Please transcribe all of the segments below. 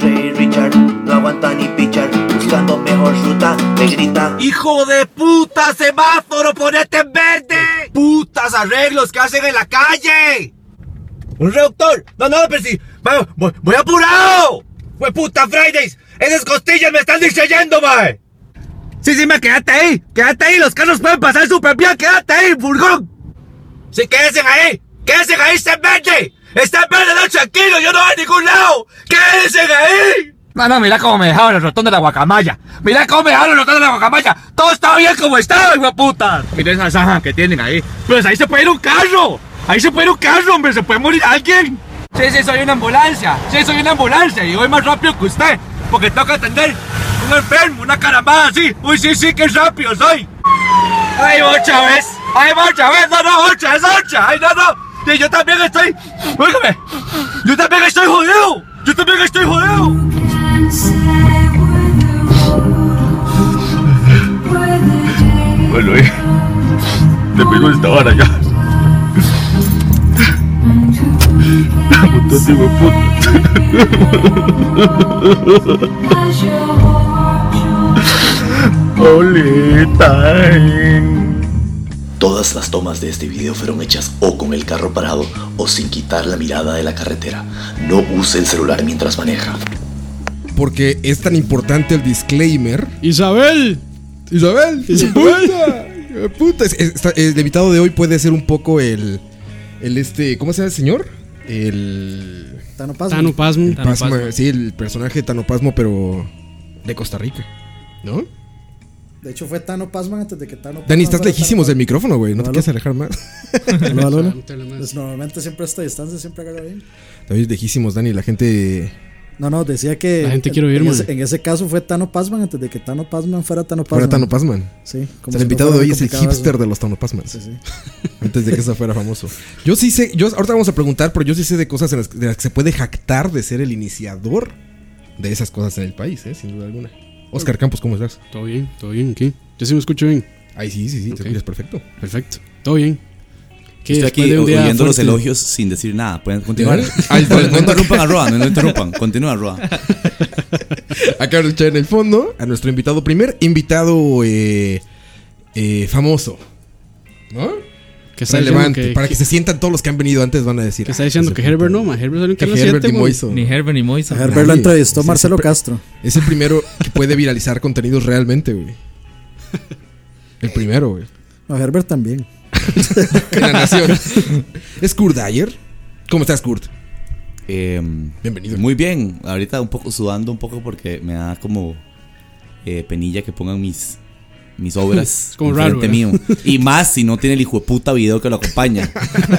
Richard, no aguanta ni pichar. Buscando mejor ruta, me. ¡Hijo de puta, semáforo, ponete en verde! ¡Putas arreglos que hacen en la calle! ¡Un reductor! ¡No, no, pero sí! ¡Voy, apurado! ¡Fue puta Fridays! ¡Esas costillas me están distrayendo, mae! Sí, sí, me quédate ahí. Quédate ahí. Los carros pueden pasar súper bien. Quédate ahí, furgón. Sí, quédense ahí. Quédense ahí, en verde. Está en verde, no, tranquilo. Yo no voy a ningún lado. Quédense ahí. No, no, mira cómo me dejaron el rotón de la guacamaya. Mira cómo me dejaron el rotón de la guacamaya. Todo está bien como estaba, hijo puta. Mira esa zanja que tienen ahí. Pues ahí se puede ir un carro. Ahí se puede ir un carro, hombre. Se puede morir alguien. Sí, sí, soy una ambulancia. Sí, soy una ambulancia. Y voy más rápido que usted. Porque tengo que atender un enfermo, una carambada así. Uy, sí, sí, qué rápido soy. Ay, otra vez. Ay, otra vez. No, no, otra, es otra. Ay, no, no. Y yo también estoy. Óigame. Yo también estoy jodido. Yo también estoy jodido. Bueno, eh. Te pego esta vara ya. Puta, tío, Todas las tomas de este video fueron hechas o con el carro parado o sin quitar la mirada de la carretera. No use el celular mientras maneja. Porque es tan importante el disclaimer. Isabel. Isabel. Isabel. Puta. Puta. Es- es- está- el invitado de hoy puede ser un poco el. El este. ¿Cómo se llama el señor? El. Tano Pasmo. Tano Pasmo. el Pasma, sí, el personaje de Tano Pasmo, pero. De Costa Rica. ¿No? De hecho, fue Tano Pasman antes de que Tano Pasman Dani, estás lejísimos del micrófono, güey. No te quieres alejar más. Aló. Pregúntale más. Pues normalmente siempre a esta distancia siempre agarra bien. Estás lejísimos, Dani. La gente. No, no, decía que. La gente en- quiere oír, en, ese, en ese caso fue Tano Pasman antes de que Tano Pasman fuera Tano Pasman. Fuera Tano Pasman. Sí, O como sea, el si invitado no de hoy es el eso. hipster de los Tano Pasmans. Sí, sí. Antes de que eso fuera famoso. Yo sí sé, yo ahorita vamos a preguntar, pero yo sí sé de cosas en las, de las que se puede jactar de ser el iniciador de esas cosas en el país, ¿eh? sin duda alguna. Oscar Campos, ¿cómo estás? Todo bien, todo bien aquí. Yo sí me escucho bien. Ay, sí, sí, sí, Ok. te escuchas perfecto. Perfecto. Todo bien. ¿Qué, Estoy aquí de un día oyendo los elogios sin decir nada. Pueden continuar. Ay, no, no interrumpan a Roa, no, no interrumpan. Continúa, Roa. Acá en el fondo a nuestro invitado, primer invitado eh, eh, famoso. ¿No? Que está Relevante. que, para que, que- se sientan todos los que han venido antes van a decir. que está "Ah, diciendo ese que Herbert puta". no, ma. Herbert salió Que Herbert 7, y güey. Moiso. Ni Herbert ni Moiso. Herbert lo entrevistó Sí, Marcelo Castro. Es el primero que puede viralizar contenidos realmente, güey. El primero, güey. No, Herbert también. En la nación. ¿Es Kurt Dyer? ¿Cómo estás, Kurt? Eh, Bienvenido. Muy bien. Ahorita un poco sudando un poco porque me da como eh, penilla que pongan mis mis obras Es como raro, mío. Y más si no tiene el hijo de puta video que lo acompaña.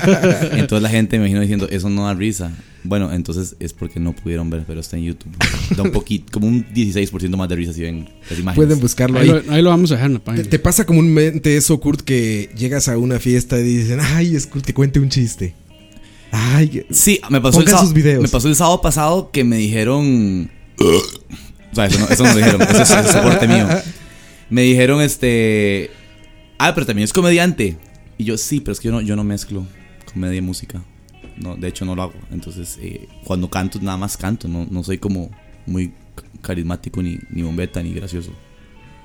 entonces la gente me imagino diciendo, eso no da risa. Bueno, entonces es porque no pudieron ver, pero está en YouTube. Da un poquito, como un 16% más de risa si ven las imágenes. Pueden buscarlo Ahí ahí. lo, ahí lo vamos a dejar en la ¿Te, página. te pasa comúnmente eso, Kurt, que llegas a una fiesta y dicen, ay, es Kurt, que cuente un chiste? Ay, Sí, me pasó, el sábado, sus videos. me pasó el sábado pasado que me dijeron. o sea, eso no, eso no me dijeron, eso es, eso es soporte mío. Me dijeron, este. Ah, pero también es comediante. Y yo, sí, pero es que yo no, yo no mezclo comedia y música. No, de hecho, no lo hago. Entonces, eh, cuando canto, nada más canto. No, no soy como muy carismático, ni, ni bombeta, ni gracioso.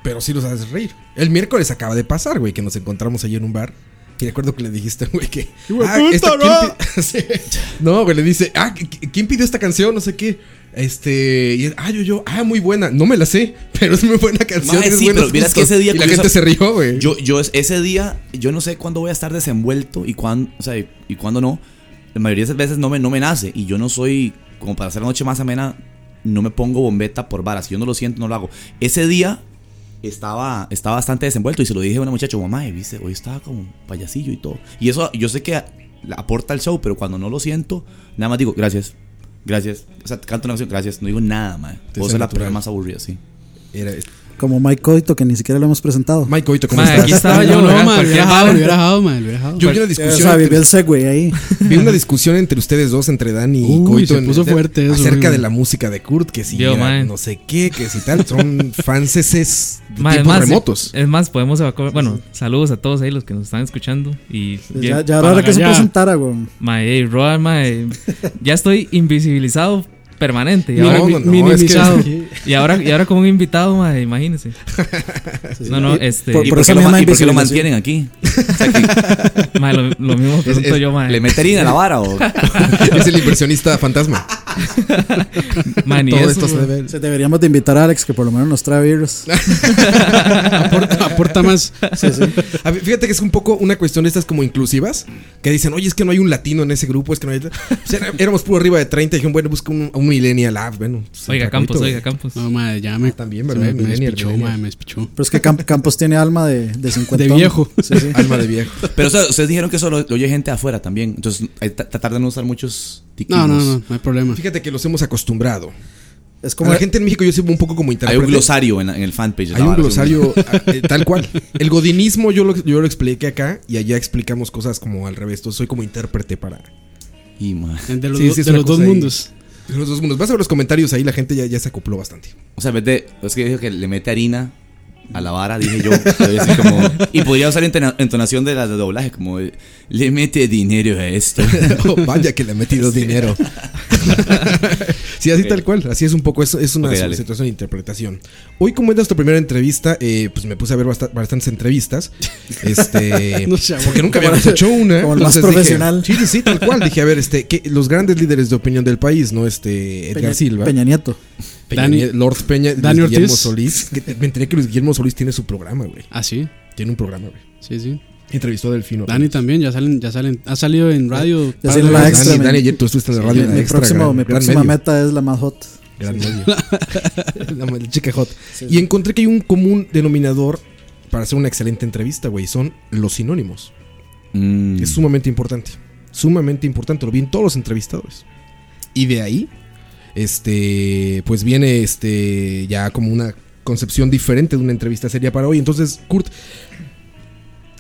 pero sí los haces reír. El miércoles acaba de pasar, güey, que nos encontramos allí en un bar. Y recuerdo que le dijiste, güey, que. "Ah, esta- ¿no?" ¿quién pi-" Sí. No, güey, le dice, ah, ¿qui- ¿quién pidió esta canción? No sé qué. Este. Y ah, yo, yo, ah, muy buena. No me la sé, pero es muy buena canción. Tienes sí, pero que ese día Y la gente se rió, güey. Yo, yo es- ese día, yo no sé cuándo voy a estar desenvuelto y cuándo, o sea, y, y cuándo no. La mayoría de las veces no me, no me nace. Y yo no soy, como para hacer la noche más amena, no me pongo bombeta por varas. Si yo no lo siento, no lo hago. Ese día estaba, estaba bastante desenvuelto y se lo dije a una muchacha, mamá, viste, hoy estaba como payasillo y todo. Y eso yo sé que aporta al show, pero cuando no lo siento, nada más digo, gracias. Gracias. O sea, canto una canción, gracias. No digo nada. Puedo sale ser la persona más aburrida, sí. Era Como Mike Coito, que ni siquiera lo hemos presentado. Mike Oito, ¿cómo estás? aquí estaba yo, no, no, hubiera dejado. Yo vi una O discusión. sea, entre- el segue ahí. Vi una discusión entre ustedes dos, entre Dani y Uy, Coito, se puso fuerte eso, acerca de la música de Kurt, que si Vio, era no sé qué, que si tal, son de Ma, es más, remotos. Es más, podemos evacuar. Bueno, saludos a todos ahí los que nos están escuchando. Y Ya, ya era hora que se presentara, güey. Mae, ey, Roa, mae, ya estoy invisibilizado permanente. Y ahora, No, es que y ahora, y ahora como un invitado, mae, imagínense. No, no, este. Por- ¿Y por por, esa qué lo, y por qué lo mantienen aquí? O sea, que mae, lo, lo mismo pregunto yo, mae. ¿Le mete harina a la vara o...? Es el inversionista fantasma. Mae, ni Todo eso, esto se debe. Deberíamos de invitar a Alex que por lo menos nos trae birras. aporta, aporta más. Sí, sí. A ver, fíjate que es un poco una cuestión de estas como inclusivas, que dicen, oye, es que no hay un latino en ese grupo, es que no hay... O sea, éramos puro arriba de 30 y dijeron, bueno, busca un, un millennial, ah, bueno. pues, Oiga, Campos, oiga. Campos. No, madre, ya me. También, se ¿verdad? Me, me millennial. madre, me despichó. Pero es que Camp- Campos tiene alma de, de 50. De viejo. Sí, sí. Alma de viejo. Pero o sea, ustedes dijeron que eso lo, lo oye gente afuera también. Entonces, hay tratar de no usar muchos tiquillos. No, no, no, no hay problema. Fíjate que los hemos acostumbrado. Es Como la gente en México yo soy un poco como Hay intérprete. un glosario en, en el fanpage. Hay un vara, glosario ah, eh, tal cual. El godinismo yo lo, yo lo expliqué acá y allá explicamos cosas como al revés. Entonces soy como intérprete para... Y, ma, De los, Sí, do- sí, de los dos ahí. mundos. Los dos mundos. Vas a ver los comentarios ahí, la gente ya, ya se acopló bastante. O sea, en vez de. Es que dijo que le mete harina a la vara, dije yo. como, y podría usar entona- entonación de la de doblaje, como le mete dinero a esto. Oh, vaya que le he metido dinero. sí, así tal cual. Así es un poco. Es, es una Ok, dale. situación de interpretación. Hoy, como es nuestra primera entrevista, eh, pues me puse a ver basta- bastantes entrevistas. Este. No sé, porque nunca habíamos hecho una. como el más Entonces dije, profesional. sí, sí, sí, tal cual. Dije, a ver, este, que los grandes líderes de opinión del país, ¿no? Este, Edgar Peña, Silva. Peña Nieto. Peña Dani- Lord Peña. Luis Dani Guillermo Ortiz. Solís. Me enteré que Luis Guillermo Solís tiene su programa, güey. Ah, sí. Tiene un programa, güey. Sí, sí. Entrevistó a Delfino. Dani también, ya salen, ya salen. Ha salido en radio. Ya salió la extra, Dani. Dani, tú estuviste en la radio en la mi extra. próximo- gran- mi gran próxima medio. meta es la más hot. Gran medio. la, la chica hot. Y encontré que hay un común denominador para hacer una excelente entrevista, güey. Son los sinónimos. Mm. Es sumamente importante. Sumamente importante. Lo vi en todos los entrevistadores. Y de ahí, este, pues viene este, ya como una concepción diferente de una entrevista seria para hoy. Entonces, Kurt,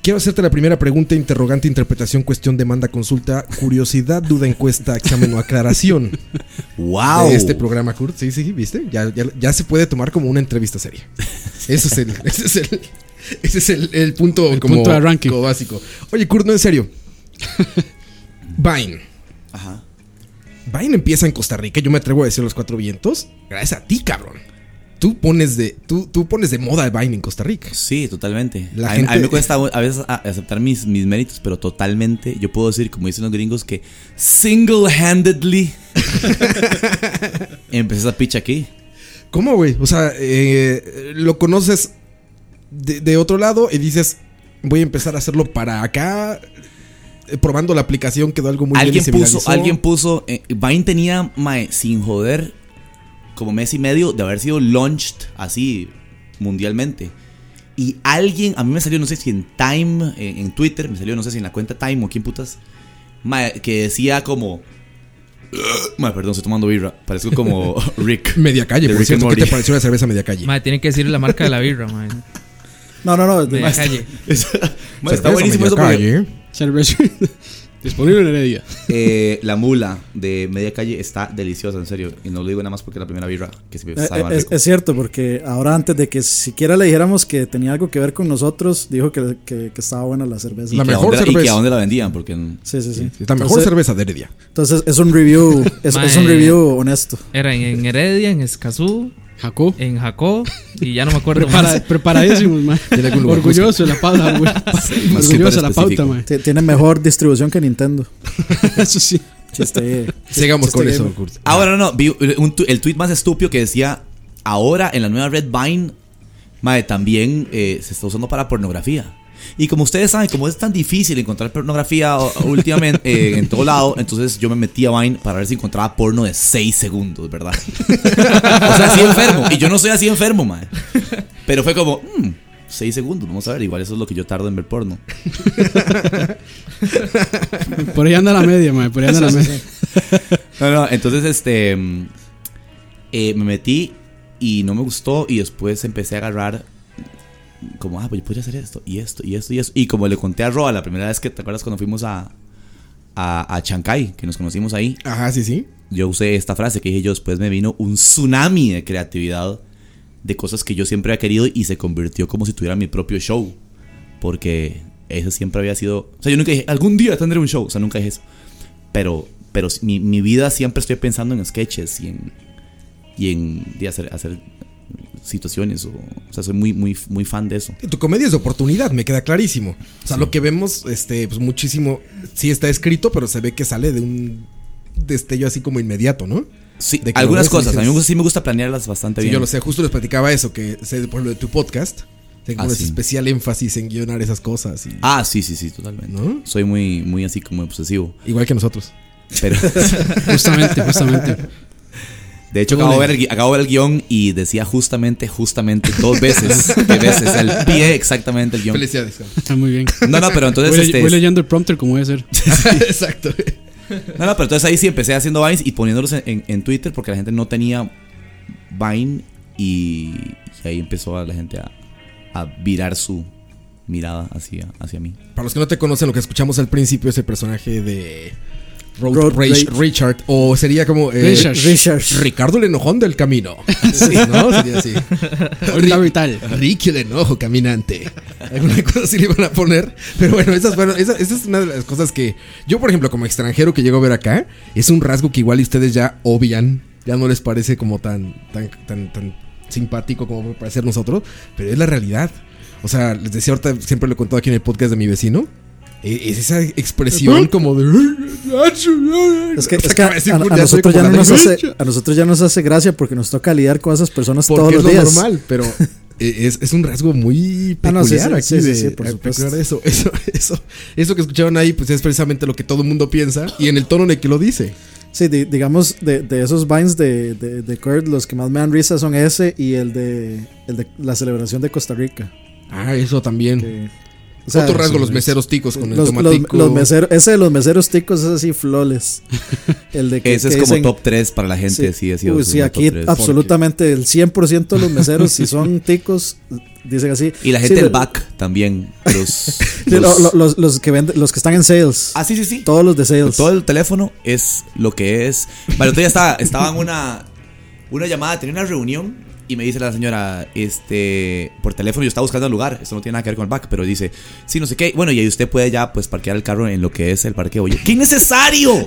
quiero hacerte la primera pregunta, interrogante, interpretación, cuestión, demanda, consulta, curiosidad, duda, encuesta, examen o aclaración ¡Wow! de este programa, Kurt. Sí, sí, ¿viste? Ya, ya, ya se puede tomar como una entrevista seria. Eso es el, ese es el, ese es el, el punto, El como, punto de arranque. como básico. Oye, Kurt, no en serio. Vine. Ajá. Vine empieza en Costa Rica, yo me atrevo a decir los cuatro vientos. Gracias a ti, cabrón. Tú pones de, tú, tú pones de moda el Vine en Costa Rica. Sí, totalmente. La a, gente- a mí me cuesta a veces aceptar mis, mis méritos, pero totalmente. Yo puedo decir, como dicen los gringos, que single-handedly empecé esa picha aquí. ¿Cómo, güey? O sea, eh, lo conoces de, de otro lado y dices, voy a empezar a hacerlo para acá. Eh, Probando la aplicación quedó algo muy alguien bien y se puso, alguien puso, eh, Vine tenía, mae, sin joder, como mes y medio de haber sido launched así mundialmente. Y alguien, a mí me salió, no sé si en Time, en, en Twitter, me salió, no sé si en la cuenta Time o quién putas, mae, que decía como... Mae, perdón, estoy tomando birra. Parezco como Rick. Media calle, por Rick cierto. ¿Qué te pareció la cerveza media calle? Mae, tiene que decir la marca de la birra, mae. No, no, no. Media calle. Está buenísimo media eso porque. Cerveza. Disponible en Heredia. eh, la mula de media calle está deliciosa, en serio. Y no lo digo nada más porque es la primera birra que se Eh, sabe más es, rico. es cierto, porque ahora antes de que siquiera le dijéramos que tenía algo que ver con nosotros, dijo que, que- que estaba buena la cerveza. Y La que a mejor dónde- Y que cerveza. a dónde la vendían, porque Sí, sí, sí. Es la mejor entonces, cerveza de Heredia. entonces es un review, es, es un review honesto. Era en, en Heredia, en Escazú, Jacó. en Jacó y ya no me acuerdo Prepara- más. preparadísimos, man. Tiene algún lugar Orgulloso de la pauta, güey. Orgulloso de la pauta, man. Tiene mejor distribución que Nintendo. Eso sí. Chiste, Sigamos chiste con gamer. eso, Kurt. Ahora no, vi un tu- el tweet más estúpido que decía, ahora en la nueva Red Vine, mae, también eh, se está usando para pornografía. Y como ustedes saben, como es tan difícil encontrar pornografía últimamente eh, en todo lado, entonces yo me metí a Vine para ver si encontraba porno de 6 segundos, ¿verdad? o sea, así enfermo. Y yo no soy así enfermo, mae. Pero fue como, 6 segundos, vamos a ver, igual eso es lo que yo tardo en ver porno. Por ahí anda la media, man. Por ahí anda la media. No, no, entonces este mm, eh, me metí y no me gustó y después empecé a agarrar como, ah, pues yo podría hacer esto y esto y esto y esto. Y como le conté a Roa la primera vez que, ¿te acuerdas cuando fuimos a, a, a Chancay, que nos conocimos ahí? Ajá, sí, sí. Yo usé esta frase que dije yo, después me vino un tsunami de creatividad de cosas que yo siempre había querido y se convirtió como si tuviera mi propio show. Porque eso siempre había sido... O sea, yo nunca dije, algún día tendré un show. O sea, nunca dije eso. Pero pero mi, mi vida siempre estoy pensando en sketches y en, y en hacer situaciones. O, o sea, soy muy, muy, muy fan de eso. Tu comedia es de oportunidad, me queda clarísimo. O sea, lo que vemos, este, pues muchísimo, sí está escrito, pero se ve que sale de un destello así como inmediato, ¿no? Sí, algunas ves cosas. A mí me dices- gusta- sí me gusta planearlas bastante Sí, bien. yo lo sé, justo les platicaba eso, que sé por lo de tu podcast, te Ah, sí. especial énfasis en guionar esas cosas. y- Ah, sí, sí, sí, totalmente. ¿No? Soy muy, muy así como obsesivo. Igual que nosotros. Pero, Justamente, justamente. De hecho, acabo de, ver el, gui- acabo de ver el guion y decía justamente, justamente, dos veces. dos veces. El pie exactamente el guion. Felicidades. Está muy bien. No, no, pero entonces. voy, este, voy leyendo el prompter como debe ser. Exacto. No, no, pero entonces ahí sí empecé haciendo Vines y poniéndolos en, en- en Twitter porque la gente no tenía Vine y, y ahí empezó a la gente a, a virar su mirada hacia, hacia mí. Para los que no te conocen, lo que escuchamos al principio es el personaje de Road, Road Rage- Rage. Richard, o sería como eh, Richard. Richard. Ricardo el enojón del camino. Sí, ¿no? Sería así. Vital. Ricky el enojo caminante. Alguna cosa así le iban a poner. Pero bueno, esas fueron, esa, esa es una de las cosas que yo, por ejemplo, como extranjero que llego a ver acá, es un rasgo que igual ustedes ya obvian. Ya no les parece como tan, tan, tan, tan simpático como puede parecer nosotros, pero es la realidad. O sea, les decía ahorita, siempre lo he contado aquí en el podcast de mi vecino. Eh, Es esa expresión como de. Es que, es a, nosotros ya no nos hace, a nosotros ya nos hace gracia porque nos toca lidiar con esas personas todos Porque es los lo días. normal, pero eh, es, es un rasgo muy Ah, peculiar aquí eso, eso, eso, que escucharon ahí, pues es precisamente lo que todo el mundo piensa y en el tono en el que lo dice. Sí, di- digamos, de, de esos vines de, de, de Kurt, los que más me dan risa son ese y el de, el de la celebración de Costa Rica. Ah, eso también. que- o sea, Otro rasgo, sí, los meseros ticos con el los, los, tomatico. los ese de los meseros ticos es así flawless. El de que, Ese es que como dicen- top 3 para la gente, sí, ha sido Uy, sí, aquí absolutamente el 100% de los meseros, si son ticos, dicen así. Y la Sí, gente del back también. Los, sí, los- lo- lo- los, los que venden, los que están en sales. ah, sí, sí, sí. Todos los de sales. Todo el teléfono es lo que es. Vale, otro día estaba, estaba en una, una llamada, tenía una reunión y me dice la señora, este, por teléfono yo estaba buscando el lugar, esto no tiene nada que ver con el back, pero dice, sí, no sé qué, bueno, y ahí usted puede ya pues parquear el carro en lo que es el parqueo. ¡qué innecesario!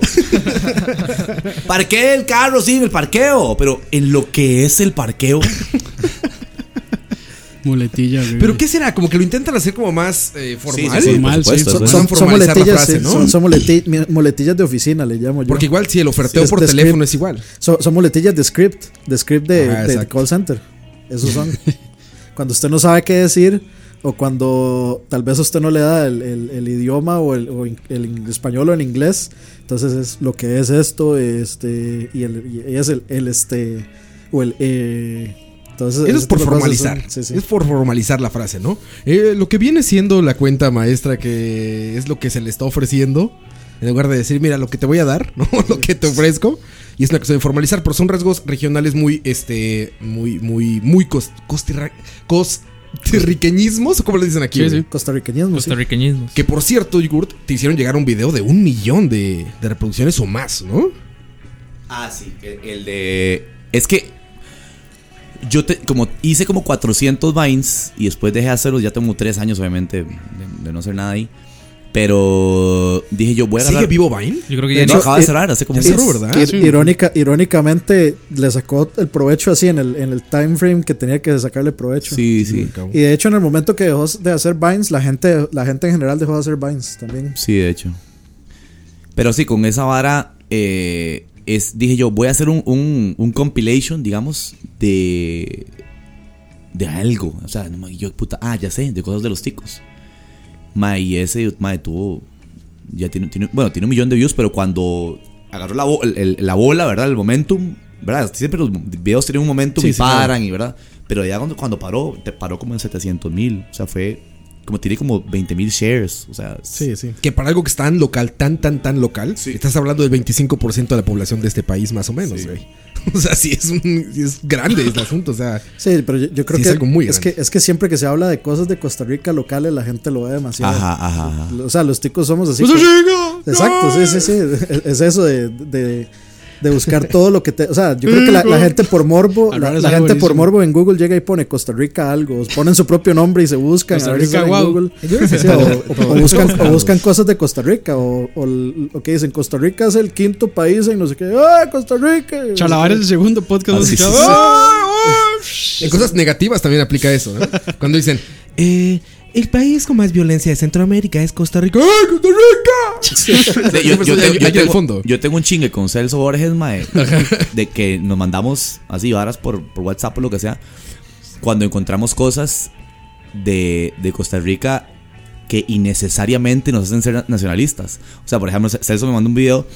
Parquee el carro, sí, en el parqueo, pero en lo que es el parqueo. Muletilla. horrible. Pero ¿qué será? Como que lo intentan hacer como más eh, formal. sí, Formal, sí. son, son muletillas, frase, sí, ¿no? son, son muleti- mi- muletillas de oficina, le llamo yo. Porque igual si el oferteo por teléfono script. es igual. son, son muletillas de script, de script de, call center. Esos son. cuando usted no sabe qué decir o cuando tal vez usted no le da el, el- el idioma o, el, o español o el inglés, entonces es lo que es esto, este y, el, y es el, el este o el eh, entonces Eso es por son- formalizar. sí, sí. Es por formalizar la frase, ¿no? Eh, lo que viene siendo la cuenta maestra, que es lo que se le está ofreciendo, en lugar de decir, mira, lo que te voy a dar, ¿no? lo que te ofrezco. Y es una cosa de formalizar, pero son rasgos regionales muy, este, muy, muy, muy cos, costirra- costirriqueñismos, o como le dicen aquí. Sí, sí. Costarriqueñismo, sí. Costarriqueñismos. Que por cierto, Yogurt, te hicieron llegar un video de un millón de, de reproducciones o más, ¿no? Ah, sí, el, el de... Es que yo te, como hice como 400 Vines y después dejé de hacerlos, ya tengo 3 años obviamente de, de no hacer nada ahí. Pero dije yo voy a ¿Sigue vivo Vine? Yo creo que ya No, hecho, acaba de eh, cerrar hace como un mes. cerró, ¿verdad? Ir- sí. irónica, irónicamente le sacó el provecho así en el, en el time frame que tenía que sacarle provecho. Sí, sí. Y de hecho en el momento que dejó de hacer Vines, la gente, la gente en general dejó de hacer Vines también. Sí, de hecho. Pero sí, con esa vara, eh, es, dije yo, voy a hacer un, un, un compilation, digamos, de, de algo. O sea, no, yo, puta, ah, ya sé, de cosas de los ticos. Ma, y ese, ma, tuvo, ya tiene, tiene- bueno, tiene un millón de views, pero cuando agarró la, el- la bola, ¿verdad? El momentum, ¿verdad? Siempre los videos tienen un momentum Sí, y sí, paran, y ¿verdad? Pero ya cuando, cuando paró, te paró como en 700 mil. O sea, fue, como tiene como 20 mil shares. O sea, Sí, sí. Que para algo que es tan local, tan, tan, tan local, estás hablando del 25% de la población de este país, más o menos, güey. O sea, sí es, un, sí es grande el asunto, o sea. Sí, pero yo, yo creo Sí, es que, algo muy es que grande. es que siempre que se habla de cosas de Costa Rica locales, la gente lo ve demasiado. Ajá, ajá, ajá. O sea, los ticos somos así. ¡Pues como-! Exacto, sí, sí, sí. Es, es eso de, de, de buscar todo lo que te. O sea, yo creo que la, la gente por morbo, la, gente por morbo en Google llega y pone Costa Rica algo, ponen su propio nombre y se buscan. Costa Rica, sale en wow. Google. Sí, o, o- todo- o buscan, o cosas de Costa Rica, o, o que dicen, Costa Rica es el quinto país en no sé qué, ¡ah, Costa Rica! Chalabar es el segundo podcast Ah, más sí, sí, escuchado. sí. En cosas negativas también aplica eso, ¿no? Cuando dicen, eh, el país con más violencia de Centroamérica es Costa Rica. ¡Ay, Costa Rica! Yo, tengo, ahí yo al tengo- fondo. yo tengo un chingue con Celso Borges, mae, de que nos mandamos así varas por, por WhatsApp o lo que sea, cuando encontramos cosas de, de Costa Rica que innecesariamente nos hacen ser nacionalistas. O sea, por ejemplo, Celso me mandó un video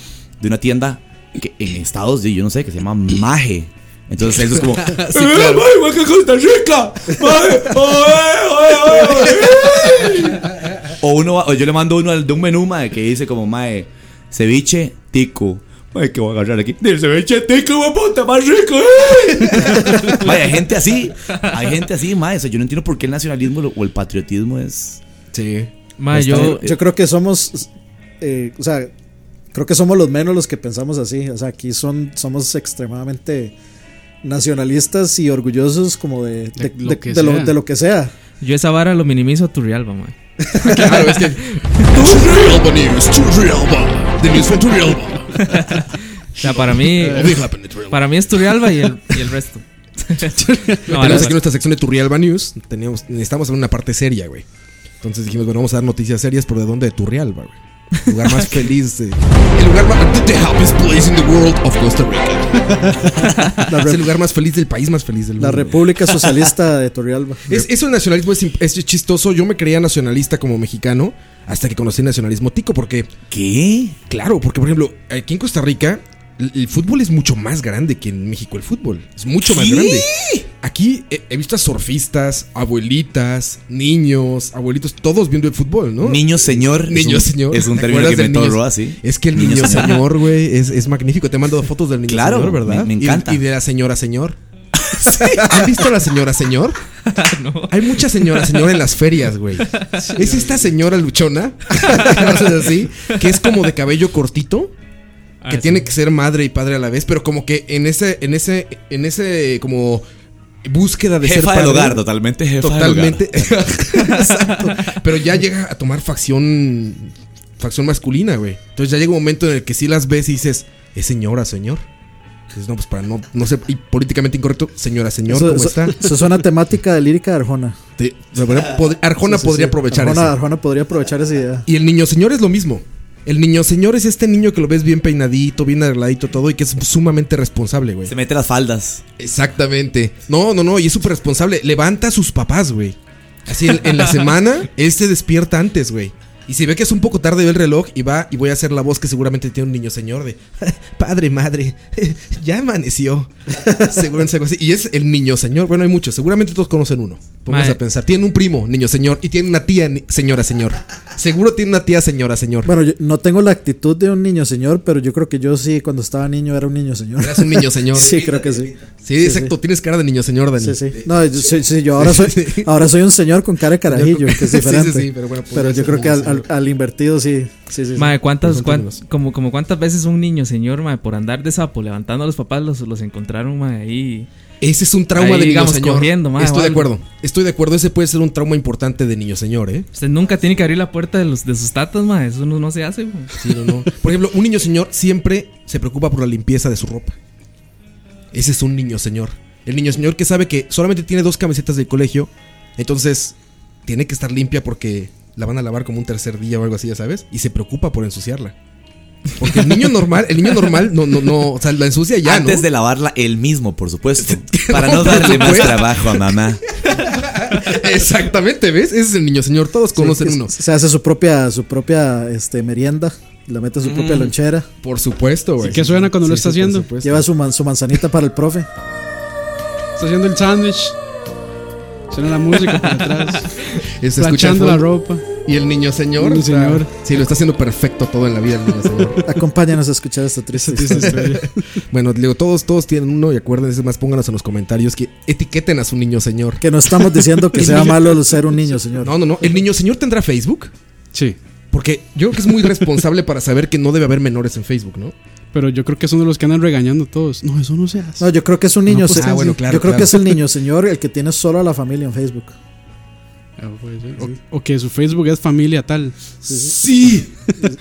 de una tienda que en Estados Unidos, yo no sé, que se llama Maje. Entonces Celso es como, Sí, claro. Costa Rica! O uno va- o yo le mando uno al- de un menú, mae, que dice como, mae, ceviche, tico. Mae, que voy a agarrar aquí. Del ceviche tico, wey, puta, más rico, ¡eh! Mae, hay gente así. Hay gente así, mae. O sea, yo no entiendo por qué el nacionalismo lo- o el patriotismo es. Sí. Ma, Está yo, bien. Yo creo que somos, eh, o sea, creo que somos los menos los que pensamos así. O sea, aquí son, somos extremadamente nacionalistas y orgullosos como de, de, De lo de- que de lo, sea. de lo que sea. yo esa vara lo minimizo a Turrialba, ma. Claro, es que. Turrialba News, Turrialba. The news from Turrialba. O sea, para mí, Turrialba. para mí es Turrialba y el, y el resto. No, Tenemos aquí nuestra sección de Turrialba News. Teníamos, necesitamos hacer una parte seria, güey. Entonces dijimos, bueno, vamos a dar noticias serias, pero ¿de dónde? De Turrialba, güey. El lugar más feliz de. El lugar más. The happiest place in the world of Costa Rica. Es el lugar más feliz del país más feliz del mundo. la. República Socialista de Torrealba. Es, eso el nacionalismo es, es chistoso. Yo me creía nacionalista como mexicano hasta que conocí el nacionalismo tico, porque, ¿Qué? claro, porque por ejemplo, aquí en Costa Rica, el, fútbol es mucho más grande que en México el fútbol. Es mucho más grande. Aquí he, he visto a surfistas, abuelitas, niños, abuelitos, todos viendo el fútbol, ¿no? Niño señor. es Niño un- señor. Es un ¿Te término que acuerdas del inventó niño- Roa, sí. Es que el Niño niño, señor. güey, es, es magnífico. Te mando fotos del niño Claro, señor, ¿verdad? me- me encanta. Y, de la señora señor. ¿Han visto a la señora señor? Hay mucha señora señor en las ferias, güey. Es esta señora luchona, así, que es como de cabello cortito, que Ah, tiene sí. que ser madre y padre a la vez, pero como que en ese, en ese, en ese como búsqueda de ser Jefa padre. del hogar, totalmente jefa Totalmente. del hogar. Exacto. Pero ya llega a tomar facción. Facción masculina, güey. Entonces ya llega un momento en el que sí las ves y dices, es señora, señor. Dices, no, pues para no, no ser y políticamente incorrecto, señora, señor, Eso, ¿cómo eso- está? eso es una temática de lírica de Arjona. Arjona Sí, sí, podría sí. aprovechar Arjona, eso. Arjona podría aprovechar esa idea. Y el niño señor es lo mismo. El niño señor es este niño que lo ves bien peinadito, bien arregladito todo y que es sumamente responsable, güey. Se mete las faldas. Exactamente. No, no, no, y es súper responsable. Levanta a sus papás, güey. Así en, en la semana, él se despierta antes, güey. Y si ve que es un poco tarde, ve el reloj y va y voy a hacer la voz que seguramente tiene un niño señor de Padre, madre, ya amaneció. Seguramente algo así. Y es el niño señor. Bueno, hay muchos. Seguramente todos conocen uno. Vamos Mae. a pensar. Tiene un primo, niño señor, y tiene una tía, señora señor. Seguro tiene una tía, señora señor. Bueno, yo no tengo la actitud de un niño señor, pero yo creo que yo sí, cuando estaba niño, era un niño señor. Eras un niño señor. Sí, creo que sí. Sí, exacto. Tienes cara de niño señor, Dani. Sí, sí. No, yo, sí, sí, yo ahora soy, ahora soy un señor con cara de carajillo, que es Sí, sí, pero bueno, pero podría yo creo que al, al- al invertido sí. Sí, sí. Mae, ¿cuántas, como, como cuántas veces un niño, señor, mae, por andar de sapo levantando a los papás, los, los encontraron, mae, ahí. Ese es un trauma Ahí, de niño señor. cogiendo, mae, Estoy de acuerdo. Estoy de acuerdo. Ese puede ser un trauma importante de niño señor, ¿eh? Usted nunca tiene que abrir la puerta de, los, de sus tatas, mae. Eso no, no se hace. Sí, no, no. Por ejemplo, un niño señor siempre se preocupa por la limpieza de su ropa. Ese es un niño señor. El niño señor que sabe que solamente tiene dos camisetas del colegio, entonces tiene que estar limpia porque la van a lavar como un tercer día o algo así, ya sabes, y se preocupa por ensuciarla. Porque el niño normal, el niño normal no, no, no, o sea, la ensucia ya, Antes ¿no? de lavarla él mismo, por supuesto. Para No, darle más supuesto. trabajo a mamá. Exactamente, ¿ves? Ese es el niño señor. Todos Sí, conocen que uno. Se hace su propia, su propia este, merienda, la mete en su propia Mm. lonchera, Por supuesto, güey. ¿Y qué suena cuando lo está haciendo? lleva su, man- su manzanita para el profe. Está haciendo el sándwich. Suena la música por atrás. Al la ropa. Y el niño señor. Señor. Sí, lo está haciendo perfecto todo en la vida el niño señor. Acompáñanos a escuchar esta triste historia. bueno, digo, todos, todos tienen uno y acuérdense más, pónganos en los comentarios que etiqueten a su niño señor. Que no estamos diciendo que sea niño- malo ser un niño, señor. No, no, no. ¿El niño señor tendrá Facebook? Sí. Porque yo creo que es muy responsable para saber que no debe haber menores en Facebook, ¿no? Pero yo creo que son de los que andan regañando a todos. No, eso no se hace. No, yo creo que es un niño. pues, se- ah, bueno, claro, yo creo claro. que es el niño señor el que tiene solo a la familia en Facebook. Ah, puede ser. O, o que su Facebook es familia tal. Sí. Sí,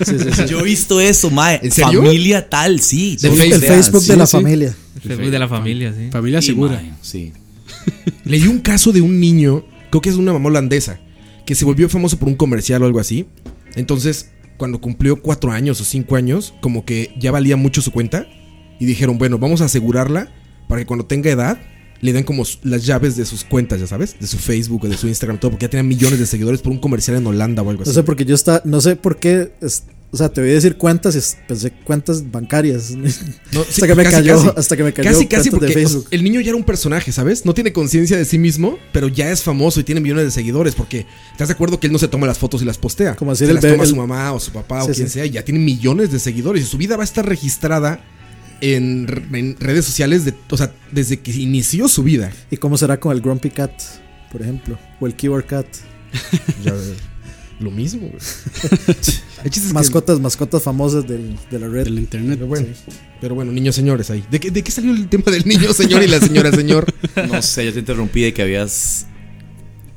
sí, sí. Yo he visto eso, mae. ¿En serio? Familia tal, sí. De Facebook- El. Facebook de la sí. familia. El Facebook de la familia, sí. Familia segura. Sí. Leí un caso de un niño, creo que es una mamá holandesa, que se volvió famoso por un comercial o algo así. Entonces, cuando cumplió cuatro años o cinco años, como que ya valía mucho su cuenta. Y dijeron, bueno, vamos a asegurarla para que cuando tenga edad le den como las llaves de sus cuentas, ya sabes, de su Facebook o de su Instagram, todo, porque ya tenía millones de seguidores por un comercial en Holanda o algo así. No sé porque yo está, no sé por qué, es- o sea, te voy a decir cuentas pensé cuentas bancarias. No, sí, hasta que me casi, cayó, casi. hasta que me cayó Casi, casi, cuentas de porque Facebook. el niño ya era un personaje, ¿sabes? No tiene conciencia de sí mismo, pero ya es famoso y tiene millones de seguidores. Porque estás de acuerdo que él no se toma las fotos y las postea. Como decir se el las toma el- su mamá o su papá Sí, o quien sí. sea y ya tiene millones de seguidores. Y su vida va a estar registrada en, re- en redes sociales, de, o sea, desde que inició su vida. ¿Y cómo será con el Grumpy Cat, por ejemplo? O el Keyboard Cat. Ya, lo mismo, es que- Mascotas, mascotas famosas del- de la red. Del internet. Pero bueno, pero bueno, niños señores ahí. ¿De qué, ¿De qué salió el tema del niño señor y la señora señor? No sé, yo te interrumpí de que habías.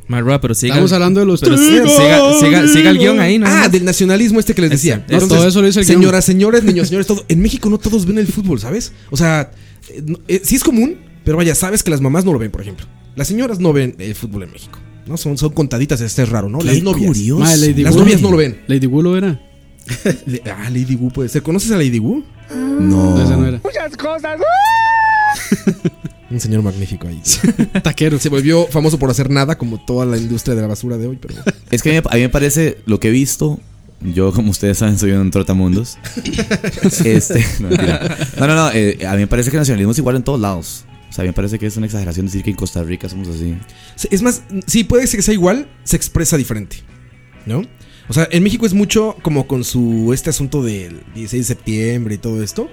Marroa, pero siga. Estamos hablando de los pero siga, siga, siga, siga el guion ahí, ¿no? Ah, del nacionalismo este que les decía. Eso, todo eso lo dice el guion. Señoras, señores, niños, señores, todo. En México no todos ven el fútbol, ¿sabes? O sea, eh, eh, sí es común, pero vaya, sabes que las mamás no lo ven, por ejemplo. Las señoras no ven el fútbol en México. No son, son contaditas, este es raro, ¿no? Las novias. Mae, Lady Las Wu- novias no lo ven. Lady Wu lo era. Ah, Lady Wu puede ser. ¿Conoces a Lady Wu? No. Esa no era. Un señor magnífico ahí. Taquero. Se volvió famoso por hacer nada, como toda la industria de la basura de hoy, pero. Es que a mí, a mí me parece lo que he visto. Yo, como ustedes saben, soy un trotamundos. este, no, no, no, eh, a mí me parece que el nacionalismo es igual en todos lados. O sea, a mí me parece que es una exageración decir que en Costa Rica somos así. Es más, sí, puede ser que sea igual, se expresa diferente. ¿No? O sea, en México es mucho como con su. Este asunto del 16 de septiembre y todo esto.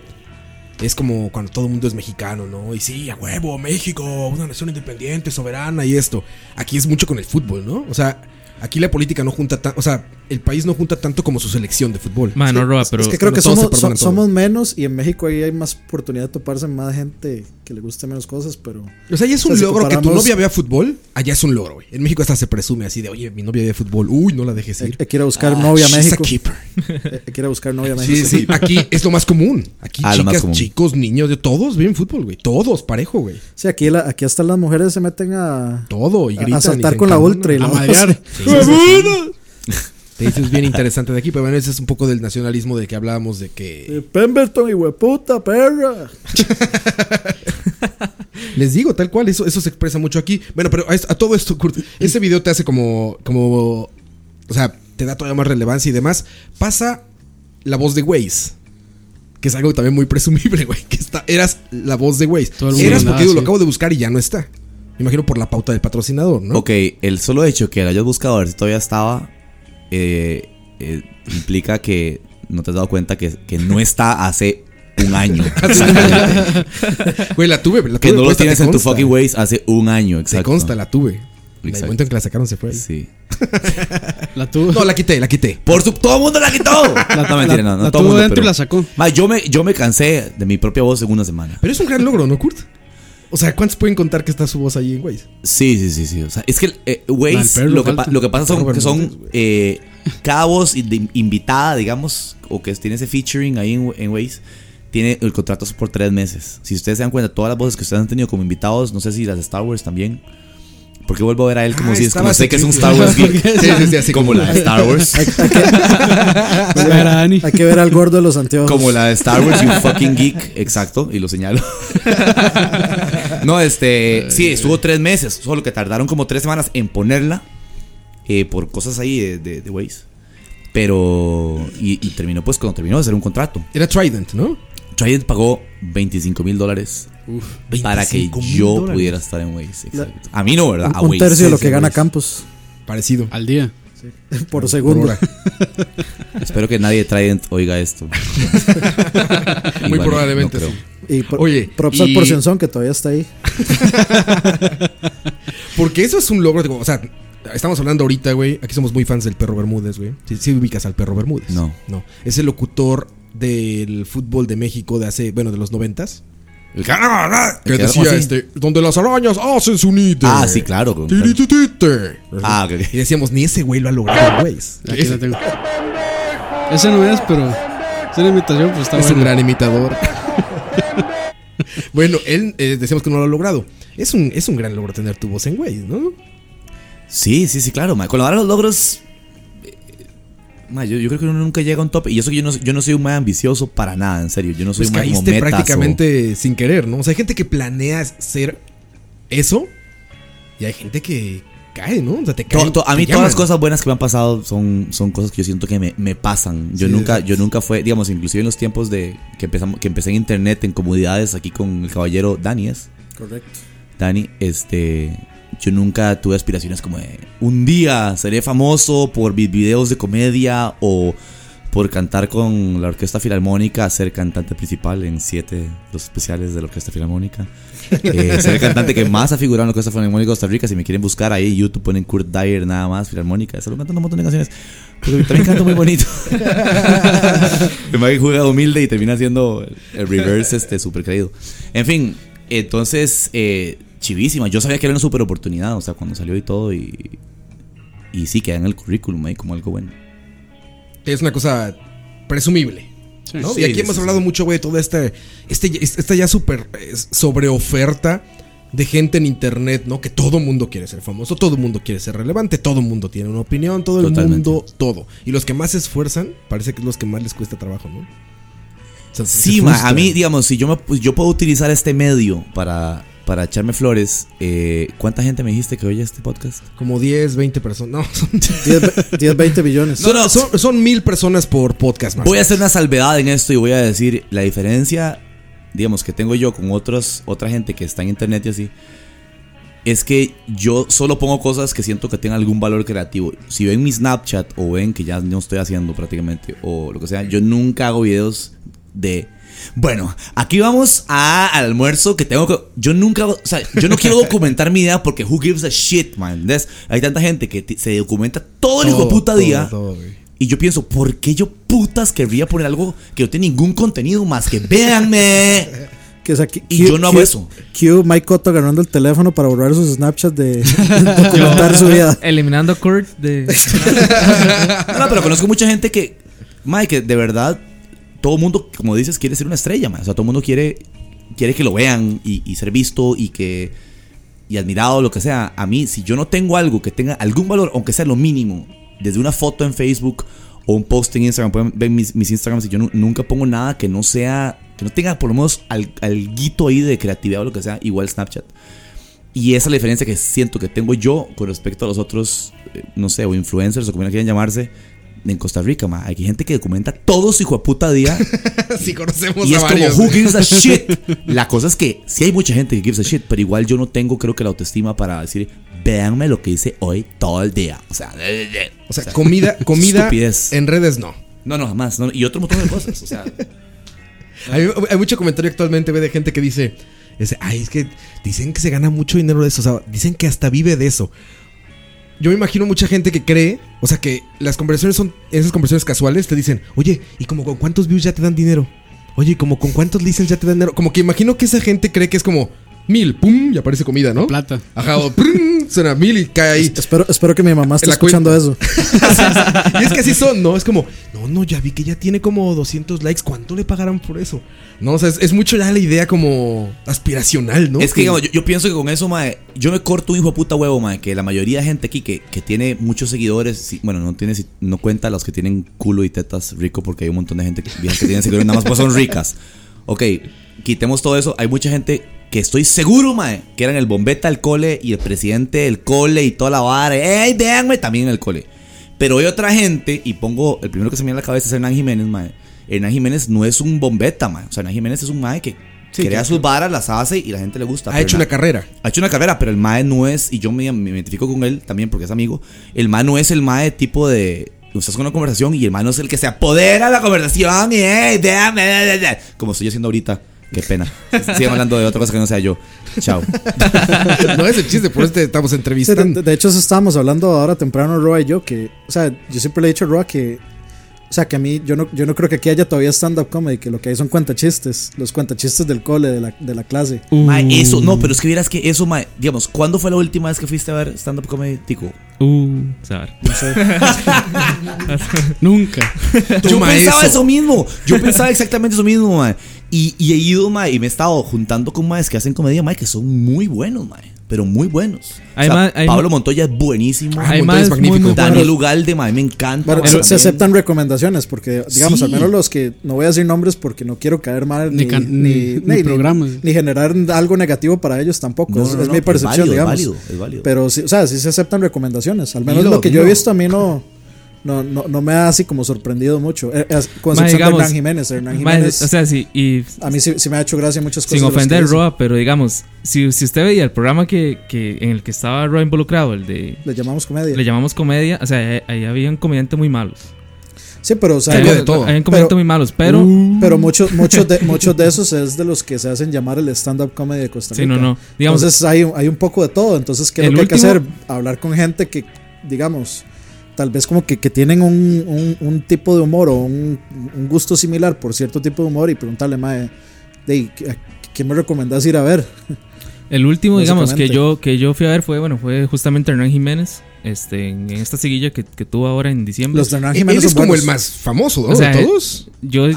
Es como cuando todo el mundo es mexicano, ¿no? Y sí, a huevo, México, una nación independiente, soberana y esto. Aquí es mucho con el fútbol, ¿no? O sea, aquí la política no junta tanto. O sea, el país no junta tanto como su selección de fútbol. Ma, no, Roa, pero. es que creo que somos, somos menos y en México ahí hay más oportunidad de toparse más gente que le guste menos cosas, pero O sea, ya es un O sea, si logro que tu novia vea fútbol. Allá es un logro, güey. En México hasta se presume así de, oye, mi novia ve fútbol. Uy, no la dejes hay, ir. hay que ir a buscar Ah, novia a México. a buscar novia a Sí, México. sí, aquí es lo más común. Aquí Ah, más chicas, común. chicos, niños, de todos ven fútbol, güey. Todos, parejo, güey. Sí, aquí, la- aquí hasta las mujeres se meten a, Todo, y a- gritan. a saltar con la ultra y A la marear. Sí, sí, sí. Eso es bien interesante de aquí, pero bueno, ese es un poco del nacionalismo del que hablábamos, de que... Eh, Pemberton y hueputa, perra. Les digo, tal cual, eso, eso se expresa mucho aquí. Bueno, pero a, todo esto, Kurt, ese video te hace como, como... O sea, te da todavía más relevancia y demás. Pasa la voz de Waze. Que es algo también muy presumible, güey. Que está, eras la voz de Waze. Todo el mundo Eras porque digo, lo así. acabo de buscar y ya no está. Me imagino por la pauta del patrocinador, ¿no? Ok, el solo hecho que lo hayas buscado a ver si todavía estaba. Eh, eh, implica que no te has dado cuenta que, que no está hace un año. Güey, la tuve, la tuve. que no lo tienes te en tu fucking Waze hace un año, Te exacto. consta, la tuve. En el momento en que la sacaron se fue. Sí. La tuvo. No, la quité, la quité. Por su. ¡Todo el mundo la quitó! no, mentira, no, no la todo el tuvo mundo, dentro pero- y la sacó. Ma, yo, me, yo me cansé de mi propia voz en una semana. Pero es un gran logro, ¿no, Kurt? O sea, ¿cuántos pueden contar que está su voz ahí en Waze? Sí, sí, sí, sí. O sea, es que eh, Al Waze, perro lo que, lo que pasa son que son eh, cada voz in- invitada, digamos, o que tiene ese featuring ahí en, en Waze, tiene el contrato por tres meses. Si ustedes se dan cuenta, todas las voces que ustedes han tenido como invitados, no sé si las de Star Wars también. Porque vuelvo a ver a él como Ah, si es como sé que es un Star. Wars geek. Sí, sí, sí, así como como- la de Star Wars. Hay, hay que, hay que ver al gordo de los anteojos. Como la de Star Wars, you fucking geek. Exacto, y lo señalo. no, este. Sí, estuvo tres meses. Solo que tardaron como tres semanas en ponerla. eh, por cosas ahí de, de, de Waze. Pero. Y, y terminó, pues, cuando terminó de hacer un contrato. Era Trident, ¿no? Trident pagó 25 mil dólares para que 25,000 yo dólares. pudiera estar en Waze. exacto. A mí no, ¿verdad? A un Waze. tercio de lo sí, que gana Waze. Campos Parecido. Al día. por Por segundo. Espero que nadie de Trident oiga esto. Muy Igual, probablemente no sí. Y por- Oye, props y- al porcionzón que todavía está ahí. Porque eso es un logro. o sea, estamos hablando ahorita, güey. Aquí somos muy fans del perro Bermúdez, güey. Sí, sí ubicas al perro Bermúdez. No. No. Es el locutor del fútbol de México de hace, bueno, de los noventas. El Que que decía este, donde las arañas hacen su nido. Ah, sí, claro. Tirititite. Ah, ok. Y decíamos, ni ese güey lo ha logrado, güey. Es Aquí lo tengo. Ese no es, pero es una imitación, pues está un bueno. gran imitador. bueno, él eh, decíamos que no lo ha logrado. Es un, es un gran logro tener tu voz en güey, ¿no? Sí, sí, sí, claro. ma. Con los logros. Ma, yo, yo creo que uno nunca llega a un tope. Y eso que yo no, yo no soy un más ambicioso para nada, en serio. Yo no soy Pues un mae como caíste metas o- prácticamente sin querer, ¿no? O sea, hay gente que planea ser eso y hay gente que cae, ¿no? O sea, te To- to- a mí todas las cosas buenas que me han pasado son, son cosas que yo siento que me, me pasan. Yo Sí, nunca, yo nunca fue, digamos, inclusive en los tiempos de que empezamos, que empecé en internet, en comunidades, aquí con el caballero Dani es. Correcto. Dani, este, yo nunca tuve aspiraciones como de un día seré famoso por mis videos de comedia o por cantar con la Orquesta Filarmónica, ser cantante principal en siete los especiales de la Orquesta Filarmónica. Eh, ser el cantante que más ha figurado en la Orquesta Filarmónica de Costa Rica. Si me quieren buscar ahí YouTube, ponen Kurt Dyer nada más, Filarmónica. Solo cantando un montón de canciones. Porque también canto muy bonito. El mae juega humilde y termina haciendo el- reverse este súper creído. En fin, entonces, eh, chivísima. Yo sabía que era una super oportunidad, o sea, cuando salió y todo. Y, y sí, queda en el currículum ahí como algo bueno. Es una cosa presumible. ¿no? Sí, y aquí sí, hemos sí, hablado sí. mucho, güey, toda esta, este, esta ya súper eh, sobre oferta de gente en internet, ¿no? Que todo mundo quiere ser famoso, todo mundo quiere ser relevante, todo mundo tiene una opinión, todo el Totalmente. mundo, todo. Y los que más se esfuerzan, parece que es los que más les cuesta trabajo, ¿no? O sea, se Sí, ma, a mí, digamos, si yo, me, pues, yo puedo utilizar este medio para, para echarme flores, eh, ¿cuánta gente me dijiste que oye este podcast? Como 10, 20 personas. No, son, 10, 10, 20 billones. No, no, son, son mil personas por podcast más. Voy a hacer una salvedad en esto y voy a decir la diferencia, digamos, que tengo yo con otros, otra gente que está en internet y así, es que yo solo pongo cosas que siento que tengan algún valor creativo. Si ven mi Snapchat o ven que ya no estoy haciendo prácticamente o lo que sea, yo nunca hago videos de... Bueno, aquí vamos a al almuerzo que tengo que... Yo nunca... O sea, yo no quiero documentar mi idea porque who gives a shit, man. ¿Ves? Hay tanta gente que se documenta todo el hijo puta todo, día. todo. Y yo pienso, ¿por qué yo putas querría poner algo que no tiene ningún contenido más que véanme? Que es aquí, Y yo no hago eso. Q, Mike Cotto agarrando el teléfono para borrar sus Snapchats de, documentar su vida. Eliminando a Kurt de. No, no, pero conozco mucha gente que, Mike, que de verdad, todo mundo, como dices, quiere ser una estrella, man. O sea, todo mundo quiere, quiere que lo vean y, ser visto y que. y admirado, lo que sea. A mí, si yo no tengo algo que tenga algún valor, aunque sea lo mínimo, desde una foto en Facebook o un post en Instagram, pueden ver mis, mis Instagrams y yo nu- nunca pongo nada que no sea. que no tenga por lo menos al, ahí de creatividad o lo que sea, igual Snapchat. Y esa es la diferencia que siento que tengo yo con respecto a los otros, eh, no sé, o influencers o como quieran llamarse, en Costa Rica, ma. Hay gente que documenta todo su hijo de puta día. Sí, conocemos y a es como, who gives a shit? La cosa es que sí hay mucha gente que gives a shit, pero igual yo no tengo, creo que la autoestima para decir, véanme lo que hice hoy todo el día. O sea, O sea, comida, comida estupidez. en redes no. no, no, jamás. no, y otro montón de cosas. O sea, Hay, hay mucho comentario actualmente de gente que dice, ay, es que dicen que se gana mucho dinero de eso, o sea, dicen que hasta vive de eso. Yo me imagino mucha gente que cree, o sea, que las conversaciones son, esas conversaciones casuales te dicen, oye, ¿y como con cuántos views ya te dan dinero? Oye, ¿y como con cuántos listens ya te dan dinero? Como que imagino que esa gente cree que es como mil, pum, y aparece comida, ¿no? Plata. Ajá, o prum, suena mil y cae ahí. Espero, espero que mi mamá esté escuchando eso. y es que así son, ¿no? Es como, no, no, ya vi que ya tiene como 200 likes. ¿Cuánto le pagarán por eso? No, o sea, es, es mucho ya la idea como aspiracional, ¿no? Es que, digamos, yo, yo pienso que con eso, mae, yo me corto un hijo de puta huevo, mae, que la mayoría de gente aquí que, que tiene muchos seguidores, sí, bueno, no tiene, si- no cuenta los que tienen culo y tetas rico, porque hay un montón de gente que, que tienen seguidores nada más pues son ricas. Ok, quitemos todo eso. Hay mucha gente que estoy seguro, mae, que eran el bombeta del cole y el presidente del cole y toda la vara. ¡Ey, véanme! También en el cole. Pero hay otra gente, y pongo, el primero que se me viene a la cabeza es Hernán Jiménez, mae. Hernán Jiménez no es un bombeta, mae. O sea, Hernán Jiménez es un mae que Sí, crea sus varas, las hace y la gente le gusta. ha hecho na- una carrera. ha hecho una carrera, pero el MAE no es, y yo me, me identifico con él también porque es amigo, el MAE no es el MAE tipo de, estás con una conversación y el MAE no es el que se apodera de la conversación y, hey, déjame, da", como estoy haciendo ahorita. Qué pena. Sigan hablando de otra cosa que no sea yo. Chao. no es el chiste, por eso te estamos Sí, de, entrevistando. de- de hecho, eso estábamos hablando ahora temprano, Roa y yo, que, o sea, yo siempre le he dicho a Roa que O sea, que a mí, yo no, yo no creo que aquí haya todavía stand-up comedy, que lo que hay son cuentachistes, los cuentachistes del cole, de la, de la clase. Mae, eso, no, pero es que vieras que eso, mae, digamos, ¿cuándo fue la última vez que fuiste a ver stand-up comedy, Tico? Uh, saber. No sé. Nunca. Yo pensaba eso. eso mismo. Yo pensaba exactamente eso mismo, mae. Y, y he ido, mae, y me he estado juntando con maes que hacen comedia, mae, que son muy buenos, mae. Pero muy buenos. Hay O sea, ma- hay Pablo Montoya es buenísimo. Hay Montoya es muy, magnífico. muy Daniel buenos. Ugalde, mae, me encanta. Bueno, mae, se, aceptan recomendaciones, porque, digamos, Sí. al menos los que, no voy a decir nombres porque no quiero caer mal, Ni ni, ni, ni- ni ni- programas. ni generar algo negativo para ellos tampoco. No, es no, es no, mi es percepción, válido, es digamos. válido, es válido. Pero sí, o sea, sí se aceptan recomendaciones. Al menos Dilo, lo que yo he visto a mí no, no, no, no me ha así como sorprendido mucho. Eh, eh, con excepción digamos, de Hernán Jiménez. Hernán Jiménez, o sea, sí, y a mí sí, sí me ha hecho gracia muchas cosas. sin ofender. Roa, pero digamos, si, si usted veía el programa que, que en el que estaba Roa involucrado, el de Le llamamos comedia. le llamamos comedia, o sea, ahí, ahí habían comediantes muy malos. sí, pero o sea, Había de todo. Habían comediantes Pero- muy malos, pero pero muchos, muchos, de, muchos de esos es de los que se hacen llamar el stand-up comedy de Costa sí, Rica. no, no. Digamos, Entonces hay, un- hay un poco de todo. Entonces, ¿qué es lo que hay que hacer? Hablar con gente que, digamos, tal vez como que, que tienen un, un- un tipo de humor o un, un gusto similar por cierto tipo de humor y preguntarle, mae, de, ¿qué me recomendás ir a ver? el último, digamos, que yo, que yo fui a ver fue, bueno, fue justamente Hernán Jiménez, este, en esta seguilla que, que tuvo ahora en diciembre. Los de Hernán Él Jiménez es como buenos. el más famoso, ¿no? O sea, de todos. Yo,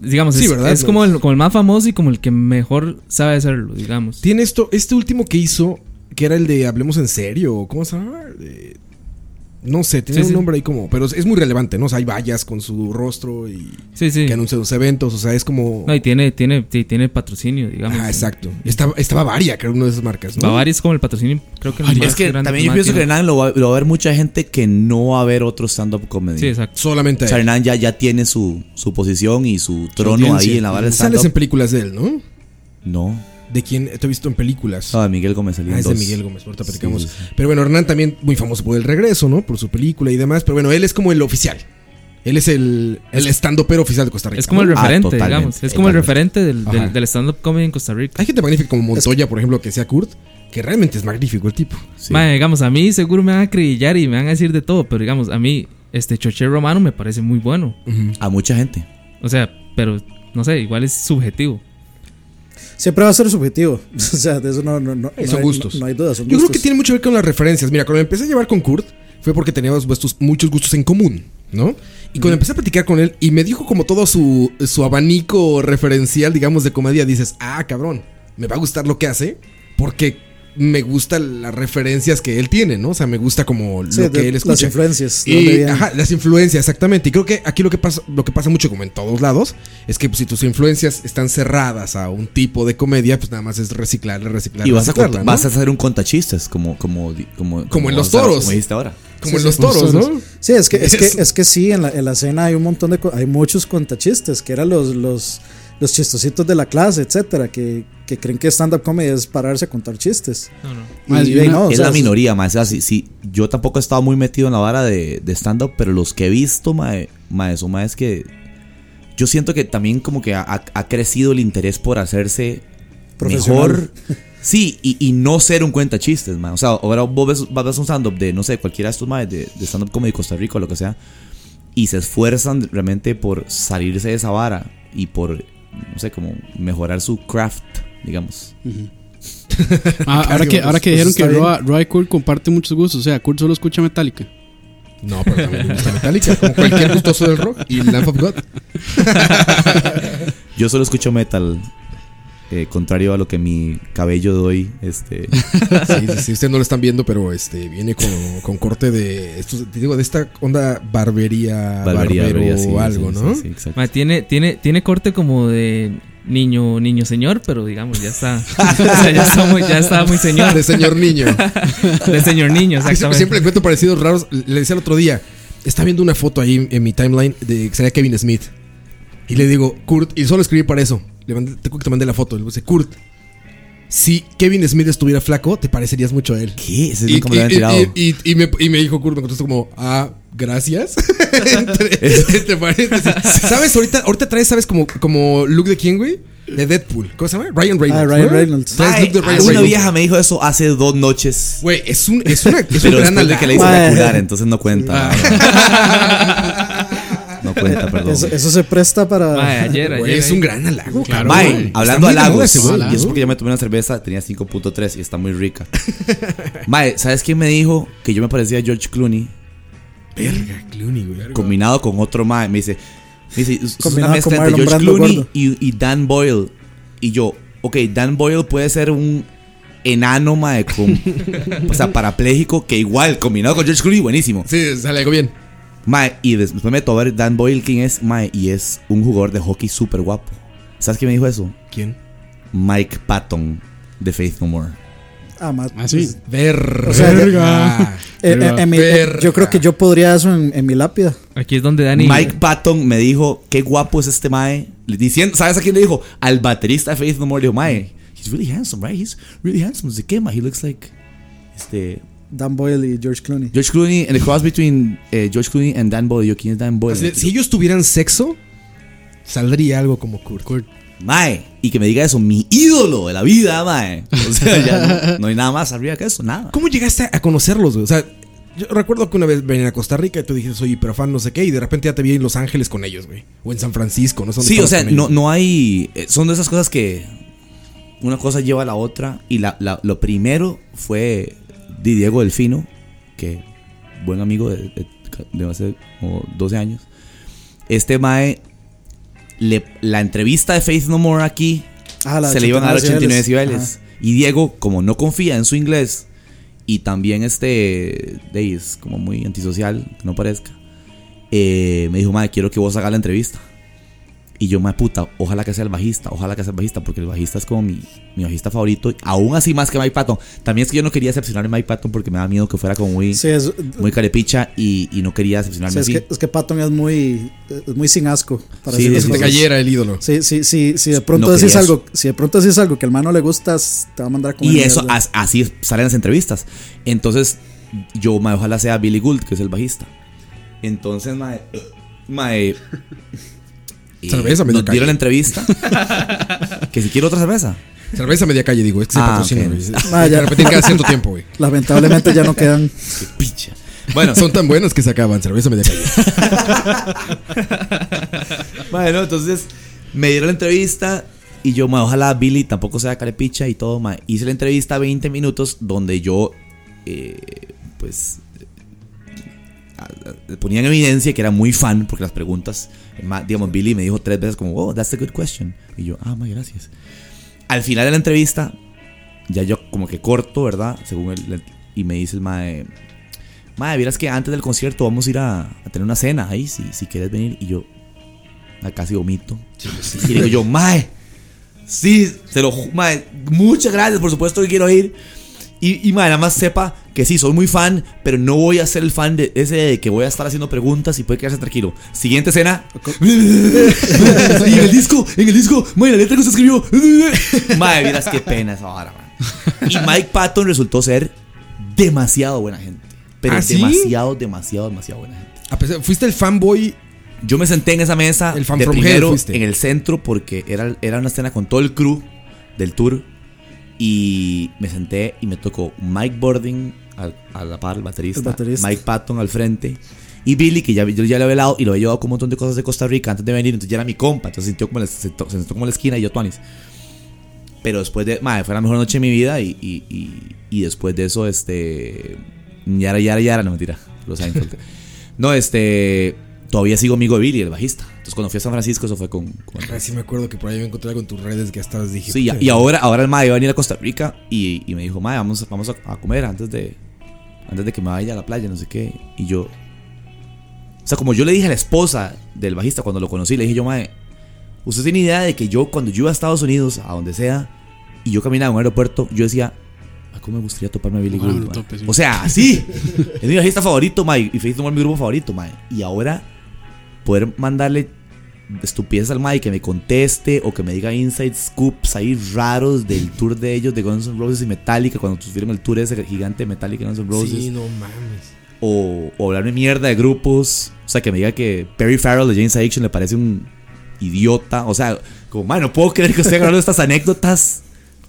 digamos, Sí, es, ¿verdad? es como, el, como el más famoso y como el que mejor sabe hacerlo, digamos. Tiene esto, este último que hizo, que era el de Hablemos en serio, ¿cómo se llama? De- no sé, tiene Sí, un sí. nombre ahí como, pero es, muy relevante, ¿no? O sea, hay vallas con su rostro y Sí, sí. que anuncia los eventos, o sea, es como... No, y tiene, tiene, sí, tiene patrocinio, digamos. Ah, exacto. Estaba, estaba Varia, que era una de esas marcas, ¿no? Bavaria es como el patrocinio, creo que el más Es que grande también yo pienso que. Hernán lo va, lo va a ver mucha gente que no va a ver otro stand-up comedy. Sí, exacto. Solamente O sea. Hernán ya, ya tiene su, su posición y su trono audiencia. ahí en la barra de Sales en stand-up. películas de él, ¿no? No. De quién te he visto en películas. Ah, de Miguel Gómez Ah, es de. Miguel Gómez, ahorita platicamos. Sí, sí, sí. Pero bueno, Hernán también muy famoso por el regreso, ¿no? Por su película y demás. Pero bueno, él es como el oficial. Él es el, el stand pero oficial de Costa Rica. Es como el ¿no? Ah, referente, digamos. Es como el referente del, del, del stand-up comedy en Costa Rica. Hay gente magnífica como Montoya, por ejemplo, que sea Kurt, que realmente es magnífico el tipo. Sí. Digamos, a mí seguro me van a acrillar y me van a decir de todo, pero digamos, a mí, este Choche Romano me parece muy bueno. A mucha gente. O sea, pero no sé, igual es subjetivo. Siempre va a ser subjetivo. O sea, de eso no, no, no, no son hay, gustos. No, hay duda, son Yo creo gustos. que tiene mucho que ver con las referencias. Mira, cuando me empecé a llevar con Kurt, fue porque teníamos vuestros- muchos gustos en común, ¿no? Y cuando empecé a platicar con él y me dijo como todo su, su abanico referencial, digamos, de comedia, dices, ah, cabrón, me va a gustar lo que hace porque me gustan las referencias que él tiene, ¿no? O sea, me gusta como Sí, lo que de- él las escucha. influencias. de Y, ajá, las influencias, exactamente. Y creo que aquí lo que pasa, lo que pasa mucho como en todos lados, es que pues, si tus influencias están cerradas a un tipo de comedia, pues nada más es reciclar, reciclar, Y vas a, reciclarla, cont- ¿no? vas a hacer un contachistes, como, como, di- como, Como en los a- toros. Como dijiste ahora. Como en los toros, ¿no? Sí, es que, es que, es que sí, en la, en la escena hay un montón de... Hay muchos contachistes, que eran los, los, los chistositos de la clase, etcétera, que, que creen que stand-up comedy es pararse a contar chistes. No, no. Más Y, bien no, o es sea, la minoría, más. O sea, sí, sí, yo tampoco he estado muy metido en la vara de, de stand-up, pero los que he visto, mae, mae, son más que. Yo siento que también como que ha, ha- crecido el interés por hacerse mejor. Sí, y, y no ser un cuenta chistes, mae. O sea, ahora vos ves, vas a ver un stand-up de, no sé, cualquiera de estos maes de, de stand-up comedy de Costa Rica o lo que sea, y se esfuerzan realmente por salirse de esa vara y por, no sé, como mejorar su craft, digamos. Ah, ahora que, ahora que dijeron que. Roa, Roa y Kurt comparten muchos gustos. O sea, Kurt solo escucha Metallica. No, pero también me gusta Metallica, como cualquier gustoso del rock y Lamb of God. Yo solo escucho metal. Eh, contrario a lo que mi cabello de hoy, este, Sí, sí, sí, ustedes no lo están viendo, pero este viene con, con corte de estos, te digo, de esta onda barbería, barbería, barbero barbería, sí, o algo, sí, ¿no? sí, sí, exacto. Tiene, tiene, tiene corte como de niño, niño señor, pero digamos, ya está. o sea, ya está muy, ya está muy señor. De señor niño. De señor niño, Que siempre, exactamente. siempre encuentro parecidos raros. Le decía el otro día, está viendo una foto ahí en mi timeline de que sería Kevin Smith. Y le digo, Kurt, y solo escribí para eso. Le mandé, te, te mandé la foto. Le puse, Kurt, si Kevin Smith estuviera flaco, te parecerías mucho a él. ¿Qué? Ese es Y, y- tirado. y- y- me, y me dijo Kurt, me contestó como, ah, gracias. entre, entre paréntesis. ¿Sabes? Ahorita, ahorita traes, ¿sabes? Como, como Luke de quién, güey? De Deadpool. ¿Cómo se llama? Ryan Reynolds. Ah, Ryan ¿no? Reynolds. Traes Ay, look de Ryan una Reynolds. vieja me dijo eso hace dos noches. Güey, es un, es una, es Pero un gran de que le hice eyacular, entonces no cuenta. Ah. No no cuenta, perdón. Eso, eso se presta para. Mae, ayer, Güey, ayer. es un gran halago, claro. Mae, hablando halagos, y es porque yo me tomé una cerveza, tenía 5.3 y está muy rica. Mae, ¿sabes quién me dijo que yo me parecía a George Clooney? Verga, Clooney, güey. Combinado con otro Mae. Me dice, me dice, es una mezcla con entre George Brando Clooney y Dan Boyle. Y yo, ok, Dan Boyle puede ser un enano, mae, con, o sea, parapléjico, que igual, combinado con George Clooney, buenísimo. Sí, sale algo bien. Mae, y después me meto a ver Dan Boyle quién es, mae, y es un jugador de hockey súper guapo. ¿Sabes quién me dijo eso? ¿Quién? Mike Patton, de Faith No More. Ah, ma- Ah, sí. Verga. O sea, Verga. Eh, eh, mi- eh, Verga. yo creo que yo podría eso en, en mi lápida. Aquí es donde Dani. Mike Patton me dijo, qué guapo es este mae. Diciendo, ¿sabes a quién le dijo? Al baterista de Faith No More le dijo, mae, he's really handsome, right? He's really handsome. ¿De qué, mae? He looks like, este, Dan Boyle y George Clooney. George Clooney, and the cross between eh, George Clooney and Dan Boyle. Yo, ¿quién es Dan Boyle? Así Si ellos tuvieran sexo, saldría algo como Kurt. Mae, y que me diga eso, mi ídolo de la vida, mae. O sea, ya no, no hay nada más arriba que eso, nada. ¿Cómo llegaste a conocerlos, güey? O sea, yo recuerdo que una vez venían a Costa Rica y tú dijiste, soy hiperfan, no sé qué, y de repente ya te vi en Los Ángeles con ellos, güey. O en San Francisco, no sé dónde Sí, o sea, no, no hay. eh, Son de esas cosas que una cosa lleva a la otra. Y la, la- lo primero fue Di Diego Delfino, que buen amigo de, de, de hace como 12 años. Este Mae, le- la entrevista de Faith No More aquí Ah, se le iban a dar 89 decibeles. Y Diego, como no confía en su inglés y también este, de es como muy antisocial, que no parezca, eh, me dijo, madre, quiero que vos hagas la entrevista. Y yo, madre puta, ojalá que sea el bajista, ojalá que sea el bajista, porque el bajista es como mi, mi bajista favorito, aún así más que Mike Patton. También es que yo no quería decepcionar a Mike Patton porque me da miedo que fuera como muy, Sí, es, muy carepicha y, y no quería sí, decepcionarme es, así. que, es que Patton es muy, es muy sin asco. Para Sí, es Si te cayera el ídolo. Sí, sí, sí, si de pronto No decís algo, si de pronto decís algo que al mano le gusta, te va a mandar con Y eso, as- así salen las entrevistas. Entonces, yo, mae, ojalá sea Billy Gould, que es el bajista. Entonces, mae, mae, eh, Cerveza, medio nos dieron calle. la entrevista. que si quiero otra cerveza. Cerveza media calle, digo, es que se Ah, patrocina, ok. güey. Ah, ya. De repente cada cierto tiempo, güey. Lamentablemente ya no quedan. Qué picha. Bueno, Son tan buenos que se acaban, cerveza media calle. bueno, entonces me dieron la entrevista y yo, mae, ojalá Billy tampoco sea carepicha y todo, mae. Hice la entrevista 20 minutos donde yo, eh, pues, a- a- ponía en evidencia que era muy fan porque las preguntas, ma- digamos, Billy me dijo tres veces como, oh, that's a good question. Y yo, ah, mae, gracias. Al final de la entrevista, ya yo como que corto, ¿verdad? Según el, y me dice el mae, mae, vieras que antes del concierto vamos a ir a, a tener una cena ahí, si, si quieres venir. Y yo, ah, casi vomito. Y digo yo, mae, sí, se lo, mae, muchas gracias, por supuesto que quiero ir. Y, y nada más sepa que sí, soy muy fan, pero no voy a ser el fan de ese de que voy a estar haciendo preguntas y puede quedarse tranquilo. Siguiente escena. y en el disco, en el disco, mae, la letra que se escribió. mae, miras qué pena esa vara, man. Y Mike Patton resultó ser demasiado buena gente. Pero ¿Ah, sí? demasiado, demasiado, demasiado buena gente. A pesar- fuiste el fanboy. Yo me senté en esa mesa El fan de primero en el centro porque era, era una escena con todo el crew del tour y me senté y me tocó Mike Bording al- a la par, el baterista, El baterista. Mike Patton al frente y Billy que ya, yo ya lo había hablado y lo había llevado con un montón de cosas de Costa Rica antes de venir, entonces ya era mi compa, entonces se sintió como la, se, sentó, se sentó como en la esquina y yo tuanis. Pero después de, madre, fue la mejor noche de mi vida y, y, y, y después de eso, este, yara, yara, yara, no mentira, los Seinfeld. No, este, todavía sigo amigo de Billy, el bajista. Entonces cuando fui a San Francisco, eso fue con... con- Ah, sí me acuerdo que por ahí me encontré algo en tus redes que estabas dije. Sí, y ahora, ahora el mae iba a venir a Costa Rica y, y me dijo, mae, vamos, vamos a, a comer antes de, antes de que me vaya a la playa, no sé qué. Y yo... O sea, como yo le dije a la esposa del bajista cuando lo conocí, le dije yo, mae, usted tiene idea de que yo cuando yo iba a Estados Unidos, a donde sea, y yo caminaba en un aeropuerto, yo decía, "Ah, ¿cómo me gustaría toparme a Billy Gould, lo mae?". tope, sí. O sea, así. es mi bajista favorito, mae, y More es mi grupo favorito, mae. Y ahora poder mandarle estupidez al Mike que me conteste o que me diga inside scoops ahí raros del tour de ellos de Guns N' Roses y Metallica cuando tuvieron el tour ese gigante de Metallica y Guns N' Roses Sí, no mames. o, o hablarme mierda de grupos o sea que me diga que Perry Farrell de James Addiction le parece un idiota o sea como man no puedo creer que esté hablando estas anécdotas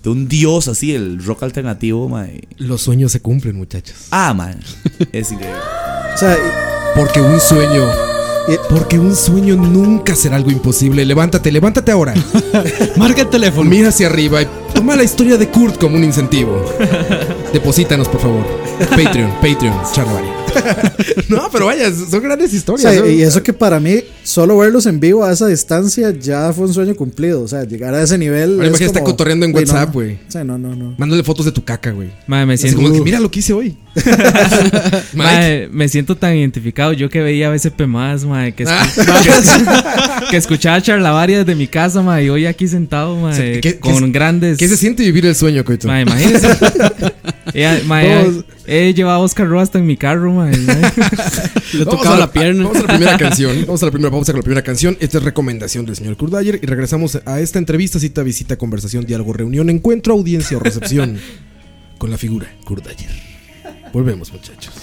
de un dios así el rock alternativo man. Los sueños se cumplen, muchachos. ah man es increíble O sea, Porque un sueño Porque un sueño nunca será algo imposible. Levántate, levántate ahora. Marca el teléfono. Mira hacia arriba y toma la historia de Kurt como un incentivo. Deposítanos, por favor. Patreon, Patreon, Charlavari. no, pero vaya, son grandes O historias. sea, ¿no? y eso que para mí, solo verlos en vivo a esa distancia ya fue un sueño cumplido. O sea, llegar a ese nivel. Ahora es imagínate como- cotorreando en Güey, no, WhatsApp, no. güey. O sea, no, no, no. Mándale fotos de tu caca, güey. Mae, me siento, como que, mira lo que hice hoy. Mae, me siento tan identificado. Yo que veía BCP más, mae, que, escu- Ah. que, escuchaba charlavaria desde mi casa, mae, y hoy aquí sentado, mae, sea, ¿qué- con qué- grandes. ¿Qué se siente vivir el sueño, coito? Mae, imagínense. Ya, mae, Vamos. he llevado a Oscar Roa hasta en mi carro, mae. mae. Le tocaba a la pierna. Vamos a la primera canción. Vamos a la primera pausa con la primera canción. Esta es recomendación del señor Kurdayer. Y regresamos a esta entrevista, cita, visita, conversación, diálogo, reunión, encuentro, audiencia o recepción con la figura Kurdayer. Volvemos, muchachos.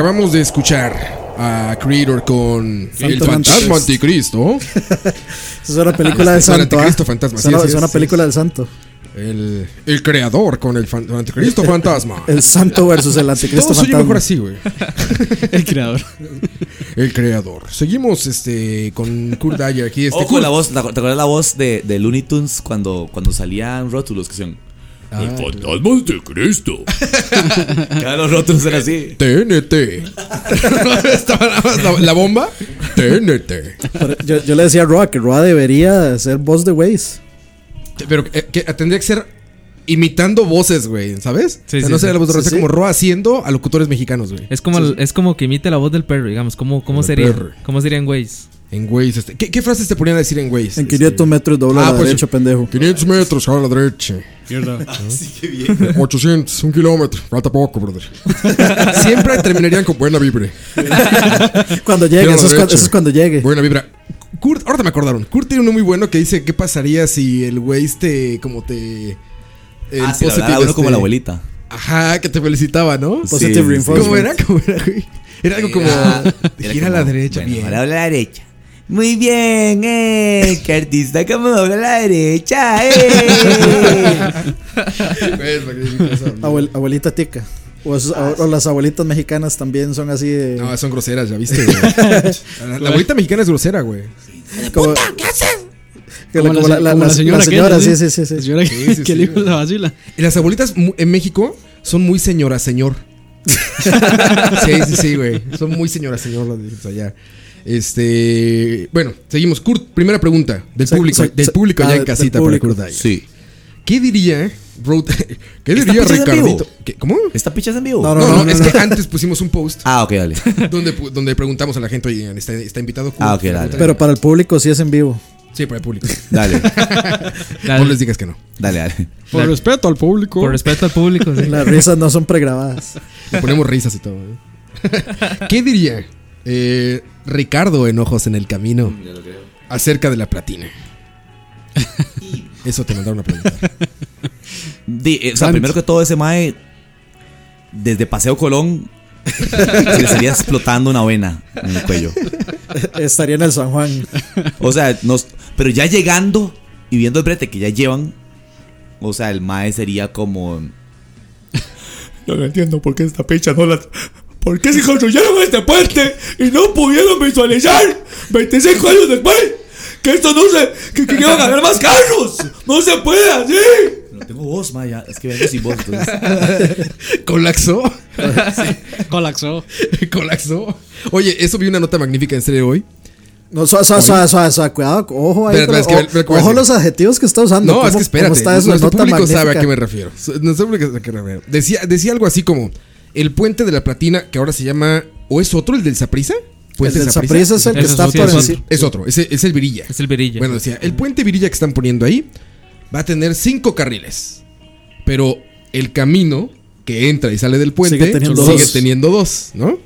Acabamos de escuchar a Creator con El Fantasma. Anticristo. Esa es una película del Es el santo. ¿ah? fantasma, Es sí, una- es es, una película es. del santo. El, el creador con el fan- Anticristo Fantasma. El santo versus el anticristo Todo fantasma. mejor así, güey. El creador. El creador. Seguimos este con Kurt Dyer aquí. Este, Ojo, Kurt- la voz, ¿te acuerdas la voz de, de Looney Tunes cuando, cuando salían rótulos que son? Ah, el fantasma de Cristo. Cada los rótulos eran así. TNT. La, la bomba. TNT. Pero Yo, yo le decía a Roa que Roa debería ser voz de Waze. Pero eh, que tendría que ser imitando voces, güey, ¿sabes? Sí, O sea, sí, no sería sí. la voz de Sí, Rosa sí. como Roa haciendo a locutores mexicanos, güey. Es como, el- es como que imite la voz del perro, digamos. ¿Cómo, cómo sería? perro. ¿Cómo serían güeyes? En Waze. Este. ¿Qué, qué frases te ponían a decir en Waze? En 500 metros dobla Ah, a la pues, derecha, pendejo. 500 metros, a la derecha. Mierda. 800, un kilómetro. Falta poco, brother. Siempre terminarían con buena vibra. Cuando llegue, eso es, la cuando, eso es cuando llegue. Buena vibra. Kurt, ahorita me acordaron. Kurt tiene uno muy bueno que dice: ¿Qué pasaría si el Waze te. como te. el Ah, si le positive, hablara a uno como este, la abuelita. Ajá, que te felicitaba, ¿no? Positive Sí, reinforcement. ¿Cómo era? ¿Cómo era, güey? Era algo como. Era gira a la derecha, bueno, bien. a la derecha. Muy bien, eh. Que artista como dobla a la derecha, eh. Abuel- abuelita tica. O, esos- o las abuelitas mexicanas también son así de. No, son groseras, ya viste, güey. La, la abuelita mexicana es grosera, güey. como, que Como como la, la, como la- la señora, la señora, aquella, sí, sí, sí. sí. La señora que, Sí, sí, que el hijo la vacila. Y las abuelitas en México son muy señora, señor. sí, sí, sí, güey. Son muy señora, señor las de allá. Este. Bueno, seguimos. Kurt, primera pregunta del Se- público. se- del se- público ah, ya en del casita para. Kurt Dyer. Sí. ¿Qué diría. Ro- ¿Qué ¿Esta diría en Ricardito? ¿Cómo? ¿Esta picha es en vivo? No, No, no, no, no, es no. que antes pusimos un post Ah, ok, dale. donde, donde preguntamos a la gente, oye, está, está invitado Kurt. Ah, ok, dale. Pero para el público sí es en vivo. Sí, para el público. Dale, No les digas que no. dale, dale. Por respeto al público. Por respeto al público, sí. Las risas no son pregrabadas. Le ponemos risas y todo. ¿eh? ¿Qué diría eh, Ricardo en Ojos en el Camino acerca de la platina? Eso te mandaron a preguntar. Di- eh, o sea, primero que todo, ese mae, desde Paseo Colón, se le estaría explotando una vena en el cuello. Estaría en el San Juan. O sea, nos, pero ya llegando y viendo el brete que ya llevan, o sea, el mae sería como. No entiendo por qué esta picha no la. ¿Por qué se construyeron este puente y no pudieron visualizar 25 años después que esto no se. que, que iban a haber más carros? No se puede así. No tengo voz, Maya. Es que vengo sin voz. Entonces. Colapsó. Colapsó. Colapsó. Oye, eso vi una nota magnífica en serio hoy. No, suave, suave, suave, suave, suave, cuidado. Ojo ahí. Con- espera, es que- o- espera, ¿cómo ojo los adjetivos que está usando. No, ¿Cómo- es que espérate. Nuestro público sabe a magnífica. qué me refiero. Nuestro público sabe a qué me refiero. Decía, decía algo así como: el puente de la platina, que ahora se llama. ¿O es otro, el del Saprisa? El del Saprissa es el que está sí, por es encima. Es otro, es, es el Virilla. Es el Virilla. Bueno, decía, el puente Virilla que están poniendo ahí va a tener cinco carriles. Pero el camino que entra y sale del puente Sigue teniendo sigue dos. teniendo dos, ¿no?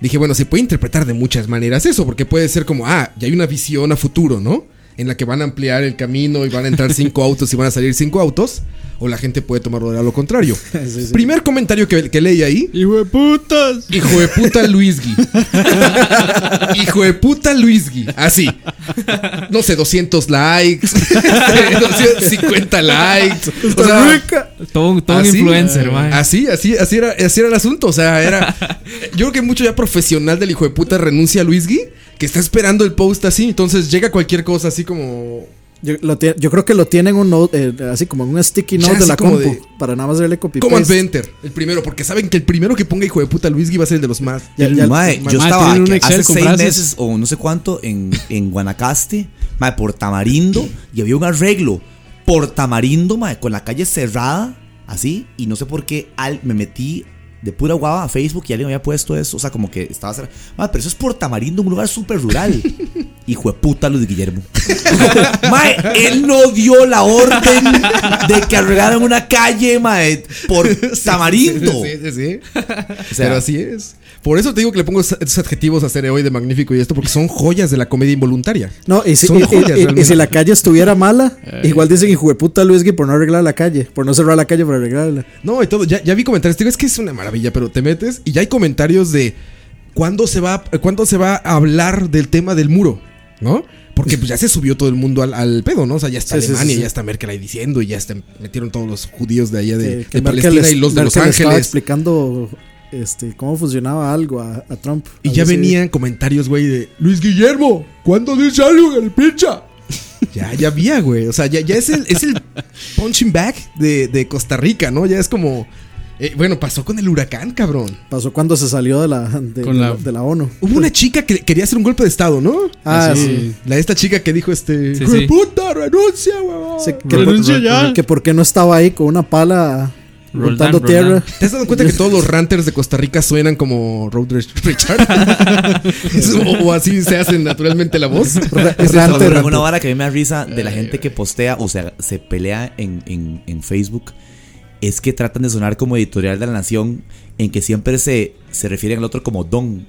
Dije, bueno, se puede interpretar de muchas maneras eso, porque puede ser como, ah, ya hay una visión a futuro, ¿no? En la que van a ampliar el camino y van a entrar cinco autos y van a salir cinco autos. O la gente puede tomarlo de lo contrario. Sí, sí. Primer comentario que, que leí ahí. ¡Hijo de putas! Hijo de puta Luisgui. Hijo de puta Luisgui. Así. No sé, 200 likes. 250 likes. O sea, todo un así, influencer, man. Así, así, así era, así era el asunto. O sea, era. Yo creo que mucho ya profesional del hijo de puta renuncia a Luisgui. Que está esperando el post así. Entonces llega cualquier cosa así como. Yo, lo tie- yo creo que lo tienen un note, eh, así como en un sticky Ya, note de la como compu. de- para nada más darle copy Command paste. Enter. El primero. Porque saben que el primero que ponga hijo de puta Luisgui va a ser el de los más. Ya- ya- Mae, yo estaba hace con seis frases. meses o no sé cuánto en, en Guanacaste, mae, por Tamarindo, y había un arreglo por Tamarindo, mae, con la calle cerrada, así, y no sé por qué al, me metí de pura guava a Facebook y alguien había puesto eso, o sea, como que estaba cerrado. Mae, pero eso es por Tamarindo, un lugar súper rural. Hijo de puta, Luis Guillermo. mae, él no dio la orden de que arreglaran una calle, mae, por Tamarindo. Sí, sí, sí. O sea, Pero así es. Por eso te digo que le pongo esos adjetivos a hoy de magnífico y esto, porque son joyas de la comedia involuntaria. No, y si, Son y- joyas, y- y si la calle estuviera mala, igual dicen hijo de puta Luisgui por no arreglar la calle, por no cerrar la calle para arreglarla. No, y todo. Ya, ya vi comentarios. Digo, es que es una maravilla, pero te metes y ya hay comentarios de cuándo se va, cuándo se va a hablar del tema del muro, ¿no? Porque pues ya se subió todo el mundo al, al pedo, ¿no? O sea, ya está Sí, sí, sí, Alemania, sí. ya está Merkel ahí diciendo y ya está- metieron todos los judíos de allá de, Que- Palestina les- y los de Los Merkel estaba Ángeles. explicando este, cómo funcionaba algo a, a Trump. Y ya venían comentarios, güey, de Luis Guillermo, ¿cuándo dice algo en el pincha? ya, ya había, güey. O sea, ya, ya es el, es el punching back de, de Costa Rica, ¿no? Ya es como. Eh, bueno, pasó con el huracán, cabrón. Pasó cuando se salió de la, de, Con la- de la ONU. Hubo una chica que quería hacer un golpe de estado, ¿no? Ah, sí. sí. La esta chica que dijo este. Sí, "Hijo de sí. puta, renuncia, huevón. Que, Renuncia por, ya. que por qué no estaba ahí con una pala Roldán, tierra. ¿Te has dado cuenta que todos los ranters de Costa Rica suenan como Road Richard? O, o así se hacen naturalmente la voz. Es una vara que a mí me da risa de la gente que postea, o sea, se pelea en, en- en Facebook, es que tratan de sonar como editorial de la nación, en que siempre se, se refieren al otro como Don.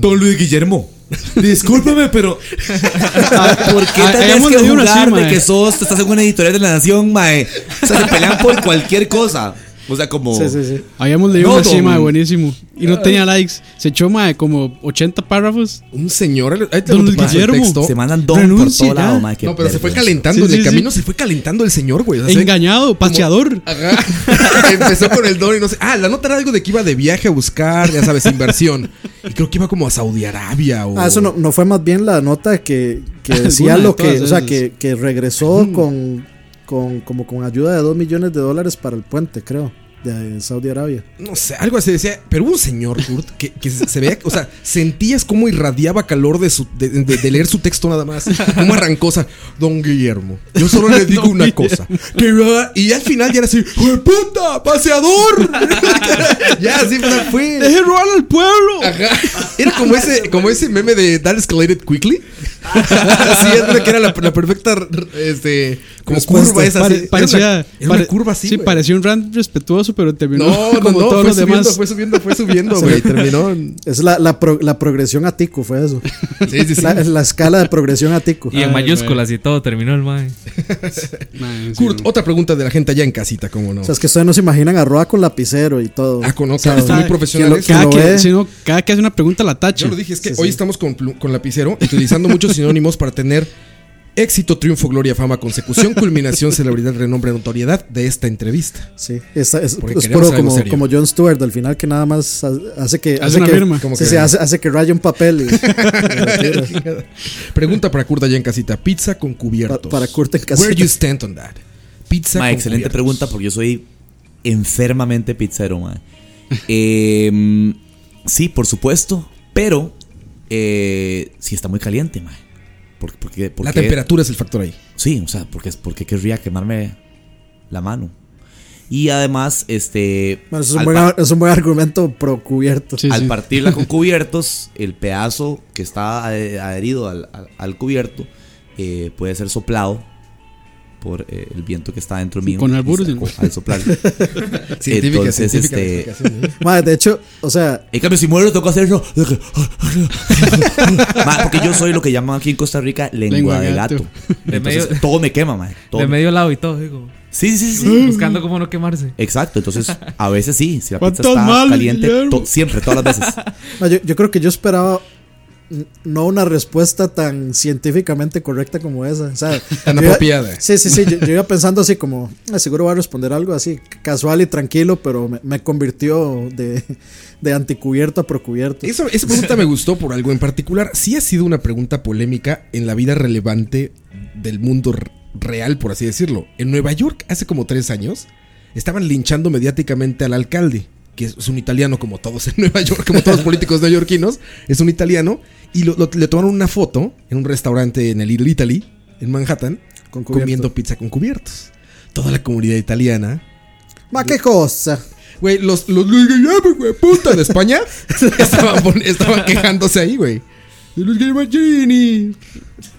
Don Luis Guillermo. Discúlpame, pero. ¿Por qué Ah, tenés que jugar así, de que sos, estás en una editorial de la nación, mae? O sea, se pelean por cualquier cosa. O sea, como. Sí, sí, sí. Habíamos leído No, una mae, buenísimo. Y no tenía likes. Se echó, mae, como 80 párrafos. Un señor. Ahí te Don lo Guillermo. texto. Se mandan Don Renuncia por todo ya. lado, mae. No, pero se fue calentando. Sí, en el sí, camino se fue calentando el señor, güey. O sea, se- Engañado, paseador. Ajá. Empezó con el don y no sé. Ah, la nota era algo de que iba de viaje a buscar, ya sabes, inversión. Y creo que iba como a Saudi Arabia o. Ah, eso no, no fue más bien la nota que, que decía lo que, o sea, que, que regresó con, con, como con ayuda de 2 millones de dólares para el puente, creo, de Saudi Arabia. No sé, algo así decía. Pero hubo un señor, Kurt, que, que se se veía, o sea, sentías cómo irradiaba calor de, su, de, de- de leer su texto nada más. Cómo sea, don Guillermo. Yo solo le digo Don una Guillermo. cosa. Que, va- y al final ya era así, ¡Hijo de puta! ¡Paseador! ya, así fue. ¡Deje robar al pueblo! Ajá. Era como ese, como ese meme de That Escalated Quickly. Así es, que era la, la perfecta este, como Respuesta. curva esa. Pare- así. Era parecía, una, era una pare- curva así. Sí, parecía un rant respetuoso, pero terminó No, no, como no, todos fue los subiendo, demás. fue subiendo, fue subiendo, güey. Terminó. Es la, la, pro- la progresión a Tico, fue eso. Sí, sí, sí. La, la escala de progresión a Tico. Y en Ay, mayúsculas y todo terminó el mae. Sí, Kurt, otra pregunta de la gente allá en casita, ¿cómo no? O sea, es que ustedes no se imaginan a Roa con lapicero y todo. Ah, con O sea, muy. ¿quién cada, que, sí, cada hace una pregunta la tacha. Yo lo dije, es que Sí, hoy sí. estamos con, con lapicero, utilizando muchos sinónimos para tener éxito, triunfo, gloria, fama, consecución, culminación, celebridad, renombre, notoriedad de esta entrevista. Sí, esta- es, Porque es puro como, como John Stewart al final que nada más ha- hace que Hace una que, firma. Como sí, que- sí, hace, hace que raya un papel y. Pregunta para Kurt allá en casita: pizza con Pa- cubiertos. para Kurt en Where you casita. stand on that? Pizza Ma, con excelente cubiertos. pregunta porque yo soy enfermamente pizzero, ma. Eh, sí, por supuesto, pero eh, sí está muy caliente, La temperatura es el factor ahí. Sí, o sea, porque, porque querría quemarme la mano. Y además, este. Bueno, es, un buen, pa- es un buen argumento pro cubierto. Sí, al sí. partirla con cubiertos, el pedazo que está ade- adherido al, al- al cubierto eh, puede ser soplado por eh, el viento que está dentro mío. Con ¿no? Al soplar. Científica, Entonces, este- ¿eh? Madre, de hecho, o sea, En cambio, si muero, tengo que hacerlo. Ma, porque yo soy lo que llaman aquí en Costa Rica lengua, Lengua de gato. gato. De Entonces, medio- todo me quema, man. Todo De me- medio lado y todo, digo. Sí, sí, sí, sí. Buscando cómo no quemarse. Exacto, entonces a veces sí, si la pizza ¿Cuántos está males, caliente, to- siempre, todas las veces. no, yo, yo creo que yo esperaba no una respuesta tan científicamente correcta como esa. O sea, Tan iba- apropiada. Sí, sí, sí. Yo, yo iba pensando así como, "Ah, seguro va a responder algo así casual y tranquilo, pero me, me convirtió de, de anticubierto a procubierto. Eso- esa pregunta me gustó por algo en particular. Sí ha sido una pregunta polémica en la vida relevante del mundo real, por así decirlo. En Nueva York, hace como tres años, estaban linchando mediáticamente al alcalde, que es un italiano como todos en Nueva York, como todos los políticos neoyorquinos, es un italiano, y lo- lo- le tomaron una foto en un restaurante en el Little Italy, en Manhattan, Con comiendo pizza con cubiertos. Toda la comunidad italiana Ma, qué cosa. Güey, los, los puta, de España estaban quejándose ahí, güey. De Luis Guillermo Gini,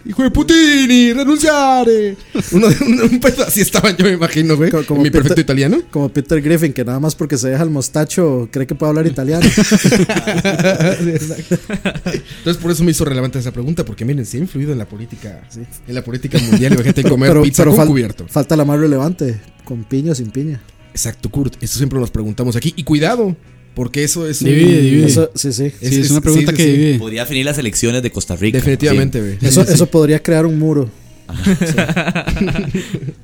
hijo de Putini, renunciare. Uno, un, un pedo así estaban yo, me imagino, güey. Co- como en mi perfecto Peter- italiano. Como Peter Griffin, que nada más porque se deja el mostacho cree que puede hablar italiano. Entonces, por eso me hizo relevante esa pregunta, porque miren, sí ha influido en la política, en la política mundial. Imagínate comer pizza con fal- cubierto. falta la más relevante, con piña o sin piña. Exacto, Kurt. Eso siempre nos preguntamos aquí. Y cuidado, porque eso es. un- Divide, divide. Eso, sí, sí. Sí, es, una pregunta sí, que sí. divide. Podría definir las elecciones de Costa Rica. Definitivamente, güey. Eso, eso podría crear un muro. Sí.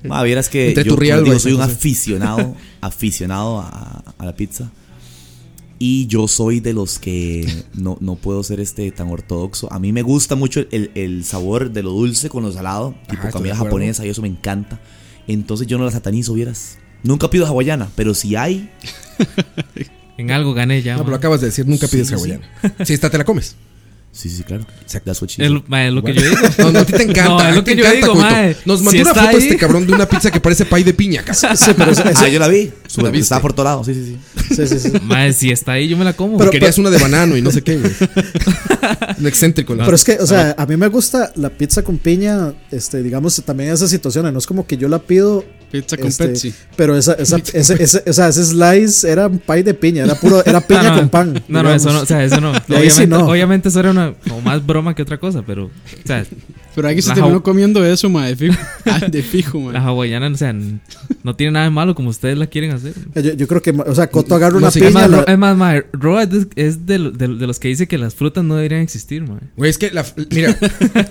Ma, vieras que Entre yo como digo, soy un aficionado, aficionado a, a la pizza. Y yo soy de los que no, no puedo ser este tan ortodoxo. A mí me gusta mucho el, el sabor de lo dulce con lo salado, tipo estoy de comida japonesa, y eso me encanta. Entonces yo no la satanizo, vieras. Nunca pido hawaiana, pero si hay, En algo gané ya. No, pero ma. acabas de decir, nunca pides sí. hawaiana. Si esta te la comes. sí, sí, claro. Exacto. Es lo- ma, es lo que yo digo. No, no, a ti te encanta. No, es a lo ti te que yo encanta, digo. Nos Si mandó una foto ahí- este cabrón de una pizza que parece pay de piña. Sí, pero eso- Ah, yo la vi. Viste? Estaba por todo lado. Sí, sí, sí. sí, sí, sí. Mae, si está ahí, yo me la como. Pero- Querías una de banano y no sé qué, güey. Un excéntrico. la- Pero es que, o sea, a mí me gusta la pizza con piña, este, digamos, también esas situaciones. No es como que yo la pido. Pizza con este, Pepsi. Pero esa, esa, ese, ese, o sea, ese slice era un pie de piña, era puro, era piña No, no, con pan. No, no, eso no, o sea, eso no. Obviamente, sí no. obviamente eso era una como más broma que otra cosa, pero, o sea, Pero alguien se terminó comiendo eso, ma, de fijo. Ah, de fijo, la ma. hawaiana, o sea, no tiene nada de malo como ustedes la quieren hacer. Yo, yo creo que, o sea, Coto agarra No una sé, Es piña. más, la- es más, mae, Ro es, de, es de de- de los que dice que las frutas no deberían existir, mae. Güey, es que la. Mira,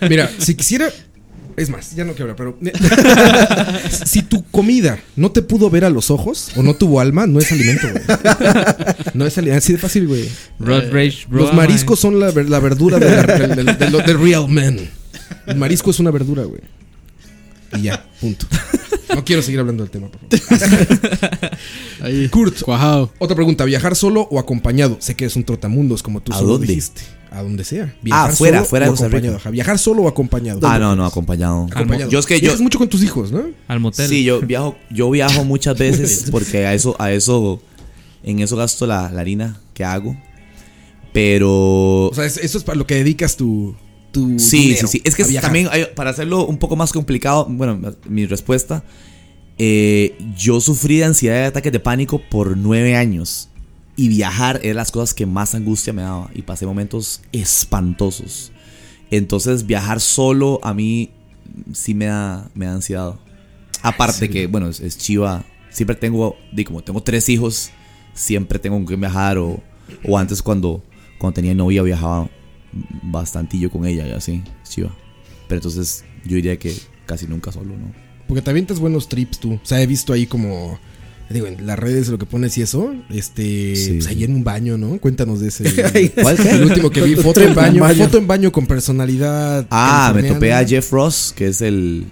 mira, si quisiera. Es más, ya no quiero hablar, pero. si tu comida no te pudo ver a los ojos o no tuvo alma, no es alimento, güey. No es alimento. Así de fácil, güey. Rage, Los mariscos son la, la verdura de, del- del real man. El marisco es una verdura, güey. Y ya, punto. No quiero seguir hablando del tema, por favor. Ahí, Kurt. cuajado. Otra pregunta, ¿viajar solo o acompañado? Sé que es un trotamundos, como tú ¿A solo dónde? dijiste. A donde sea. Ah, fuera, solo fuera de o Costa Rica. acompañado. Viajar solo o acompañado. Ah, no, no, acompañado. Acompañado. Yo es que yo, Viajas mucho con tus hijos, ¿no? al motel. Sí, yo viajo, yo viajo muchas veces porque a eso, a eso, en eso gasto la, la harina que hago. Pero O sea, es- eso es para lo que dedicas tu. Tu sí, dinero, sí, sí. Es que también hay- para hacerlo un poco más complicado, bueno, mi respuesta, eh, yo sufrí de ansiedad y ataques de pánico por nueve años y viajar era las cosas que más angustia me daba y pasé momentos espantosos. Entonces viajar solo a mí sí me da, me da ansiedad. Aparte que, bueno, es, es chiva. Siempre tengo, di, como tengo tres hijos, siempre tengo que viajar. O, o antes cuando, cuando tenía novia viajaba bastantillo con ella y así, chiva. Pero entonces yo diría que casi nunca solo, ¿no? Porque te avientas buenos trips tú. O sea, he visto ahí como. Digo, en las redes lo que pones y eso. Este. Sí, pues ahí en un baño, ¿no? Cuéntanos de ese. ¿Cuál? El último que vi, foto en baño. baño. Foto en baño con personalidad. Ah, me topé a Jeff Ross, que es el,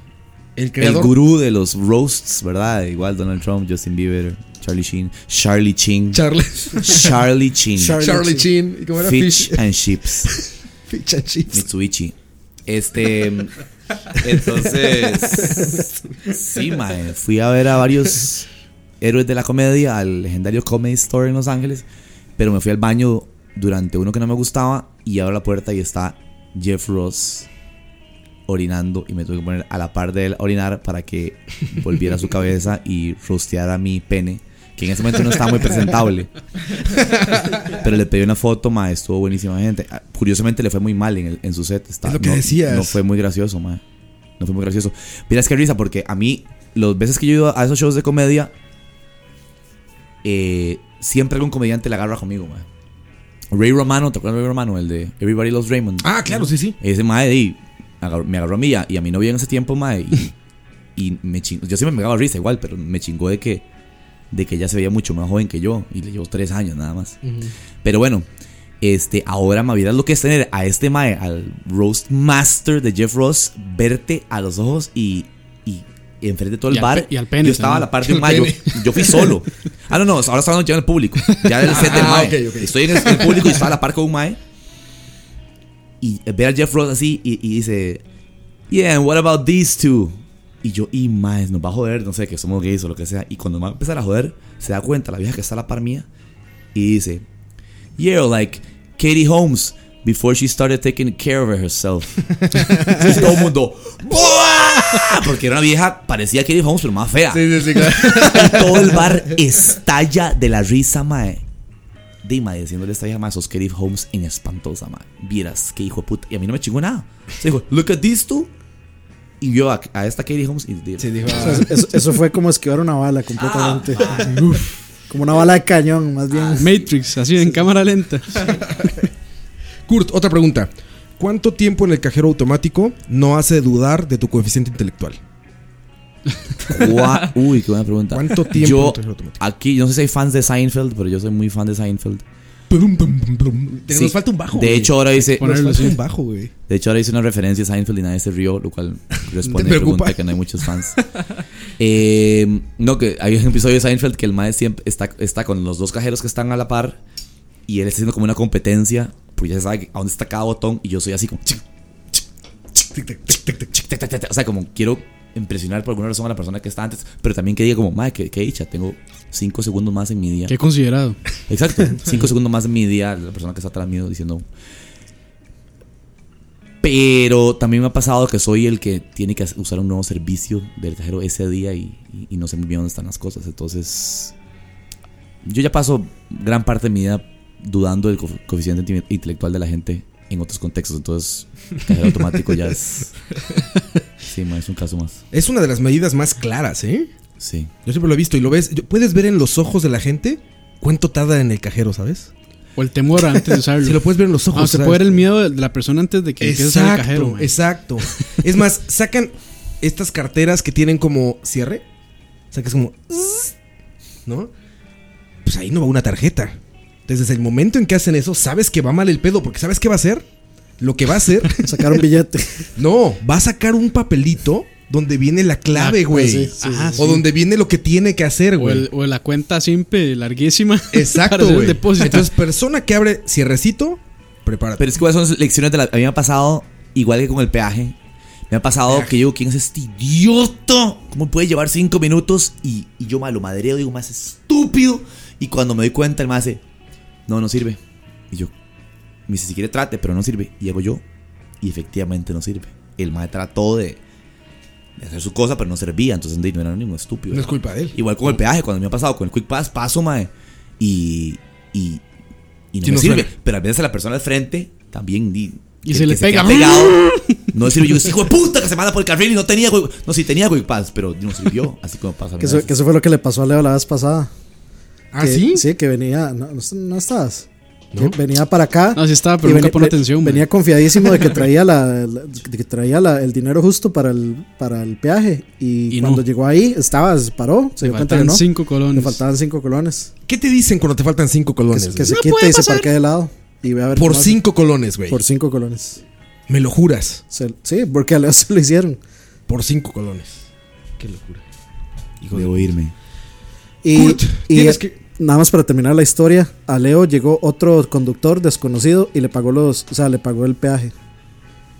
El gurú de los roasts, ¿verdad? Igual Donald Trump, Justin Bieber, Charlie Sheen, Charlie Chin, Charles. Charlie Chin, Charlie Charlie Chin. ¿Y cómo era? Fish Fish. and Chips. Mitsubishi. Este. Entonces. Sí, mae. Fui a ver a varios héroes de la comedia al legendario Comedy Store en Los Ángeles. Pero me fui al baño durante uno que no me gustaba. Y abro la puerta y está Jeff Ross orinando. Y me tuve que poner a la par de él orinar para que volviera su cabeza y rosteara mi pene. Que en ese momento no estaba muy presentable. Pero le pedí una foto, ma, estuvo buenísima gente. Ah, Curiosamente le fue muy mal en, el- en su set. Está- Es lo que no, decías. No fue muy gracioso, ma. No fue muy gracioso. Miras qué risa, porque a mí, las veces que yo he ido a esos shows de comedia, eh, siempre algún comediante le agarra conmigo, ma. Ray Romano, ¿te acuerdas de Ray Romano? El de Everybody Loves Raymond. Ah, claro, sí, sí. Ese mae agarró- me agarró a mí y a, y a mi novia en ese tiempo, mae. Y, y me chingó. Yo siempre me daba risa igual, pero me chingó de que, de que ella se veía mucho más joven que yo. Y le llevo tres años nada más. Pero bueno, este, ahora me vieras lo que es tener a este mae, al Roast Master de Jeff Ross, verte a los ojos y, y enfrente de todo el Y al bar. pe- y al pene yo estaba a también. la par de un Al mae. Yo, yo fui solo. Ah, no, no, ahora estamos llevando el público. Ya del set del Ah, mae. ok, ok. Estoy en el, el público y estaba a la par con un mae. Y ve a Jeff Ross así y, y dice, Yeah, and what about these two? Y yo, y más, nos va a joder, no sé, que somos gays o lo que sea. Y cuando me va a empezar a joder, se da cuenta la vieja que está a la par mía y dice, Yeah, like Katie Holmes before she started taking care of herself. y todo el mundo, ¡Buah! Porque era una vieja, parecía Katie Holmes, pero más fea. Sí, sí, sí, claro. Y todo el bar estalla de la risa, mae. De mae, diciéndole a esta vieja, mae, sos Katie Holmes en espantosa, mae. Vieras, qué hijo de puta. Y a mí no me chingó nada. Se dijo, look at these two. Y vio a, a esta Katie Holmes y dijo, Sí, dijo, O sea, ah, eso, eso fue como esquivar una bala completamente. Como una bala de cañón, más bien. Matrix, así en cámara lenta. Kurt, otra pregunta. ¿Cuánto tiempo en el cajero automático no hace dudar de tu coeficiente intelectual? "Gua- Uy, qué buena pregunta. ¿Cuánto tiempo en Yo, el cajero automático? aquí, no sé si hay fans de Seinfeld, pero yo soy muy fan de Seinfeld. Sí. Nos falta un bajo. De güey. hecho, ahora dice, nos falta un bajo, güey. de hecho, ahora hice una referencia a Seinfeld y nadie se rió, lo cual responde a ¿Te la pregunta que no hay muchos fans. Eh, no, que hay un episodio de Seinfeld que el maestro siempre está, está con los dos cajeros que están a la par y él está haciendo como una competencia, porque ya se sabe a dónde está cada botón y yo soy así como... O sea, como quiero impresionar por alguna razón a la persona que está antes, pero también que diga como, madre, qué, qué dicha, tengo cinco segundos más en mi día. Qué considerado. Exacto, cinco segundos más en mi día, la persona que está atrás mío diciendo... Pero también me ha pasado que soy el que tiene que usar un nuevo servicio del cajero ese día y, y- y no sé muy bien dónde están las cosas. Entonces, yo ya paso gran parte de mi vida dudando del co- coeficiente inte- intelectual de la gente en otros contextos. Entonces, cajero automático ya es... Sí, ma, es un caso más. Es una de las medidas más claras, ¿eh? Sí. Yo siempre lo he visto y lo ves. yo- Puedes ver en los ojos de la gente cuánto tarda en el cajero, ¿sabes? O el temor antes de usarlo. Si lo puedes ver en los ojos. Ah, se puede ver el miedo de la persona antes de que empiece usar el Exacto, cajero. man. exacto. Es más, sacan estas carteras que tienen como cierre. O sea, que es como. ¿No? Pues ahí no va una tarjeta. Desde el momento en que hacen eso, sabes que va mal el pedo, porque ¿sabes qué va a hacer? Lo que va a hacer. Sacar un billete. No, va a sacar un papelito donde viene la clave, La- güey. sí, sí, Ajá, o sí. donde viene lo que tiene que hacer, O, güey. o la cuenta simple larguísima. Exacto, güey. depósito. Entonces, persona que abre cierrecito, prepárate. Pero es que son lecciones de la... A mí me ha pasado, igual que con el peaje, me ha pasado que yo, ¿quién es este idiota? ¿Cómo puede llevar cinco minutos? Y, y yo malo madreo, digo, más estúpido. Y cuando me doy cuenta, el más hace, no, no sirve. Y yo, me dice, si quiere trate, pero no sirve. Y hago yo, y efectivamente no sirve. El más trató de, de hacer su cosa, pero no servía. Entonces, no era ningún estúpido. no es culpa de él. Igual con el peaje, cuando me ha pasado con el Quick Pass, paso, mae. Y. Y. Y no Sí, me no sirve. suena. Pero a veces a la persona al frente también. di- Y que- se le que pega. pegado. No sirve. Yo, hijo de puta, que se manda por el carril y no tenía. No, sí tenía Quick Pass, pero no sirvió. Así como pasa. Que eso, veces. que eso fue lo que le pasó a Leo la vez pasada. ¿Ah, que, sí? Sí, que venía. No, no, no estabas. No. Que venía para acá. No, sí estaba, pero nunca venía- atención. man. Venía confiadísimo de que traía la, la- de que traía la- el dinero justo para el, para el peaje. Y, Y cuando no. llegó ahí, estaba, se paró, se Le dio cuenta que faltaban no. cinco Le colones. faltaban cinco colones. ¿Qué te dicen cuando te faltan cinco Que, colones? que güey? se quite y se parquee de lado. Y ve a ver Por hace. cinco colones, güey. Por cinco colones. Me lo juras. Se- sí, porque a Leo se lo hicieron. Por cinco colones. Qué locura. Hijo de... Debo irme. Y, Kurt, y, tienes eh, que- nada más para terminar la historia, a Leo llegó otro conductor desconocido y le pagó los, o sea, le pagó el peaje.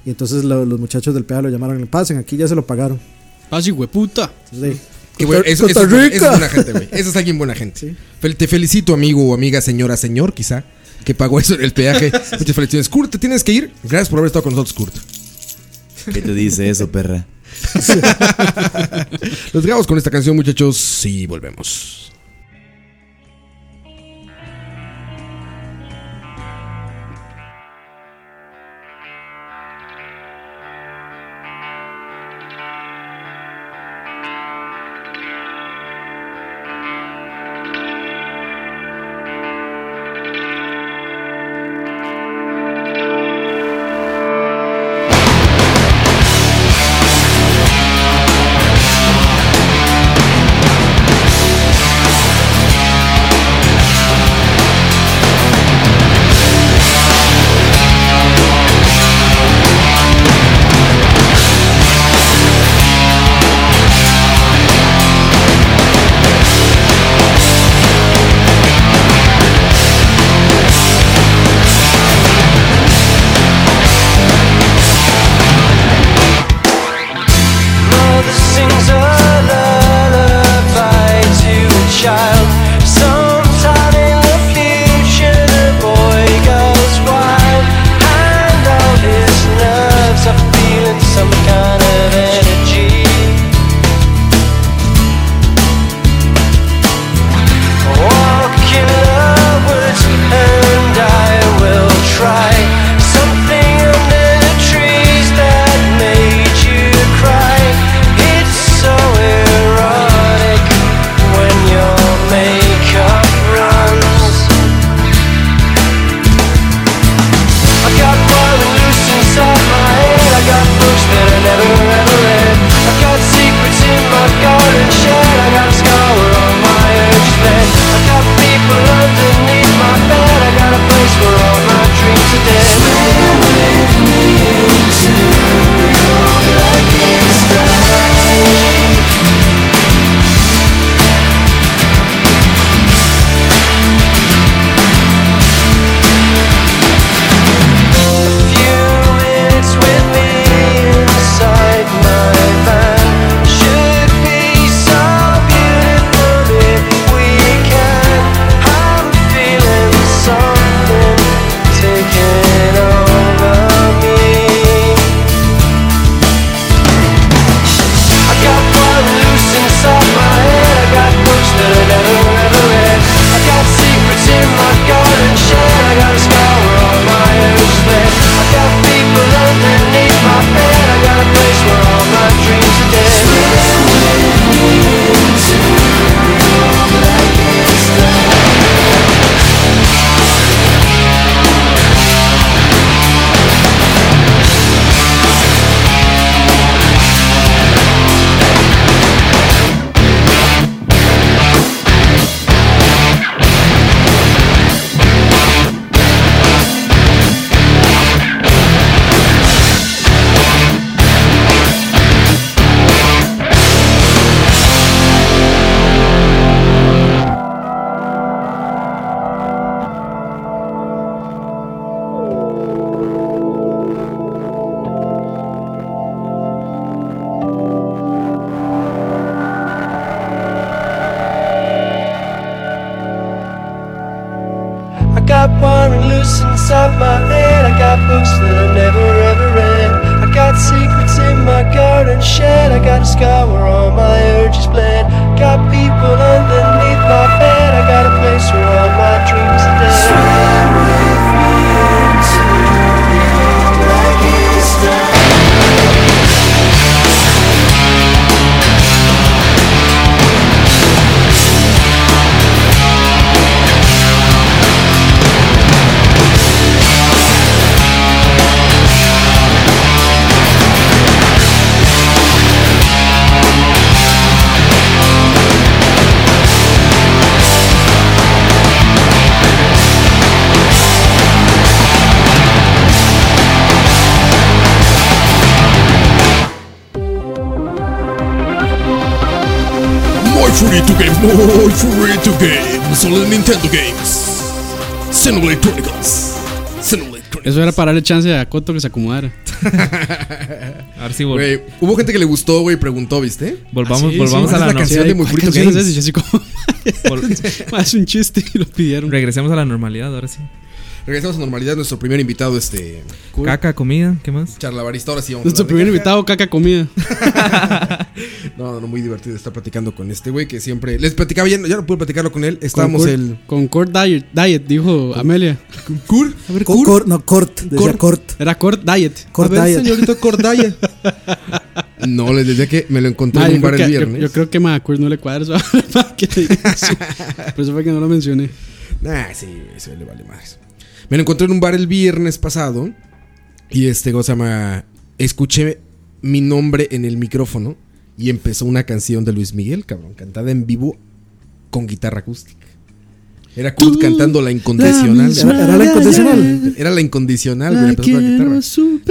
Y entonces lo- los muchachos del peaje lo llamaron, le pasen, aquí ya se lo pagaron. Pase, hueputa. Bueno, Costa- eso, es buena gente, güey. Eso es alguien buena gente. Sí. Fel- te felicito, amigo o amiga, señora, señor, quizá, que pagó eso el peaje. Muchas felicidades. Kurt, te tienes que ir. Gracias por haber estado con nosotros, Kurt. ¿Qué te dice eso, perra? Los dejamos con esta canción, muchachos, y volvemos. Chronicles. Eso era para darle chance a Coto que se acomodara. A ver si Güey, hubo gente que le gustó, güey, preguntó, ¿viste? volvamos, Ah, sí, volvamos sí, a ¿cuál la la canción? de Muy es yo así como, vol- "Ma, es un chiste y lo pidieron. regresemos a la normalidad, ahora sí. Regresamos a normalidad. Nuestro primer invitado, este. Caca, comida, ¿qué más? Charlabarista. Ahora sí vamos Nuestro a primer invitado, caca comida. No, no, muy divertido estar platicando con este güey que siempre. Les platicaba, ya, ya no pude platicarlo con él. Estábamos Con el. Kurt- Con Court Diet, Diet, dijo Amelia. Kur. A ver, Co- Kur. cor- no, Cort, decía Cort. Cort. Era Court Diet. Cort a ver, Diet. señorito Cordaya. no, les decía que me lo encontré en un bar el yo- viernes. yo creo que ma, a Kurt no le cuadra que te eso. Por eso fue que no lo mencioné. Nah, sí, eso le vale más. Me lo encontré en un bar el viernes pasado. Y este, ¿cómo se llama? Escuché mi nombre en el micrófono. Y empezó una canción de Luis Miguel, cabrón, cantada en vivo con guitarra acústica. Era Kurt cantando la incondicional. Era, era la incondicional. Era la incondicional, güey. Empezó con la guitarra.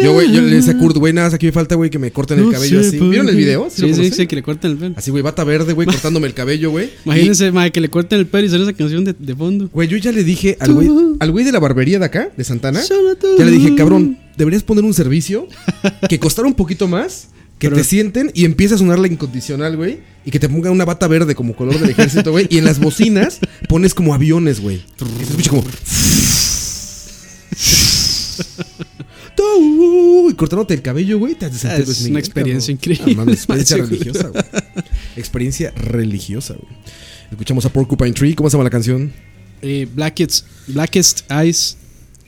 Yo, güey, yo le decía a Kurt, güey, nada, más aquí me falta, güey, que me corten el cabello así. ¿Vieron el video? Sí, sí, sí, que le corten el pelo. Así, güey, bata verde, güey, cortándome el cabello, güey. Imagínense, ma, que le corten el pelo y sale esa canción de, de fondo. Güey, yo ya le dije al güey, al güey de la barbería de acá, de Santana, ya le dije, cabrón, deberías poner un servicio que costara un poquito más, que Pero- te sienten y empiece a sonar la incondicional, güey, y que te pongan una bata verde como color del ejército, güey, y en las bocinas pones como aviones, güey. Que se escuche como... Y cortándote el cabello, güey, te sentir Es una experiencia cabrón. increíble, Ah, experiencia religiosa, güey. Experiencia religiosa, güey. Escuchamos a Porcupine Tree, ¿cómo se llama la canción? Eh, Blackest, Blackest Eyes.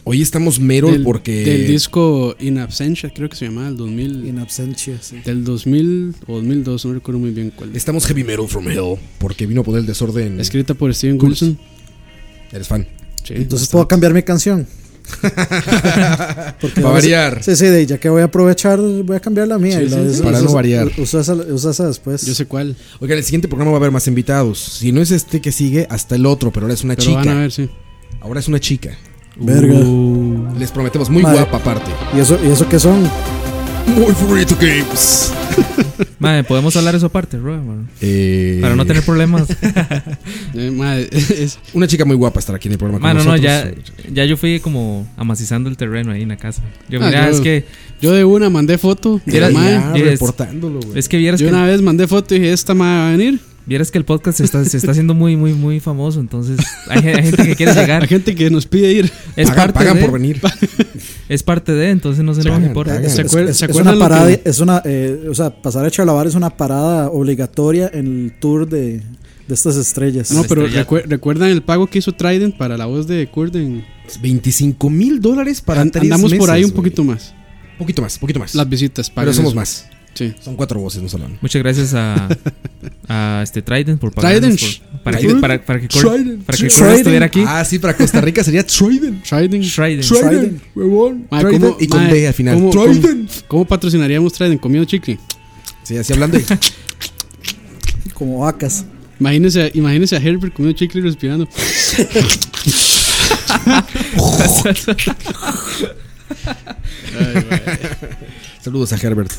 Hoy estamos mero del, porque. Del disco In Absentia, creo que se llamaba, el 2000. In absentia, sí. Del 2000 o 2002, no recuerdo muy bien cuál. Estamos heavy metal from hell. Porque vino a poner el desorden. Escrita por Steven Wilson. Eres fan. Sí, Entonces puedo cambiar mi canción. Porque Va a variar. Sí, sí, de- ya que voy a aprovechar, voy a cambiar la mía. Sí, y la sí, de- sí. Para no variar. Usa esa, usa esa después. Yo sé cuál. Oiga, en el siguiente programa va a haber más invitados. Si no es este que sigue, hasta el otro, pero ahora es una Pero van a chica. ver, sí. Ahora es una chica. Verga. Les prometemos muy Madre. guapa aparte. ¿Y eso, ¿Y eso qué son? Muy free to games. Madre, podemos hablar eso aparte, man? Eh, Para no tener problemas. Eh, ma, es- Una chica muy guapa estar aquí en el programa con Mano, no, nosotros. ya, ya yo fui como amacizando el terreno ahí en la casa. Yo, Ah, mira, yo- es que, yo de una mandé foto. de Era- reportándolo, güey. es que vieras Yo que, una vez mandé foto y dije, esta mae va a venir. Vieras que el podcast se está, se está haciendo muy, muy, muy famoso. Entonces, hay, hay gente que quiere llegar. gente que nos pide ir. Es pagan, parte pagan de, por venir. Es parte de, entonces no se nos importa. pagan. ¿Se Es, acuer- es- se es acuerdan una lo que- parada, es una, eh, o sea, pasar a Chalabar es una parada obligatoria en el tour de, de estas estrellas. No, pero recuerdan el pago que hizo Trident para la voz de Kurt en- 25 mil dólares para An- tres Andamos por meses, ahí un poquito más. Poquito más, poquito más. Las visitas. Pero paguen somos eso. más. Sí. Son cuatro voces, no solo una. Muchas gracias a, a este Trident por pagarnos Trident. por- para, que, Trident. para, para que Trident. para que estuviera aquí. Ah, sí, para Costa Rica sería Trident. Trident. Trident. Trident. huevón. Trident ¿cómo- y con ma, D al final. ¿cómo- cómo- Trident. ¿Cómo patrocinaríamos Trident? Comiendo chicle. Sí, así hablando. y- Como vacas. Imagínense, imagínense a Herbert comiendo chicle y respirando. Saludos a Herbert.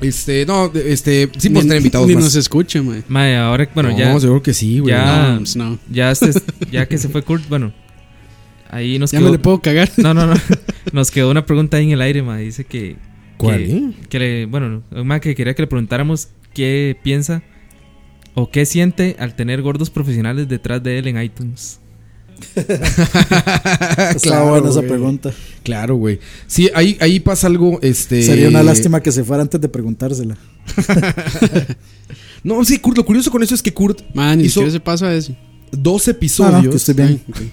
Este, no, este, sí podemos tener invitados Ni más. nos escucha, mae. Mae, ahora, bueno, no, ya, seguro que sí, güey. ya- No, pues no. ya, este, ya que se fue Kurt, bueno, ahí nos Ya quedó. me le puedo cagar. No, no, no. Nos quedó una pregunta ahí en el aire, ma. Dice que. ¿Cuál, Que, eh? que le, bueno, ma, que quería que le preguntáramos qué piensa o qué siente al tener gordos profesionales detrás de él en iTunes. Está Claro, buena esa güey. pregunta. Claro, güey. Sí, ahí, ahí pasa algo, este... Sería una lástima que se fuera antes de preguntársela. No, sí, Kurt, lo curioso con eso es que Kurt Man, hizo se pasa eso. dos episodios, no, que estoy bien. Ay,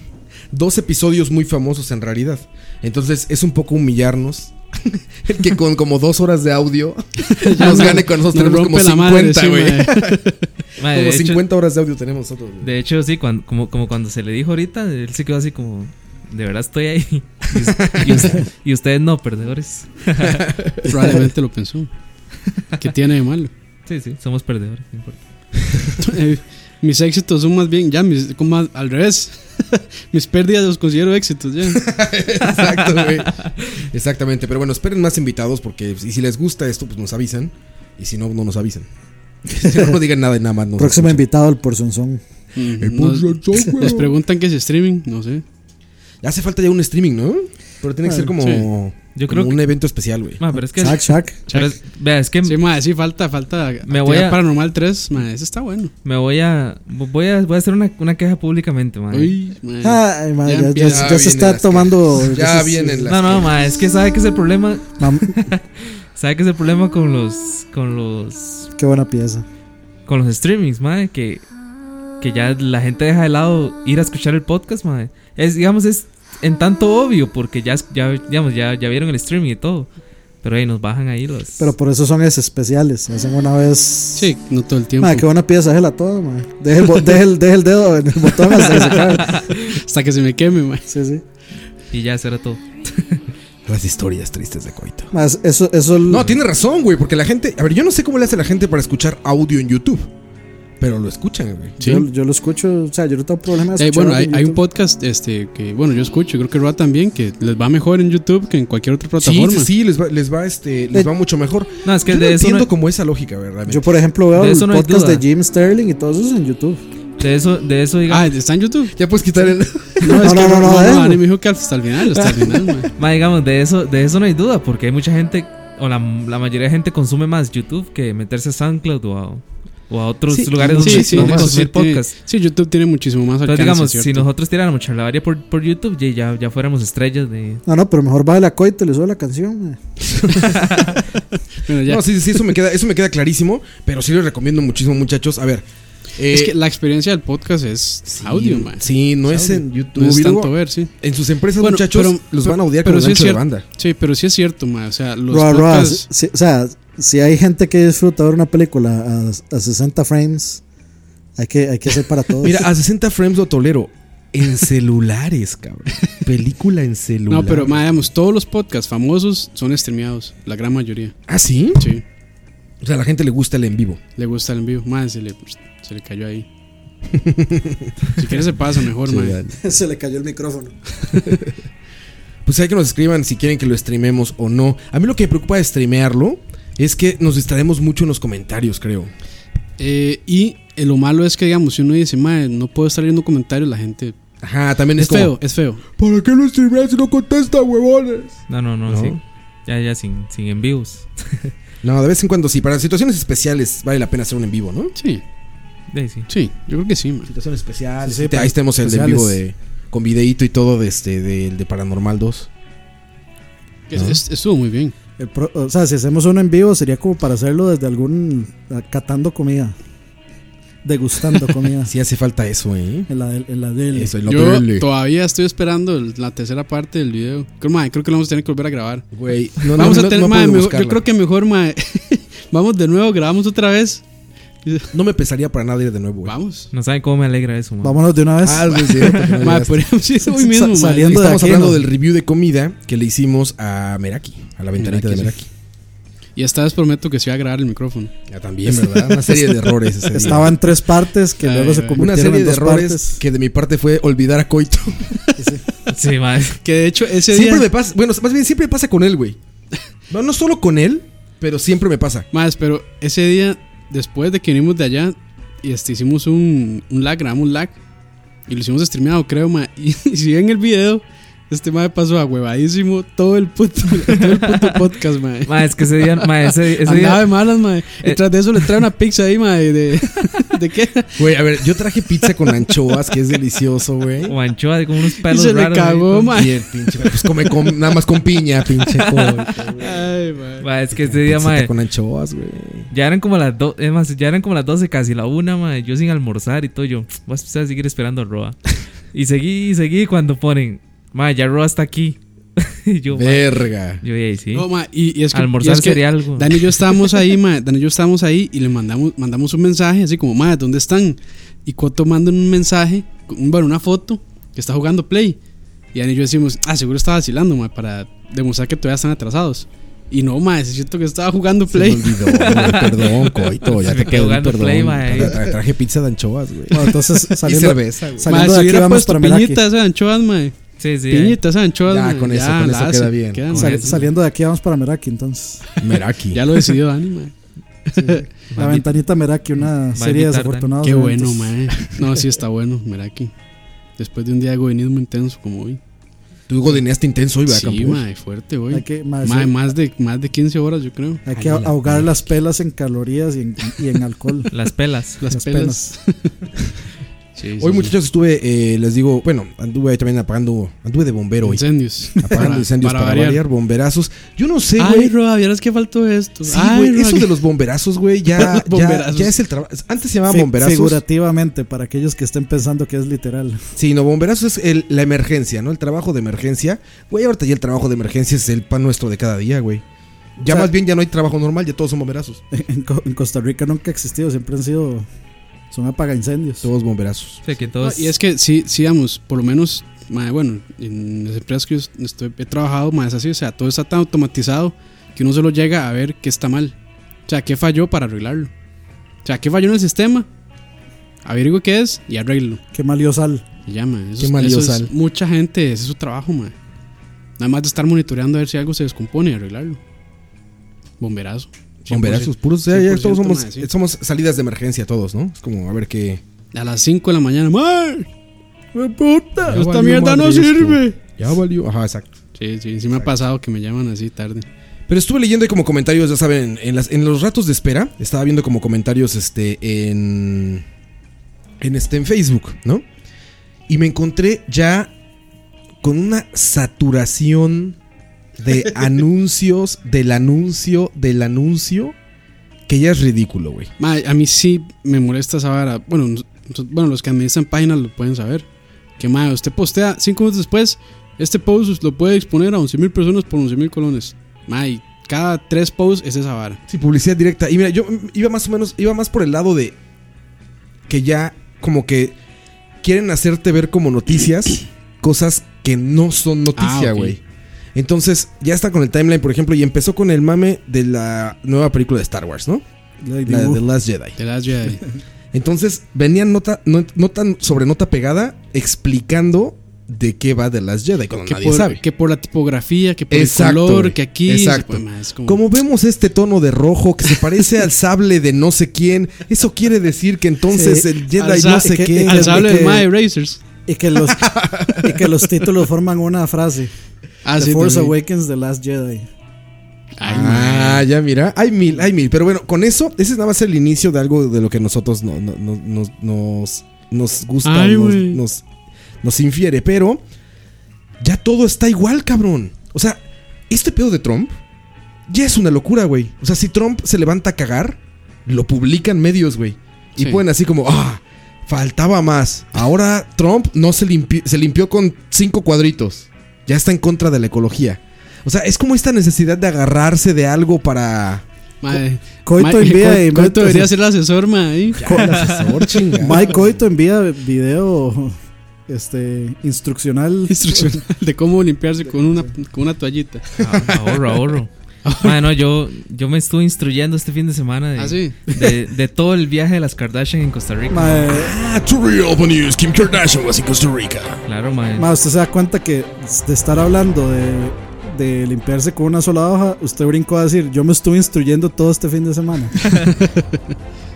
dos episodios muy famosos en realidad. Entonces es un poco humillarnos. El que con como dos horas de audio nos gane con nosotros Nos tenemos como rompe la madre, 50, sí, güey. Como de, hecho, 50 horas de audio tenemos nosotros. de hecho, sí, cuando, como, como cuando se le dijo ahorita, él se quedó así como, de verdad estoy ahí. Y, y ustedes no, perdedores. Probablemente lo pensó. ¿Qué tiene de malo? Sí, sí, somos perdedores, no importa. Mis éxitos son más bien, ya, mis, como al al revés. mis pérdidas los considero éxitos, ya. Exacto, güey. Exactamente. Pero bueno, esperen más invitados porque si, si les gusta esto, pues nos avisan. Y si no, no nos avisan. Si no, no digan nada y nada más. nos Próximo escuchan. invitado al Porzonzón. Mm, nos, nos preguntan que es streaming, no sé. Ya hace falta ya un streaming, ¿no? Pero tiene que ser como, Sí. Yo como un evento especial, güey. Ma, pero es que. Shaq, Shaq. pero es- vea, es que Sí, mae, sí, falta, falta. Me voy a- Paranormal 3, mae, ese está bueno. me voy a. Voy a, voy a hacer una, una queja públicamente, man. Uy, mae. Ay, madre, Ya ya, ya- empieza. ya Ya se está tomando. quejas. Ya vienen las No, no, quejas. ma, es que sabe que es el problema. ¿Sabe qué es el problema con los. con los. Qué buena pieza. con los streamings, madre? Que. que ya la gente deja de lado ir a escuchar el podcast, madre. Es, digamos, es en tanto obvio, porque ya, ya, digamos, ya, ya vieron el streaming y todo. Pero ahí nos bajan ahí los. Pero por eso son es especiales. Hacen una vez. Sí, no todo el tiempo. Madre, qué buena pieza, déjela toda, madre. Deje el, deje el, deje el dedo en el botón hasta que se acabe. Hasta que se me queme, mae. Sí, sí. Y ya será todo. Las historias tristes de Coito. Más, eso, eso. No, tiene razón, güey, porque la gente. A ver, yo no sé cómo le hace la gente para escuchar audio en YouTube. Pero lo escuchan, güey. Sí. Yo, yo lo escucho, o sea, yo no tengo problema de Eh, bueno, hay, hay un podcast este que, bueno, yo escucho, creo que Roa también, que les va mejor en YouTube que en cualquier otra plataforma. sí, sí, les va, les va, este, les Eh, va mucho mejor. No, es que Yo de no eso. entiendo No, como esa lógica, ¿verdad? Yo, por ejemplo, veo De el eso no hay podcast duda. de Jim Sterling y todo eso es en YouTube. de eso, de eso, Ah, digamos. ¿está en YouTube? Ya puedes quitar el. No, es No, que no, no, no. Dani me dijo que hasta el final, hasta el final, mae. ma, digamos, de eso, de eso no hay duda, porque hay mucha gente. O la, la mayoría de gente consume más YouTube que meterse a SoundCloud o a, o a otros Sí, lugares donde sí, eso consumir sí, tiene- podcast. sí, YouTube tiene muchísimo más alcance. Entonces, digamos, ¿cierto? si nosotros tiráramos charlavaria por, por YouTube, ya, ya, fuéramos estrellas de. No, no, pero mejor bájale a Coito y le sube la canción. Bueno, ya. No, sí, sí, eso me queda, eso me queda clarísimo. Pero sí les recomiendo muchísimo, muchachos. A ver. es eh, que la experiencia del podcast es sí, audio, man. Sí, no Es es, en YouTube. No es tanto ver, sí. En sus empresas, Bueno, muchachos, pero- los van a odiar pero con sí el es ancho de banda. Sí, pero sí es cierto, ma. O sea, los Roa, Roa, podcasts. sí, o sea, si hay gente que disfruta ver una película a, a 60 frames, hay que, hay que hacer para todos. Mira, a 60 frames lo tolero. En celulares, cabrón. Película en celular. No, pero, digamos, todos los podcasts famosos son streameados. La gran mayoría. ¿Ah, sí? Sí. O sea, a la gente le gusta el en vivo. Le gusta el en vivo. Ma, se le, se le cayó ahí. si quieres se pasa mejor, Sí. Se le cayó el micrófono. Pues hay que nos escriban si quieren que lo streamemos o no. A mí lo que me preocupa de streamearlo es que nos distraemos mucho en los comentarios, creo. Eh, y eh, lo malo es que, digamos, si uno dice, ma, no puedo estar leyendo comentarios, la gente. Ajá, también es, Es como, feo, es feo. ¿Para qué lo streameas si no contesta, huevones? No, no, no, ¿No? sí. Ya, ya sin, sin en vivos. No, de vez en cuando sí. Para situaciones especiales vale la pena hacer un en vivo, ¿no? Sí, Sí, sí. sí, yo creo que sí, ma. Situaciones especiales. Sí, sí, Te- ahí tenemos el de en vivo de con videíto y todo de este del de Paranormal 2. Es- ¿No? es- estuvo muy bien. El pro- o sea, si hacemos uno en vivo sería como para hacerlo desde algún... ah, catando comida. Degustando comida. Sí hace falta eso, ¿eh? En la, del- en la del... Eso, el Yo todavía estoy esperando el- la tercera parte del video. Creo, ma, creo que lo vamos a tener que volver a grabar. Güey, no, vamos no, a tener, no mejor- yo creo que mejor, ma, vamos de nuevo, grabamos otra vez. No me pesaría para nada ir de nuevo, güey. Vamos. No saben cómo me alegra eso, man. Vámonos de una vez. Ah, sí, es cierto que no Ma, llegaste. podríamos ir hoy Sa- mismo, ma. saliendo de Estamos aquí, hablando ¿no? del review de comida que le hicimos a Meraki, a la ventanita de Meraki. Y esta vez prometo que se va a grabar el micrófono. Ya también, ¿verdad? Una serie de errores. ese día. Estaba en tres partes que Ay, luego se convirtieron Una serie en de dos errores partes. que de mi parte fue olvidar a Coito. Sí, man. Que de hecho ese Siempre día... me pasa, bueno, más bien siempre pasa con él, güey. No, no solo con él, pero siempre me pasa. Más, pero ese día, después de que vinimos de allá, y este, hicimos un, un lag, grabamos un lag. Y lo hicimos streameado, creo, ma. Y, si ven el video, Este mae pasó a huevadísimo todo el puto, todo el puto podcast, mae. Ma, es que ese día, ma, ese, día, de malas, mae. Y Eh. tras de eso le trae una pizza ahí, mae. De, ¿De qué? Güey, a ver, yo traje pizza con anchoas, que es delicioso, güey. o anchoa de como unos Y pelos se le raros. ahí, cagó, con- mae. Y el pinche, pues come con, nada más con piña, pinche güey. Ay, mae. Ma, es que ese día, Pizzita ma, con anchoas, güey. ya eran como las dos, es más, ya eran como las 12, casi la una, ma, yo sin almorzar y todo, yo, voy a seguir esperando a Roa. Y seguí, y seguí cuando ponen, ma, ya Roa está aquí. y yo, ma, Verga. yo, y ahí sí. No, mae, y, y es que, Almorzar y es que sería algo. Dani y yo estábamos ahí, mae. Dani y yo estábamos ahí y le mandamos, mandamos un mensaje así como, mae, ¿dónde están? Y Coto manda un mensaje, un- bueno, una foto que está jugando Play. Y Dani y yo decimos, ah, seguro estaba vacilando, mae, para demostrar que todavía están atrasados. Y no, mae, es cierto que estaba jugando Se me Play. olvidó, güey, perdón, coito. Ya te quedó perdón. Play. Tra- tra- Traje pizza de anchoas, güey. Bueno, entonces Y saliendo, cerveza, güey. Saliendo si de aquí vamos para Meraki. piñitas de anchoas, mae. Sí, sí. Piñitas anchoas, Ya, con eso, con la eso hace, queda bien. quedan, Sal- saliendo de aquí vamos para Meraki entonces. Meraki. Ya lo decidió Dani, mae. La ventanita Meraki, una serie de invitar, desafortunados. Qué bueno, mae. No, sí está bueno, aquí. Después de un día de godinismo intenso como hoy. Tú godineaste intenso hoy, ¿verdad, Sí, mae, fuerte hoy. Mae, sí, más de más de 15 horas, yo creo. hay que Ay, la ahogar madre. las pelas en calorías y en, y en alcohol. Las pelas. Las, Las pelas. Sí, sí, Hoy, sí. muchachos, estuve, eh, les digo, bueno, anduve ahí también apagando, anduve de bombero hoy. Incendios. Apagando incendios para, variar. bomberazos. Yo no sé, Ay, güey. Roa, vieras que faltó esto. Sí, Ay, güey, Roa, eso que- de los bomberazos, güey, ya, ya, Bomberazos. ya es el trabajo. Antes se llamaban Fi- bomberazos. Figurativamente, para aquellos que estén pensando que es literal. Sí, no, bomberazos es el- la emergencia, ¿no? El trabajo de emergencia. Güey, ahorita ya el trabajo de emergencia es el pan nuestro de cada día, güey. Ya O sea- más bien ya no hay trabajo normal, ya todos son bomberazos. En, en Costa Rica nunca ha existido, siempre han sido. Son apaga incendios. Todos bomberazos. O sea, que No, todos. y es que sí, sí, digamos, por lo menos, mae, bueno, en las empresas que yo estoy- he trabajado, más es así, o sea, todo está tan automatizado que uno solo llega a ver qué está mal. O sea, qué falló para arreglarlo. O sea, qué falló en el sistema, averiguo qué es y arreglo. Qué malió sal. Y ya, mae, eso, Qué es- mal eso dio es sal. mucha gente, ese es su trabajo, mae. Nada más de estar monitoreando a ver si algo se descompone y arreglarlo. Bomberazo. 100%. Bomberazos puros. Ya, ya 100%, todos somos, sí. somos salidas de emergencia todos, ¿no? Es como a ver qué. A las 5 de la mañana, ¡mae! ¡Hue puta! Ya ¡Esta mierda no esto. sirve! Ya valió. Ajá, exacto. Sí, sí, sí me ha pasado que me llaman así tarde. Pero estuve leyendo como comentarios, ya saben, en, las, en los ratos de espera, estaba viendo como comentarios este en en este en Facebook, ¿no? Y me encontré ya con una saturación de anuncios, del anuncio, del anuncio, que ya es ridículo, güey. A mí sí me molesta esa vara. Bueno, bueno, los que administran páginas lo pueden saber. Que ma, usted postea cinco minutos después, este post lo puede exponer a 11 mil personas por 11 mil colones. Ma, y cada tres posts es esa vara. Sí, publicidad directa. Y mira, yo iba más o menos, iba más por el lado de que ya como que quieren hacerte ver como noticias cosas que no son noticia, Ah, ok. Entonces, ya está con el timeline, por ejemplo, y empezó con el mame de la nueva película de Star Wars, ¿no? La de. The Last Jedi. De las Jedi. Entonces, venían nota, sobre nota pegada explicando de qué va The Last Jedi, cuando que, nadie por, sabe. que por la tipografía, que por Exacto, el color, que aquí. Exacto. como- Como vemos este tono de rojo que se parece al sable de no sé quién, eso quiere decir que entonces Sí. el Jedi no sé que- qué. al sable que- del Mae Racers. Y que los, y que los títulos forman una frase. Ah, The sí, Force también. Awakens, The Last Jedi. Ay, Ah, ya mira, hay mil, hay mil. Pero bueno, con eso, ese es nada más el inicio de algo de lo que nosotros no- no- no- nos, nos, nos gusta, Ay, nos, nos, nos infiere. Pero ya todo está igual, cabrón. O sea, este pedo de Trump ya es una locura, güey. O sea, si Trump se levanta a cagar, lo publican medios, güey. Y Sí. ponen así como, ah, faltaba más. Ahora Trump no se limpió, se limpió con cinco cuadritos. Ya está en contra de la ecología. O sea, es como esta necesidad de agarrarse de algo para. Mae. Coito Mae, envía Co- y Coito debería ser el asesor, mae. El asesor, chingada. Mike Coito envía video este instruccional. Instruccional de cómo limpiarse con una, con una toallita. Ah, ahorro, ahorro. Bueno, yo, yo me estuve instruyendo este fin de semana de, Ah, sí. de, de todo el viaje de las Kardashian en Costa Rica. Mae, Ah, to real news, Kim Kardashian was in Costa Rica. Claro, mae. mae, usted se da cuenta que de estar hablando de, de limpiarse con una sola hoja, usted brincó a decir, yo me estuve instruyendo todo este fin de semana.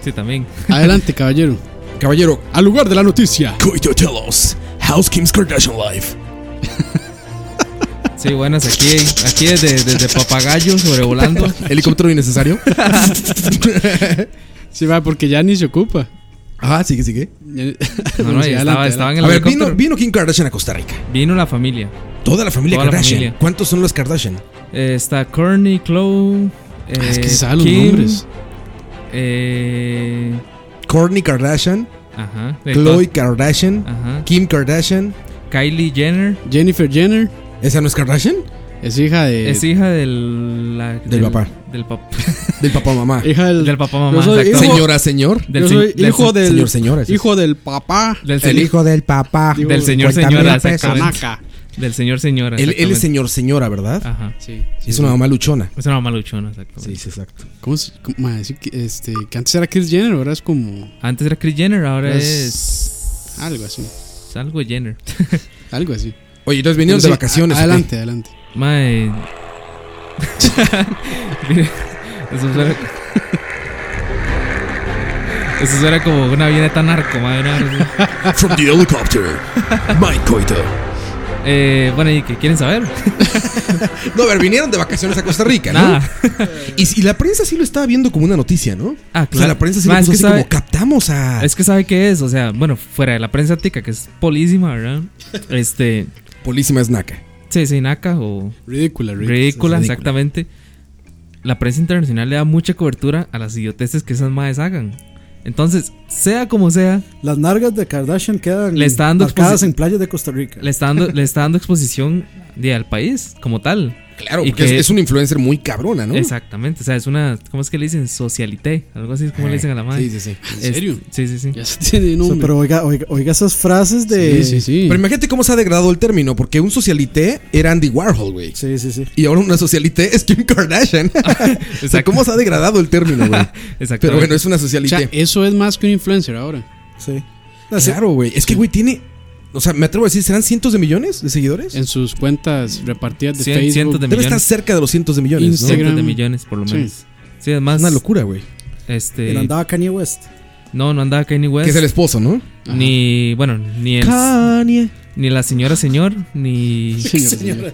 Sí, también. Adelante, caballero. Caballero, Al lugar de la noticia. Coito, tell us, how's Kim's Kardashian life? Sí, buenas, aquí, aquí desde, desde Papagayo sobrevolando. Helicóptero innecesario. Sí, va, porque ya ni se ocupa. Ajá, sigue, sigue. No, no, ya estaba, adelante, estaba en el A ver, vino, helicóptero. vino Kim Kardashian a Costa Rica. Vino la familia. Toda la familia Toda la Kardashian. familia. ¿Cuántos son los Kardashian? Eh, está Courtney, Chloe. Ah, es que eh, se saben los Kim, nombres. Eh, Kourtney Kardashian, ajá. de Khloe Kardashian, Ajá. Kim Kardashian. Kylie Jenner. Jennifer Jenner ¿Esa no es Kardashian? es hija de. Es hija del. la- Del papá. Del, pap- Del papá mamá. hija del. del papá mamá. Yo soy exacto. hijo- Señora, señor. Del, yo se- soy del hijo del. señor, señora. Hijo del papá. del El hijo del papá. Digo, del señor señora. Canaca. Del señor señora. Él, él es señor, señora, ¿verdad? Ajá. Sí. sí, Es una mamá luchona. Es una mamá luchona, exactamente. Sí, sí, exacto. ¿Cómo se.? cómo- ma, sí que, este, que antes era Chris Jenner, ahora es como. Antes era Chris Jenner, ahora Es- es. Algo así. es algo Jenner. Algo así. Oye, entonces vinieron de vacaciones. a-. Adelante, adelante. Mae. Mire, Eso suena. Eso suena como una avioneta narco, vara así. From the helicopter. Mike Coito. Eh, bueno, ¿y qué quieren saber? No, a ver, vinieron de vacaciones a Costa Rica, ¿no? Nada. Y, y la prensa sí lo estaba viendo como una noticia, ¿no? Ah, O sea, claro. la prensa sí Ma, lo es puso que así sabe- como captamos a. Es que sabe qué es, o sea, bueno, fuera de la prensa tica, que es polísima, ¿verdad? Este. Polísima Snaca. Sí, sí, naca o Ridícula, ridícula. ridícula, exactamente. La prensa internacional le da mucha cobertura a las idioteces que esas madres hagan. Entonces, sea como sea, Las nargas de Kardashian quedan Le está dando marcadas en playas de Costa Rica. le está dando, le está dando exposición de, al país como tal. Claro, Y porque que- es, es una influencer muy cabrona, ¿no? Exactamente, o sea, es una, ¿cómo es que le dicen? Socialité, algo así es como le dicen a la madre. Sí, sí, sí. ¿En serio? sí, sí, sí. Ya se tiene O sea, nombre. pero oiga, oiga, oiga esas frases de. sí, sí, sí. Pero imagínate cómo se ha degradado el término, porque un socialité era Andy Warhol, güey. Sí, sí, sí. Y ahora una socialité es Kim Kardashian. o sea, Exacto. ¿cómo se ha degradado el término, güey? Exactamente. Pero bueno, es una o sea, socialité. eso es más que un influencer ahora. Sí. claro, güey. Es que, güey, tiene. O sea, me atrevo a decir, ¿serán cientos de millones de seguidores? En sus cuentas repartidas de Cien- Facebook. cientos de Debe estar cerca de los cientos de millones, ¿no? Instagram. Cientos de millones, por lo Sí. menos. Sí, además. Es una locura, güey. Este. Pero andaba Kanye West. No, no andaba Kanye West. Que es el esposo, ¿no? Ni, bueno, ni el, Kanye. Ni la señora señor, ni Señor, Señora.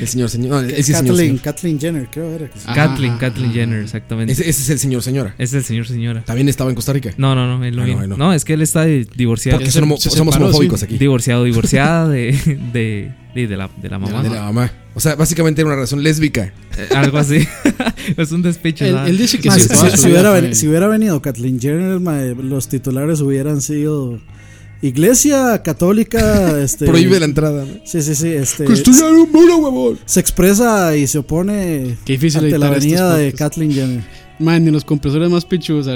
El señor, señor. No, ese Kathleen, señor. Kathleen Jenner, creo era. que sí. Ajá, Kathleen, ajá, Kathleen ajá. Jenner, exactamente. Ese, ese es el señor, señora. es el señor señora. También estaba en Costa Rica. No, no, no, él no Ah, no, él no. no. es que él está di- divorciado. Porque se- somos, se somos separó, homofóbicos sí. aquí. Divorciado, divorciada de, de, de, de la, de la mamá. De la mamá. O sea, básicamente era una relación lésbica. Eh, Algo así. es un despecho. Él, él dice que Ma, sí, si, si- si hubiera, si venido Kathleen Jenner, los titulares hubieran sido Iglesia Católica. Este, Prohíbe la entrada, ¿no? Sí, sí, sí. Este, Construyan un muro, huevón. se expresa y se opone Qué difícil ante la editar estos venida de. Kathleen Jenner. Man, ni los compresores más pichudos.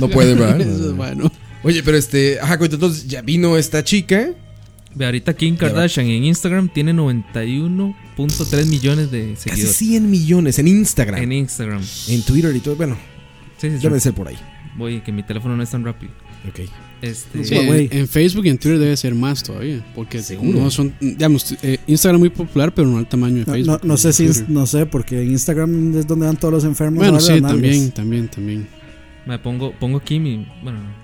No pueden, ¿verdad? Eso bueno. Oye, pero este. Ajá, entonces ya vino esta chica. Ve, ahorita Kim Kardashian en Instagram tiene 91.3 millones de Casi seguidores. 100 millones en Instagram. En En, Instagram. Twitter y todo. Bueno, Sí, sí, sí. debe ser por ahí. Voy, que mi teléfono no es tan rápido. Ok. Este, Sí, Huawei. en, en Facebook y en Twitter debe ser más todavía. Porque Seguro. no son, digamos, eh, Instagram muy popular, pero no al tamaño de No, Facebook. no, no sé si, no sé, porque en Instagram es donde van todos los enfermos. Bueno, sí, también, también, también. me pongo, pongo Kim y. Bueno, no.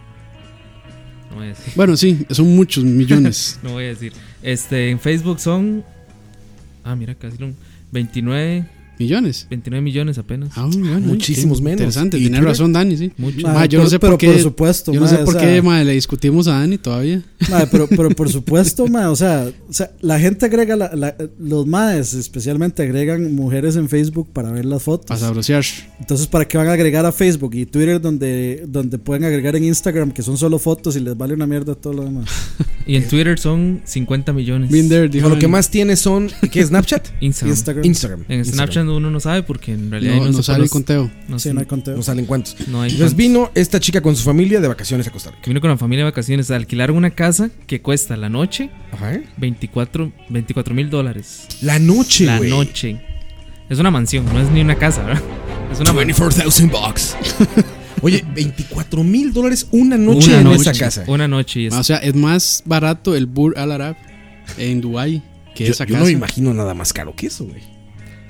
No voy a decir. Bueno, sí, son muchos millones. No voy a decir. Este, en Facebook son. Ah, mira, casi un 29, ¿Millones? 29 millones apenas. Ah, bueno, Muchísimos qué menos. Interesante, ¿Y tiene razón Dani, sí. Mucho. Ma, Ma, yo por- no sé pero por qué. por supuesto, yo no ma, sé o por sea, qué, madre, le discutimos a Dani todavía. Pero, pero por supuesto, o sea, o sea, la gente agrega, la- la- los maes especialmente agregan mujeres en Facebook para ver las fotos. Para sabrosear. Entonces, ¿para qué van a agregar a Facebook y Twitter donde, donde pueden agregar en Instagram que son solo fotos y les vale una mierda todo lo demás? Y en Twitter son 50 millones. Been there, dijo lo que más tiene son. ¿Qué? ¿Snapchat? Instagram. Instagram. Instagram. En. Snapchat uno no sabe porque en realidad No, no, no sale el los- conteo. No, Sí, sé- no hay conteo. No salen cuántos. no hay Entonces cuántos. vino esta chica con su familia de vacaciones a Costa Rica. Que vino con la familia de vacaciones. Alquilaron una casa que cuesta la noche Ajá. 24 mil dólares. La noche, la güey. noche. Es una mansión, no es ni una casa, ¿verdad? Es una mansión. 24,000 bucks. Oye, 24 mil dólares una noche Una en noche, esa casa. Una noche. y es- O sea, es más barato el Bur Al Arab en Dubai que Yo, esa yo casa. no me imagino nada más caro que eso, güey.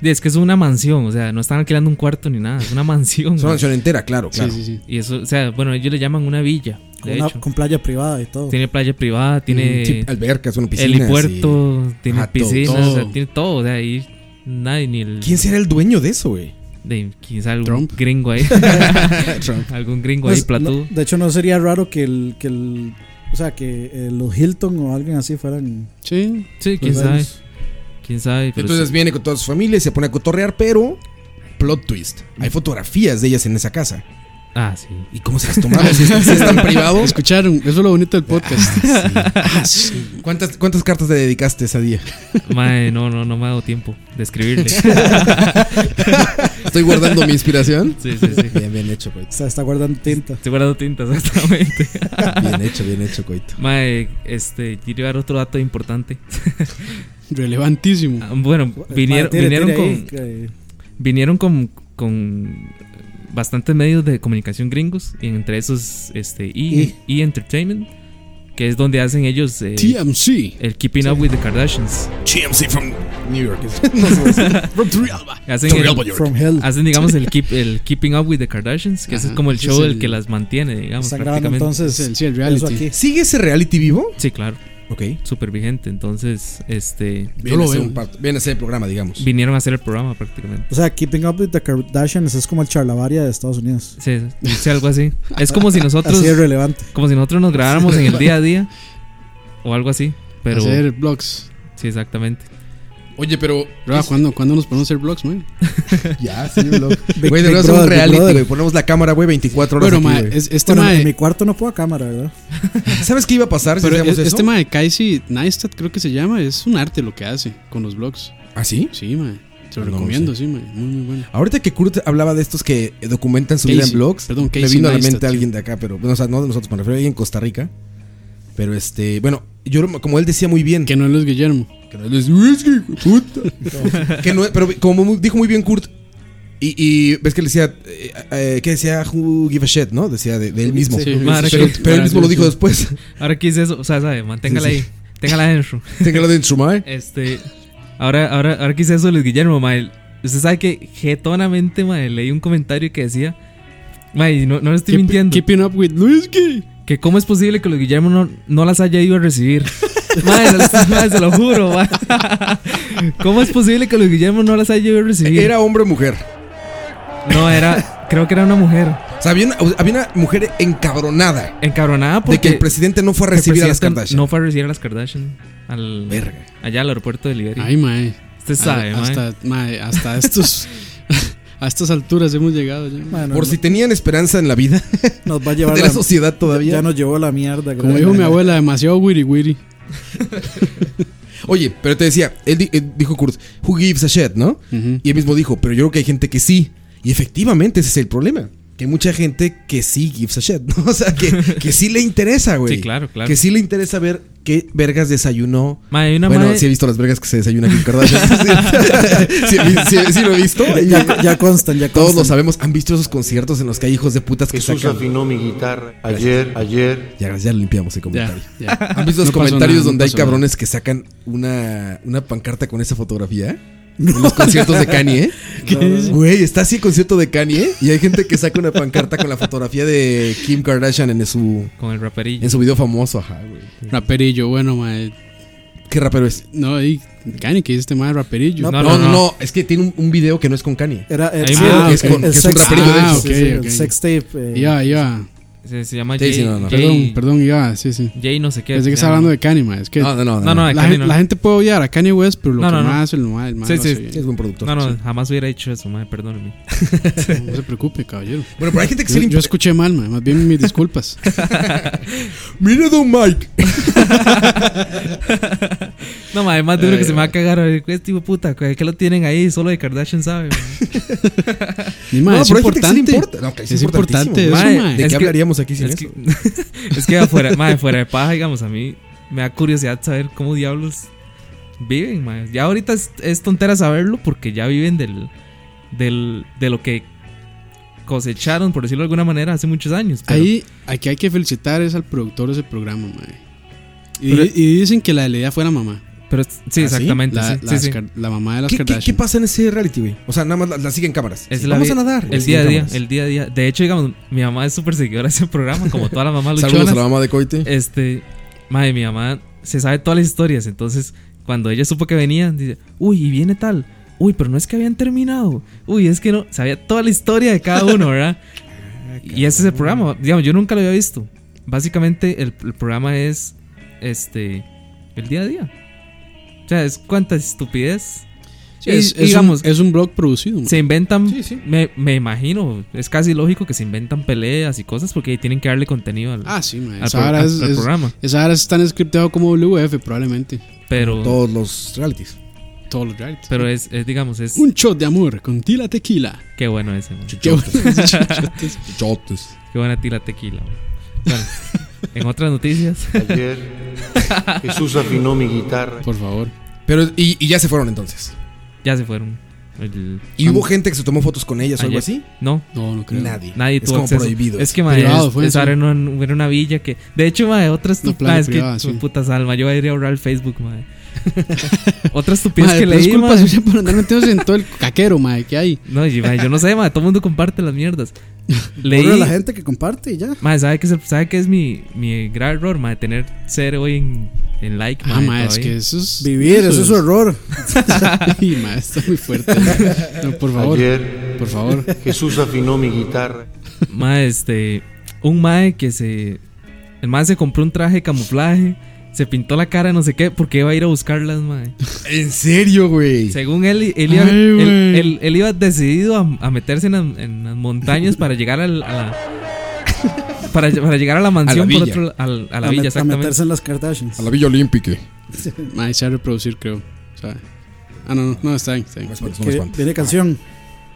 Y es que es una mansión, o sea, no están alquilando un cuarto ni nada, es una mansión. Es una mansión entera, claro, claro. Sí, sí, sí. Y eso, o sea, bueno, ellos le llaman una villa, Con, de una- hecho. con playa privada y todo. Tiene playa privada, tiene Sí, albercas, una piscina. helipuerto, tiene Ajá, todo, piscinas, todo. o sea, tiene todo, o sea, ahí nadie ni el... ¿Quién será el dueño de eso, güey? De, quizá algún Trump. gringo ahí. algún gringo ahí no, de hecho, no sería raro que el. Que el o sea, que eh, los Hilton o alguien así fueran. Sí. Sí, quién pues, sabe. Ellos. Quién sabe. Pero Entonces sí. viene con toda su familia y se pone a cotorrear, pero. Plot twist. Hay fotografías de ellas en esa casa. Ah, sí. ¿Y cómo se las tomaron? si, es, si es tan privado. Escucharon, eso es lo bonito del podcast. Ah, sí. ¿Cuántas, ¿Cuántas cartas le dedicaste ese día? Mae, no, no, no me ha dado tiempo de escribirle. Estoy guardando mi inspiración. Sí, sí, sí. Bien, bien hecho, O coito. sea, está guardando tinta. Estoy guardando tintas, exactamente. Bien hecho, bien hecho, coito. Mae, este, quiero dar otro dato importante. Relevantísimo. Ah, Bueno, vinieron, vinieron con. que- vinieron con, con bastantes medios de comunicación gringos, y entre esos este, E, E Entertainment, que es donde hacen ellos eh, TMC. el Keeping Up with the Kardashians. GMC from New York. no sé. from Turrialba. Hacen, el- New York. From Hell. hacen digamos, el, keep, el Keeping Up with the Kardashians, que ese es Ajá, como el show el, el- que las mantiene, digamos, Está grabando prácticamente. entonces. Es el- sí, el reality. ¿Sigue ese reality vivo? Sí, claro, Ok. súper vigente. Entonces, este, Viene, lo veo. un viene a ser el programa, digamos. vinieron a hacer el programa prácticamente. O sea, Keeping Up with the Kardashians es como el charlavaria de Estados Unidos. Sí, sí, algo así. Es como si nosotros, Así es relevante. como si nosotros nos grabáramos en el día a día o algo así. Pero Hacer vlogs. sí, exactamente. Oye, pero. Bro, ¿cuándo, ¿cuándo nos podemos hacer vlogs, man? Ya, sí. Big- Güey, deberíamos hacer un reality, Brother. güey. Ponemos la cámara, güey, 24 horas. Bueno, aquí, ma, güey. es- este Bueno, mae- en mi cuarto no puedo a cámara, ¿verdad? ¿Sabes qué iba a pasar si pero hacíamos es- eso? este mae de Casey Neistat creo que se llama, es un arte lo que hace con los vlogs. ¿Ah, sí? Sí, mae. Se lo No, no recomiendo, sé. sí, mae. Muy, muy bueno. Ahorita que Kurt hablaba de estos que documentan su vida en blogs, Perdón, me Casey vino a la Neistat, mente alguien de acá, pero bueno, o sea, no de nosotros, me refiero a alguien en Costa Rica. Pero este, bueno, yo como él decía muy bien, Que no es Luis Guillermo. que no es whisky, hijo de puta. que no, pero como dijo muy bien Kurt, y, y ves que le decía, eh, eh, que decía who give a shit, ¿no? Decía de, de él mismo. Sí, pero, que- pero él mismo lo dijo después. Ahora quise eso, o sea, sabe, manténgala Sí, sí. ahí, téngala adentro. Téngalo dentro, mae. Este, ahora, ahora, ahora quise eso, Luis Guillermo, mae. Usted sabe que getonamente, mae, leí un comentario que decía, mae, no, no le estoy Keep- mintiendo, Keeping up with Luis Gui. Que cómo es posible que Luis Guillermo no, no las haya ido a recibir. mae, se- mae, se lo juro, mae. ¿Cómo es posible que Luis Guillermo no las haya ido a recibir? ¿Era hombre o mujer? No, era, creo que era una mujer. O sea, había una, había una mujer encabronada Encabronada porque de que el presidente no fue a recibir a las Kardashian. No fue a recibir a las Kardashian. Al, Verga. Allá al aeropuerto de Liberia. Ay, mae. Usted sabe, mae. hasta, mae, hasta estos. a estas alturas hemos llegado ya. Bueno, Por si tenían esperanza en la vida nos va a llevar de la, la sociedad todavía. Ya nos llevó la mierda. Como dijo mi abuela, demasiado wiri wiri. Oye, pero te decía, él, di- él dijo Kurt, who gives a shit, ¿no? Y él mismo dijo, pero yo creo que hay gente que sí. Y efectivamente ese es el problema. Que hay mucha gente que sí gives a shit, ¿no? O sea, que, que sí le interesa, güey. Sí, claro, claro. Que sí le interesa ver qué vergas desayunó. Una bueno, mae- sí he visto las vergas que se desayuna Kim Kardashian. sí, sí, sí, sí lo he visto. Ya, ya constan, ya constan. Todos lo sabemos. ¿Han visto esos conciertos en los que hay hijos de putas que Jesús sacan? afinó mi guitarra ayer, ayer. Ya, ya limpiamos el comentario. ya. ¿Han visto los No comentarios nada, no donde hay nada. cabrones que sacan una, una pancarta con esa fotografía? En los conciertos de Kanye. Güey, está así el concierto de Kanye y hay gente que saca una pancarta con la fotografía de Kim Kardashian en su, Con el raperillo. en su video famoso. Ajá, güey. Raperillo, bueno, mae. ¿Qué rapero es? No, ahí, Kanye, que dice este mae raperillo. No, No, no, no, Es que tiene un, un video que no es con Kanye. Era el, sí, el- es con- el que es un raperillo de tape, esos. sí, Ok, sí, ok. el sex tape. eh, Iba, iba. Se, se llama Sí, Jay, sí, no, no. Jay, Perdón, perdón, iba, sí, sí. Jay no sé qué. Pensé que se estaba llama. hablando de Kanye. Es que No, no, no. No, no, la, gente puede odiar a Kanye West, pero lo No, que no, no. más el mae, el mae Sí, sí. es buen productor. No, no, Sí. jamás hubiera hecho eso, mae, perdóneme. No se preocupe, caballero. Bueno, pero hay gente que sí Yo, yo escuché mal. Más bien mis disculpas. Mira, Don Mike. No, mae, más de uno que se me va a cagar. a ver, Este tipo puta, ¿qué lo tienen ahí? Solo de Kardashian sabe. Ni No, es que sí le importante. importa. No, es importante eso. ¿De Es qué que- hablaríamos aquí sin Es eso? que, es que afuera, mae, fuera de paja, digamos, a mí me da curiosidad saber cómo diablos viven. Ya ahorita es, es tontera saberlo porque ya viven del, del, de lo que cosecharon, por decirlo de alguna manera, hace muchos años. pero- Ahí, aquí hay que felicitar es al productor de ese programa, mae. Y, Pero- y dicen que la de la idea fuera mamá. Pero sí, ¿Ah, sí? exactamente. La, sí, las sí, sí. Kar- la mamá de las ¿Qué, qué, Kardashian. qué pasa en ese reality, güey? O sea, nada más la, la siguen cámaras. Es Sí, la Vamos a nadar. El día a día, cámaras. el día a día. De hecho, digamos, mi mamá es súper seguidora de ese programa, como toda la mamá Saludos a la mamá de Coite. Este, madre, mi mamá se sabe todas las historias. Entonces, cuando ella supo que venían, dice, uy, y viene tal. Uy, pero no es que habían terminado. Uy, es que no. Sabía toda la historia de cada uno, ¿verdad? y ese es el programa. Digamos, yo nunca lo había visto. Básicamente, el, el programa es, este, el día a día. O sea, es cuánta estupidez. Sí, Y, es, es digamos, un, es un blog producido. se inventan, Sí, sí. Me, me imagino, es casi lógico que se inventan peleas y cosas porque tienen que darle contenido al, Ah, sí, al Esa pro- al- es, al programa. esa vara es tan scriptado como WF, probablemente. Pero, Todos los realities. Todos los realities. pero es, es, digamos, es... Un shot de amor con tila tequila. Qué bueno ese, man. Chichotes. Chotes. Qué buena tila tequila. man. Bueno, en otras noticias, Ayer Jesús afinó mi guitarra. Por favor. Pero, y, y ya se fueron entonces. ya se fueron. El- ¿Y hubo gente que se tomó fotos con ellas o algo así? No, No, no creo. Nadie. nadie Es tuvo como acceso. prohibido. Es que, ma, Privado es, fue esa eso. era una, villa que... De hecho, ma, otra estupidez... es que, sí. puta salma, yo iría a ahorrar el Facebook, ma. Otra estupidez Madre, que pero es leí, culpa suya por andar metidos en todo el caquero, madre, que hay. No, y, ma, yo no sé, ma, todo el mundo comparte las mierdas. Leí... La gente que comparte y ya. Madre, ¿sabe qué, ¿sabe qué es mi, mi gran error, madre? Tener cero en, en like, Ah, madre, madre, es que eso es. Vivir, eso es su error. Ay, madre, está muy fuerte. No, por favor. Ayer Por favor. Jesús afinó mi guitarra. Mae, este. Un mae que se. El mae se compró un traje de camuflaje. Se pintó la cara, no sé qué, porque iba a ir a buscarlas, mae. ¿En serio, güey? Según él, él iba, Ay, él, él- él iba decidido a, a meterse en, las- en las montañas para llegar al- a la. Para, para llegar a la mansión por villa. otro al- a la a, villa, met- a exactamente. meterse en las Kardashians. A la Villa Olímpica. Madre, se va a reproducir, creo. O sea. Ah, no, no, no, está bien, está bien. Viene canción.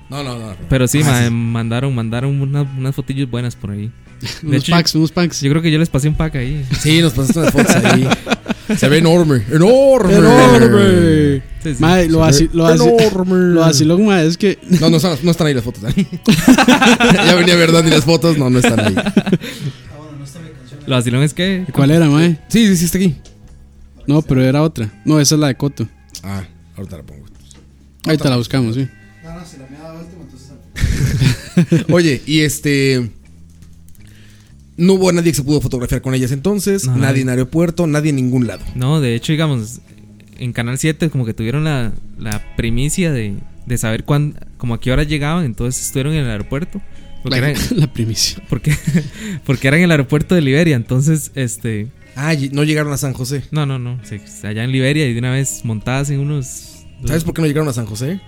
No, no, no. Pero sí, Ah, mae, sí. mandaron, mandaron unas, unas fotillos buenas por ahí. Unos hecho, packs, unos packs. Yo creo que yo les pasé un pack ahí. Sí, nos pasaste unas fotos ahí. Se ve enorme. ¡Enorme! ¡Enorme! Sí, sí. Madre, lo, así, lo, así, enorme. lo vacilón, madre, es que. No, no están, no están ahí las fotos. Dani. ya venía a ver Dani las fotos. No, no están ahí. Lo vacilón es que. ¿Cuál era, madre? Sí, sí, sí, está aquí. No, pero era otra. No, esa es la de Coto. Ah, ahorita la pongo. Ahorita la buscamos, sí. Oye, y este. No hubo nadie que se pudo fotografiar con ellas entonces. No, nadie nadie. en aeropuerto, nadie en ningún lado. No, de hecho, digamos, en Canal 7 como que tuvieron la, la primicia de, de saber cuándo, como a qué hora llegaban, entonces estuvieron en el aeropuerto. Porque, La, eran, la primicia. porque, porque eran en el aeropuerto de Liberia, entonces, este... Ah, no llegaron a San José. No, no, no, allá en Liberia y de una vez montadas en unos... ¿Sabes por qué no llegaron a San José?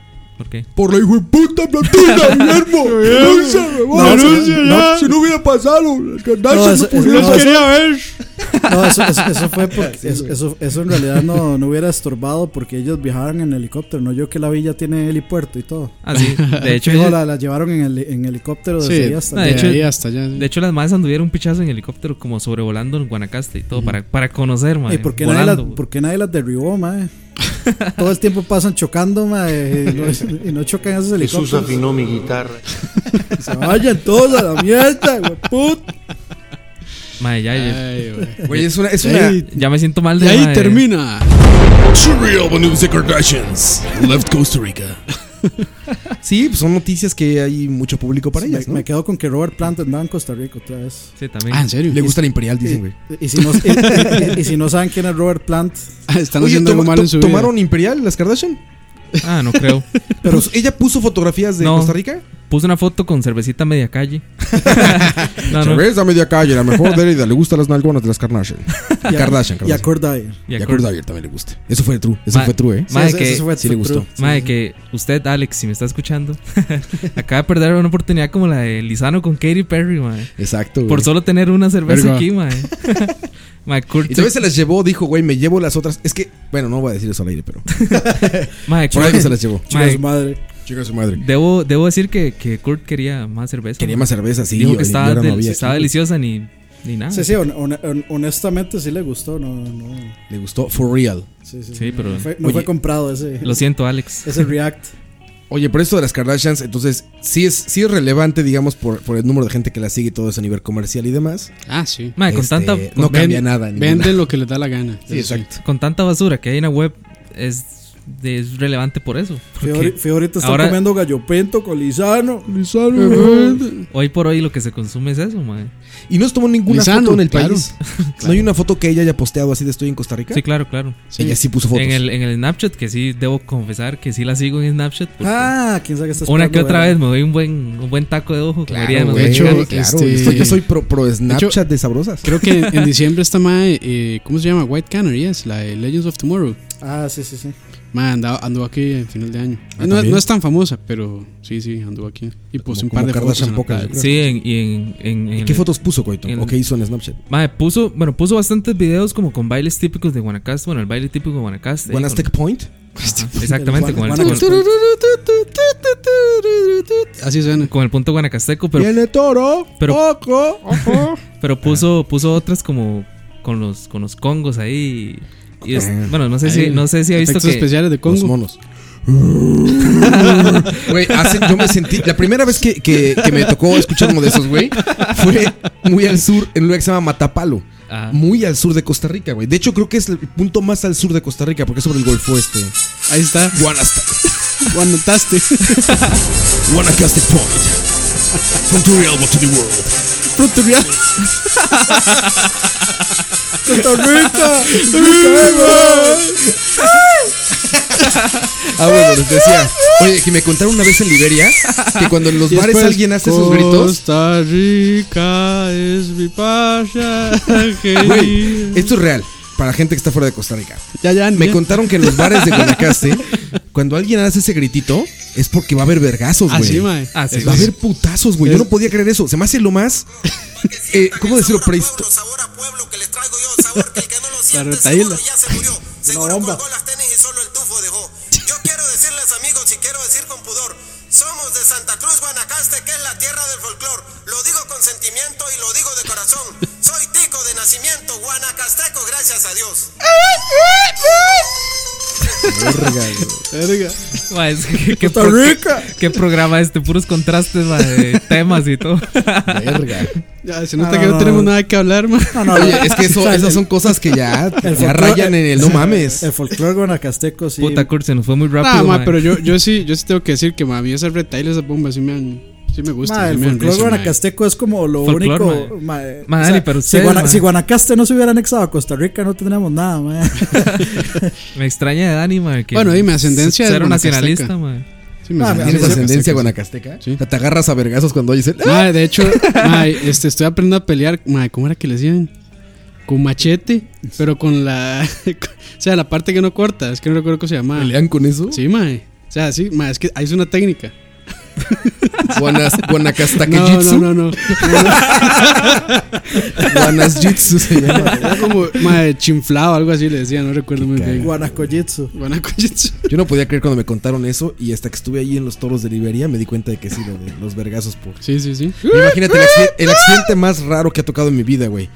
¿Por qué? Por la hijo de puta platina, Guillermo. No, eso- no. Si no hubiera pasado, las No, Kardashian eso- no no, eso- ver. No, eso, eso, eso fue porque eso, eso, eso en realidad no, no hubiera estorbado porque ellos viajaban en helicóptero. No yo que la villa tiene helipuerto y todo. Ah, sí, de hecho... Ellos- la, la llevaron en, el, en helicóptero desde Sí, ahí hasta no, de, de hecho- ahí hasta allá. sí. de hecho, las madres anduvieron un pichazo en helicóptero como sobrevolando en Guanacaste y todo, para, para conocer, ¿Y madre. por qué, nadie las, por qué nadie las derribó, mae? Todo el tiempo pasan chocando, mae, y no, y no chocan esos Jesús helicópteros. afinó mi guitarra. Se vayan todos a la mierda, güey, put. Madre, ya, ya, Ay, güey. Güey, es una. Es Y una ahí, ya me siento mal y de ahí madre. termina. Surreal news Kardashians. Left Costa Rica. sí, pues son noticias que hay mucho público para me, ellas, ¿no? me quedo con que Robert Plant andaba en Costa Rica otra vez. Sí, también. Ah, ¿en serio? Le gusta el Imperial, dicen, güey. Y, y si no, y- y- y si no saben quién es Robert Plant, Ah, Están Oye, haciendo algo malo en su vida. ¿tomaron Imperial las Kardashian? Ah, no creo. Pero ella puso fotografías de No. Costa Rica. Puse una foto con cervecita media calle. no, no. Cerveza media calle, la mejor de Lerida. Le gustan las nalgonas de las Kardashian. y a, Kardashian, y a Kardashian. Kurt Dyer. Y Y a Kurt Dyer también le gusta. Eso fue true. Eso Ma- fue true, ¿eh? Madre, Sí, que, eso fue sí le gustó. madre, que usted, Alex, si me está escuchando, acaba de perder una oportunidad como la de Lizano con Katy Perry, madre. Exacto, güey. Por solo tener una cerveza Verga. aquí, madre. Kurt, Y todavía se las llevó, dijo, güey, me llevo las otras. Es que, bueno, no voy a decir eso al aire, pero. madre, Por algo se las llevó. Su madre. Chica su madre. debo, debo decir que, que Kurt quería más cerveza. Quería más cerveza, sí. Dijo que estaba, no deliciosa ni, ni nada. Sí, sí, hon- hon- hon- honestamente sí le gustó. No, no, Le gustó for real. sí, sí, Sí, pero- no fue, no Oye. fue comprado ese, Lo siento, Alex. ese react. Oye, pero esto de las Kardashians, entonces, sí es, sí es relevante, digamos, por, por el número de gente que la sigue y todo eso a nivel comercial y demás. Ah, sí. Con Este, tanta no con, cambia nada. ninguna. Venden lo que les da la gana. Sí, exacto. con tanta basura que hay en la web es, de- es relevante por eso. Fiorita está ahora- comiendo gallo pinto con Lizano. hoy por hoy lo que se consume es eso, mae. Y no se tomó ninguna Lizano, foto en el claro. país. No hay una foto que ella haya posteado así de estoy en Costa Rica. Sí, claro, claro. Ella sí puso fotos. En el, en el Snapchat, que sí debo confesar que sí la sigo en Snapchat. Ah, quién sabe qué está una que otra ¿verdad? vez me doy un buen, un buen taco de ojo. Claro, de hecho, claro. este- Esto- yo soy pro, pro Snapchat de, sabrosas. Creo que en diciembre esta mae, eh, ¿cómo se llama? White Canary, es la de Legends of Tomorrow. Ah, sí, sí, sí. Mae, andaba, anduvo aquí en final de año. Ah, no, no es tan famosa, pero sí, sí, anduvo aquí. Y puso Como- un par de como fotos. Kardashian en la pocas. Sí, en, y en, en, en ¿Y el- qué fotos puso, Coito? el- ¿O qué hizo en Snapchat? Mae, puso, bueno, puso bastantes videos como con bailes típicos de Guanacaste. Bueno, el baile típico de Guanacaste. con- Point. Ajá, exactamente, El con el, Guanacaste. con, Así suena. con el punto guanacasteco, pero, Viene toro. pero- Ojo. Ojo. pero puso, puso otras como con los, con los congos ahí. Y es- bueno, no sé si, no sé si ha visto que, especiales de Los Congo. monos. Güey, yo me sentí. La primera vez que, que- que me tocó escuchar uno de esos, güey, fue muy al sur, en un lugar que se llama Matapalo. Ah. Muy al sur de Costa Rica, güey. De hecho, creo que es el punto más al sur de Costa Rica, porque es sobre el Golfo Este. Ahí está. Guanaste. Guanotaste. Guanacaste Point. From the real to the world. Frutureal. Ah, bueno, les decía. Oye, que me contaron una vez en Liberia que cuando en los bares alguien hace esos gritos. Costa Rica es mi pasaje. Güey, esto es real. Para gente que está fuera de Costa Rica. Ya, ya, Me ya. contaron que en los bares de Guanacaste, cuando alguien hace ese gritito, es porque va a haber vergazos, güey. Así, mae. Ah, sí, Va a haber putazos, güey. Yo no podía creer eso. Se me hace lo más. Eh, ¿Cómo decirlo? Prehisto- sabor a pueblo que les traigo yo, sabor que el que no lo siente seguro ya se murió. Seguro colgó las tenis y solo el tufo dejó. Yo quiero decirles amigos y quiero decir con pudor, somos de Santa Cruz, Guanacaste, que es la tierra del folclor. Lo digo con sentimiento y lo digo de corazón. Soy tico de nacimiento, guanacasteco, gracias a Dios. Verga. Mae, es que- ¿qué, ¡Costa pro- Rica! qué programa este? Puros contrastes, de temas y todo. Verga. Ya, se nota No, que no, no, tenemos nada que hablar, man. No, no, Oye, es que eso, O sea, esas son cosas que ya, rayan en el no mames. El folclore guanacasteco, sí. Puta, Kurt, se nos fue muy rápido. Ah, ma, pero yo, yo sí, yo sí tengo que decir que ma, a mí esas retailes, esas bombas sí me han, sí me gustan. Ma, sí el folclore guanacasteco es como lo Folclore, único. ma. ma, o sea, si, ustedes, Guana- ma. si Guanacaste no se hubiera anexado a Costa Rica, no tendríamos nada, ma. Me extraña de Dani, mae, que Bueno, dime, ascendencia es nacionalista, guanacasteca. mae. Sí, me Ah, ¿Tienes sí, ascendencia sí. guanacasteca? Sí. O sea, te agarras a vergazos cuando oyes el. Ma, de hecho, ma, este, estoy aprendiendo a pelear. Ma, ¿Cómo era que le decían? Con machete, pero con la. o sea, la parte que no corta. Es que no recuerdo cómo se llama. ¿Pelean con eso? Sí, ma. O sea, sí, ma, es que hay una técnica. Guanas, Guanacastaque No, Jitsu. no, no, no. Guanas Jitsu se llama. Era como, ma, chinflado, algo así le decía, no recuerdo muy bien. Guanacoyitsu. Guanacoyitsu. Yo no podía creer cuando me contaron eso y hasta que estuve ahí en los toros de Liberia me di cuenta de que sí, lo de los vergazos por. Sí, sí, sí. Imagínate el accidente más raro que ha tocado en mi vida, güey.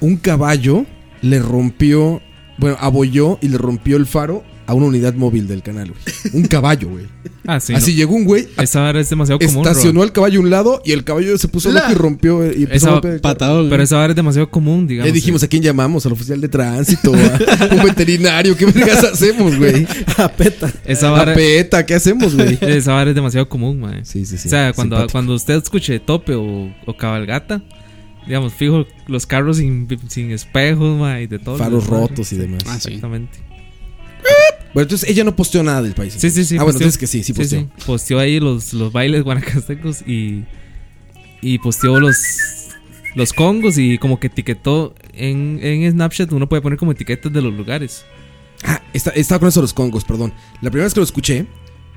Un caballo le rompió, bueno, abolló y le rompió el faro a una unidad móvil del canal, güey. Un caballo, güey. Ah, sí. Así llegó un güey, no. Esa vara es demasiado común. estacionó Ro. al caballo a un lado y el caballo se puso loco y rompió y empezó Esa a el. Patadón. Pero ¿eh? esa vara es demasiado común, digamos. Le dijimos a quién llamamos, al oficial de tránsito, a un veterinario, ¿qué vergas hacemos, güey? A peta. Esa A vara, peta, ¿qué hacemos, güey? esa vara es demasiado común, mae. Sí, sí, sí. o sea, cuando, Simpático. cuando usted escuche tope o, o cabalgata, digamos, fijo los carros sin, sin espejos, mae, y de todo. Faros rotos y demás. Ah, sí. Exactamente. Bueno, entonces ella no posteó nada del país. Sí, sí, sí. Ah, bueno, posteó. entonces que sí, sí posteó. Posteó ahí los, los bailes guanacastecos y, y posteó los, los congos y como que etiquetó en, en Snapchat. Uno puede poner como etiquetas de los lugares. Ah, está- estaba con eso de los congos, perdón. La primera vez que lo escuché,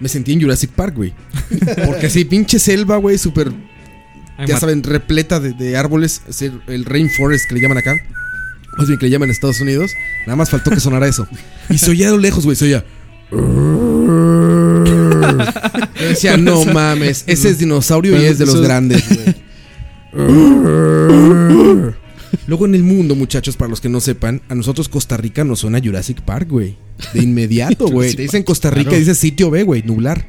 me sentí en Jurassic Park, güey. Porque así, pinche selva, güey, súper, ya saben, repleta de, de árboles. Es el, el rainforest que le llaman acá. Más bien que le llaman Estados Unidos. Nada más faltó que sonara eso. Y se oía a lo lejos, güey, se oía. Yo decía, no mames, ese es dinosaurio y es de los grandes, güey. Luego en el mundo, muchachos, para los que no sepan, a nosotros Costa Rica nos suena Jurassic Park, güey. De inmediato, güey. Te dicen Costa Rica y claro. dices sitio B, güey, nublar.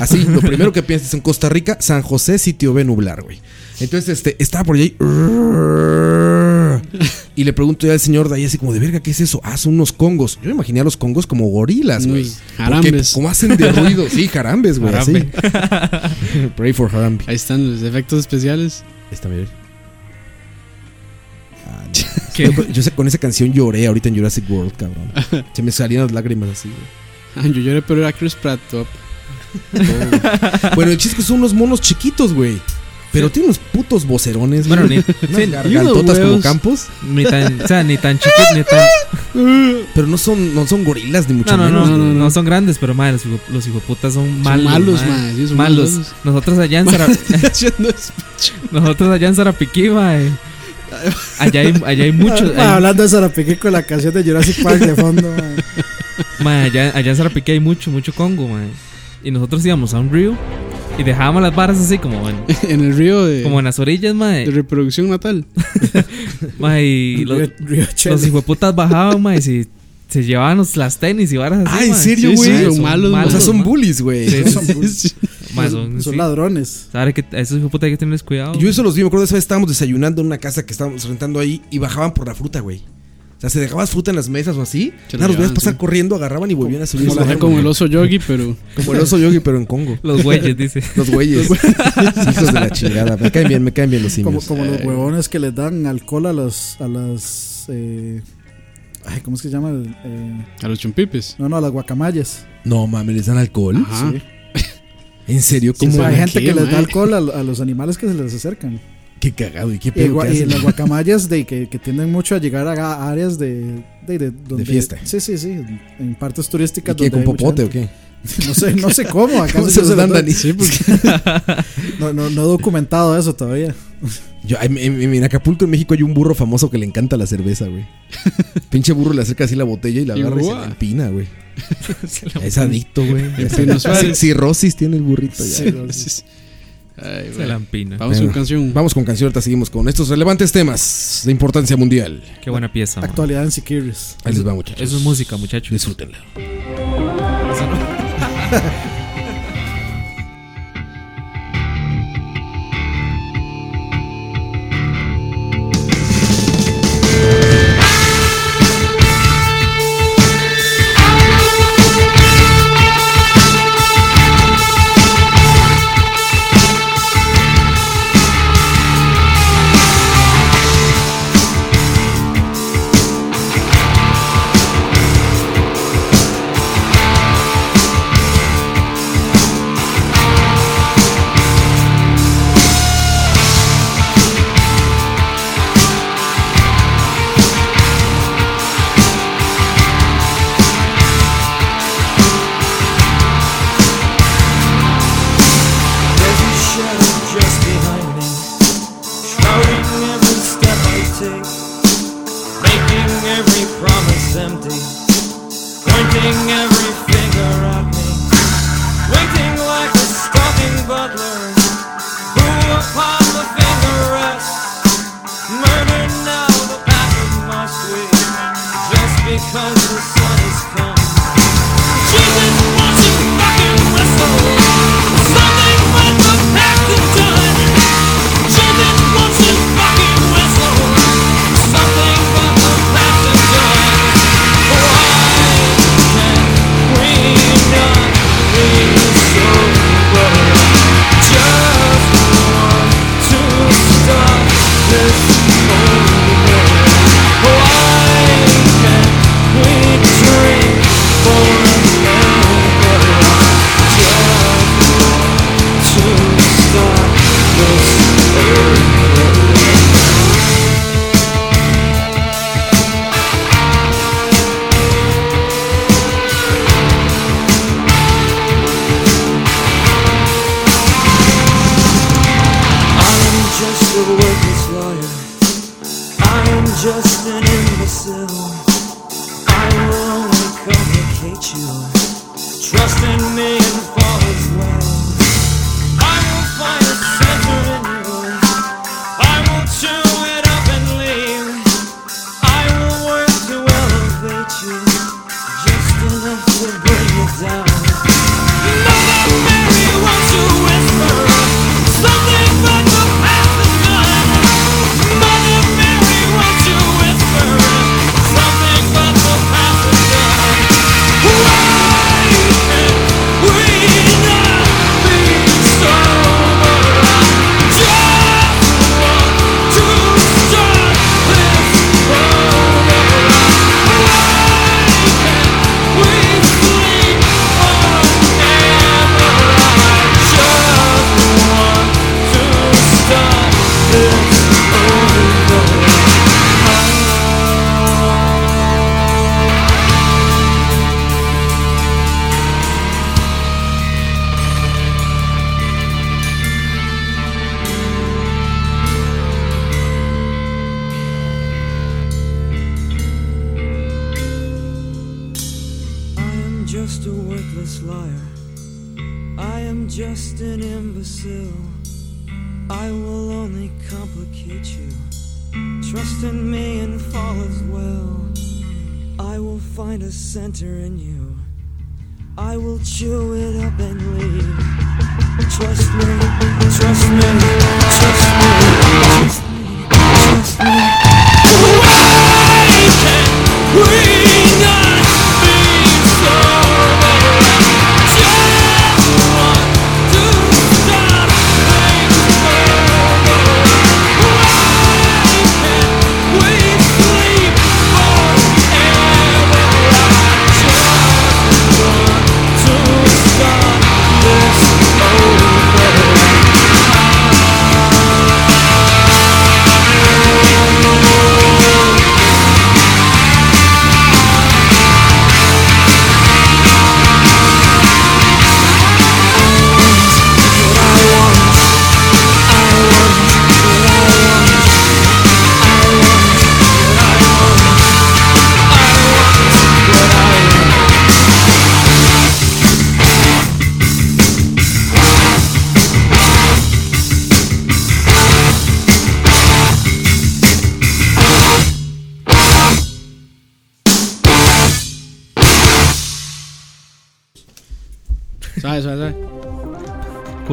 Así, lo primero que piensas en Costa Rica, San José, sitio B nublar, güey. Entonces, este, estaba por ahí. Y le pregunto ya al señor de ahí, así como de verga, ¿qué es eso? Ah, son unos congos. Yo me imaginé a los congos como gorilas, güey. Jarambes. Como hacen de ruido. Sí, jarambes, güey. Así. Jarambe. Pray for Harambe. Ahí están los efectos especiales. Ahí está, mira. ¿Qué? Yo, yo sé, con esa canción lloré ahorita en Jurassic World, cabrón. Se me salían las lágrimas así, güey. Ah, yo lloré, pero era Chris Pratt top. Bueno, el chiste es que son unos monos chiquitos, güey. Pero tienen unos putos vocerones, Bueno, güey. ni- Unas sí, gargantotas como campos. Ni tan, o sea, ni tan chiquitos, ni tan. Pero no son, no son gorilas, ni mucho No, no, menos. no, güey. no, no son grandes, pero madre, los, hijo- los hijoputas son malos. son malos. malos. Nosotros allá en Sara- Haciendo speech. nosotros allá en Sarapiquí, mae. Allá hay, allá hay muchos. Ah, hay- hablando de Sarapiquí con la canción de Jurassic Park de fondo. mae, allá, allá en Sarapiquí hay mucho, mucho Congo, mae. Y nosotros íbamos a un río y dejábamos las varas así como en, En el río de, como en las orillas, de mae. reproducción natal. mae y los, Río- Río Chele. los hijueputas bajaban, mae, y se, se llevaban los- las tenis y varas así. Ah, ¿en serio, Sí, güey? sí, Son malos, O sea, son bullies, güey. Sí, Son, Mae, son- son sí. ladrones. ¿Sabe que a esos hijuputas hay que tenerles cuidado? Yo eso los vi, me acuerdo de esa vez estábamos desayunando en una casa que estábamos rentando ahí y bajaban por la fruta, güey. O sea, se dejabas fruta en las mesas o así. Se Nada, los veías pasar sí. corriendo, agarraban y volvían a subir. Como, como el oso yogi, pero Como el oso yogi, pero en Congo. Los güeyes, dice. Los güeyes. Hijos de la chingada. Me caen bien, me caen bien los Como, simios. como los Eh. huevones que les dan alcohol a las. A las eh, ay, ¿Cómo es que se llama? eh, a los chumpipes. no, no, a las guacamayas. No, mames, ¿les dan alcohol? Ajá. Sí. ¿En serio? Sí, ¿Cómo? hay gente qué, que les da alcohol a, a los animales que se les acercan. Qué cagado y qué Y, pedo y hacen. las guacamayas de, que, que tienden mucho a llegar a áreas de, de, de, donde- fiesta. Sí, sí, sí. En partes ¿Y turísticas. qué, donde con popote o qué? No sé, no sé cómo. ¿acaso ¿Cómo yo se los los dan, doy? Dani? Sí, porque no, no, no he documentado eso todavía. Yo, en, Acapulco, en México, hay un burro famoso que le encanta la cerveza, güey. Pinche burro le acerca así la botella y la Y agarra y se la empina, güey. Es adicto, güey. Sí, Cirrosis tiene el burrito ya. Ay, Se güey. la empina. Vamos Bueno, con canción. Vamos con canción, ahorita seguimos con estos relevantes temas de importancia mundial. Qué buena pieza. man. Actualidad en Sikiris. Ahí les va, muchachos. Eso es música, muchachos. Disfrútenla.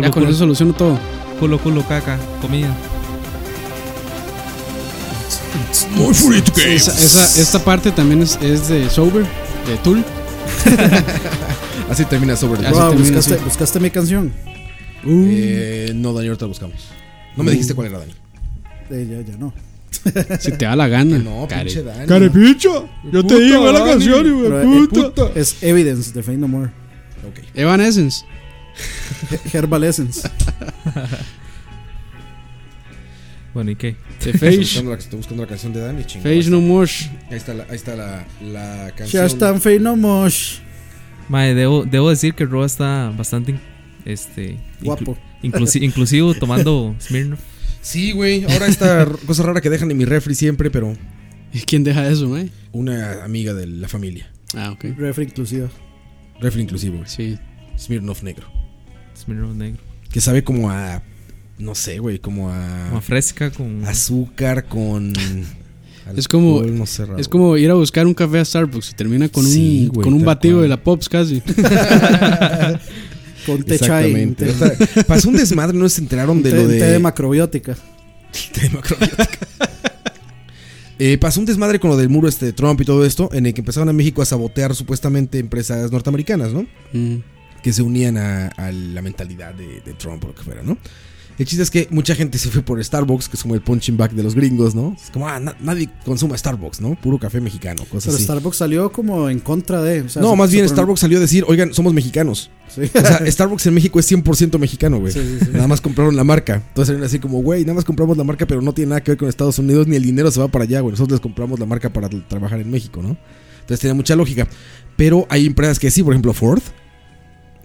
Culo, Ya con culo. eso soluciono todo. Culo, culo, caca, comida. Muy bonito que Esa, esa- esta parte también es, es de Sober, de Tool. Así termina sobre el Así Wow, termina, ¿buscaste, sí. buscaste mi canción? Eh, no, Dani, ahorita la buscamos. No me dijiste cuál era, Dani. Eh, ya, ya no. Si te da la gana. No, Care- pinche Dani. Carepicho. Yo te digo la canción, Pero, de eh, puta. Es Evidence de Fade No More. Evanescence. He- Herbal Essence. Bueno, ¿y qué? De Estoy Face. buscando, la, estoy buscando la canción de Dani, chingón. Face No More. Ahí está la, ahí está la, la Ya canción. están Fade No More. Mae, debo, debo decir que Roa está bastante este, inclu- Guapo. inclusi- inclusivo tomando Smirnoff. Sí, güey. Ahora esta cosa rara que dejan en mi refri siempre, pero ¿Y quién deja eso, eh? una amiga de la familia. Ah, ok. Refri inclusiva. Refri inclusivo, güey. Sí. Smirnoff negro. Smirnoff negro. Que sabe como a. No sé, güey, como a. Como fresca con... azúcar con. Es como- no sé. Es como ir a buscar un café a Starbucks y termina con Sí, un, con un batido cual. de la Pops casi. Con chai. Exactamente. Pasó un desmadre, no se enteraron de té- lo de. té de macrobiótica. Té de macrobiótica. Eh, pasó un desmadre con lo del muro este de Trump y todo esto, en el que empezaron a México a sabotear supuestamente empresas norteamericanas, ¿no? Mm. Que se unían a, a la mentalidad de, de Trump o lo que fuera, ¿no? El chiste es que mucha gente se fue por Starbucks, que es como el punching back de los gringos, ¿no? Es como, ah, na- nadie consuma Starbucks, ¿no? Puro café mexicano, cosas Pero así. Starbucks salió como en contra de. o sea, no, más bien Starbucks salió a decir, oigan, somos mexicanos. Sí. O sea, Starbucks en México es 100% mexicano, güey. Sí, sí, sí. Nada más compraron la marca. Entonces salieron así como, güey, nada más compramos la marca, pero no tiene nada que ver con Estados Unidos, ni el dinero se va para allá, güey. Nosotros les compramos la marca para trabajar en México, ¿no? Entonces tiene mucha lógica. Pero hay empresas que sí, por ejemplo, Ford,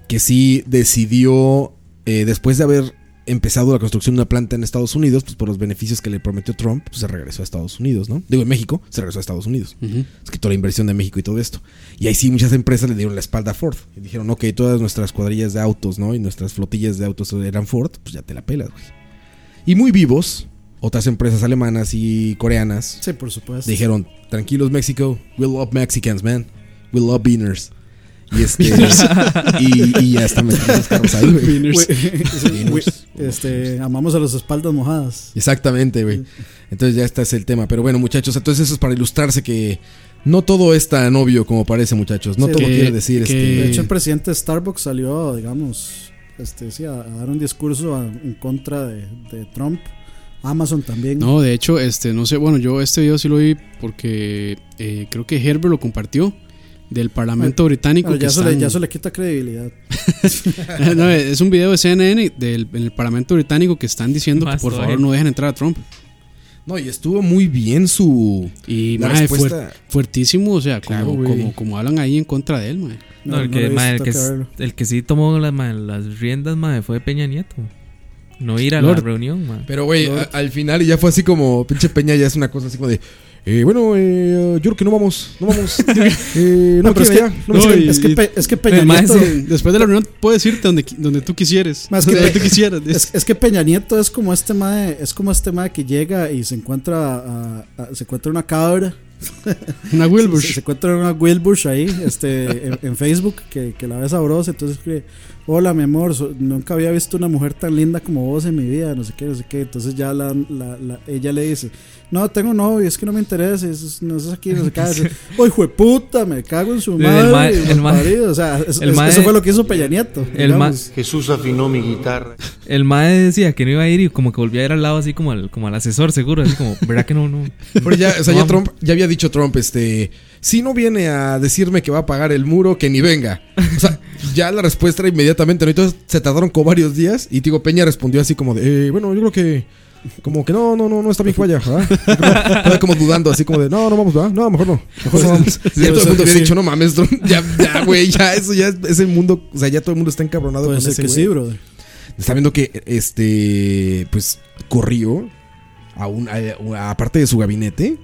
que sí decidió, eh, después de haber empezado la construcción de una planta en Estados Unidos, pues por los beneficios que le prometió Trump, pues se regresó a Estados Unidos, ¿no? Digo, en México, se regresó a Estados Unidos. Es que toda la inversión de México y todo esto. Y ahí sí muchas empresas le dieron la espalda a Ford. Y dijeron, ok, todas nuestras cuadrillas de autos, ¿no? Y nuestras flotillas de autos eran Ford, pues ya te la pelas, güey. Y muy vivos, otras empresas alemanas y coreanas Sí, por supuesto. dijeron, tranquilos México, we love Mexicans, man. We love beaners. Y este y, y ya están metiendo los carros ahí, güey. Sí, este, amamos a las espaldas mojadas. Exactamente, güey. Entonces ya este es el tema. Pero bueno, muchachos, entonces eso es para ilustrarse que no todo es tan obvio como parece, muchachos. No Sí, todo que- quiere decir que- De este. hecho, el presidente de Starbucks salió, digamos, este, sí, a, a dar un discurso a- en contra de, de Trump. Amazon también. No, de hecho, este, no sé, bueno, yo este video sí lo vi porque eh, creo que Herbert lo compartió del Parlamento británico. Pero que ya, eso le, están- ya eso le quita credibilidad. No, es un video de CNN del en el Parlamento británico que están diciendo que por todavía. favor no dejen entrar a Trump. No, y estuvo muy bien su. Y La mae, respuesta- fuer- fuertísimo, o sea, Claro, como, como, como hablan ahí en contra de él, mae. No, el, que, mae, el, que, el que sí tomó la- mae, las riendas, mae, fue Peña Nieto. No ir a Lord. la reunión, mae. Pero, güey, al final y ya fue así como. Pinche Peña ya es una cosa así como de. Eh, bueno, eh, yo creo que no vamos. No vamos. Eh, no, No, pero es que, ya, no no, me es, que, es que Pe- es que Peña Nieto. después de la reunión puedes irte donde, donde tú quisieras. Más que donde tú quisieras. Es, es que Peña Nieto es como este mae, es como este mae que llega y se encuentra a- a- se encuentra una cabra. Una Se, Wilbur. se encuentra una Wilbur ahí, este, en, en Facebook, que, que la ve sabrosa, entonces escribe, hola mi amor, so- nunca había visto una mujer tan linda como vos en mi vida, no sé qué, no sé qué. Entonces ya la, la- la- ella le dice, no, tengo novio, es que no me interesa, es- no es aquí, no sé qué. Dice, "Oh, hijo de puta, me cago en su madre. el mae- parido". o sea, eso, el fue lo que hizo Peña Nieto. El ma-. Jesús afinó mi guitarra. El mae decía que no iba a ir y como que volvía a ir al lado así como al, como al asesor seguro, así como, ¿verdad que no? no? Pero ya, o sea, No ya. Trump, ya había dicho Trump, este, si no viene a decirme que va a pagar el muro, que ni venga. O sea, ya la respuesta era inmediatamente, ¿no? Entonces se tardaron como varios días y digo, Peña respondió así como de, eh, bueno, yo creo que, como que no, no, no, no está bien que vaya, ¿verdad? Como dudando, así como de, no, no vamos, ¿verdad? No, mejor no. Mejor no vamos. ya todo el mundo había sí. dicho, no mames, ya, ya, güey, ya, eso ya es, ese mundo, o sea, ya todo el mundo está encabronado Puede con ser ese que sí, brother. Está viendo que este pues corrió a un aparte de su gabinete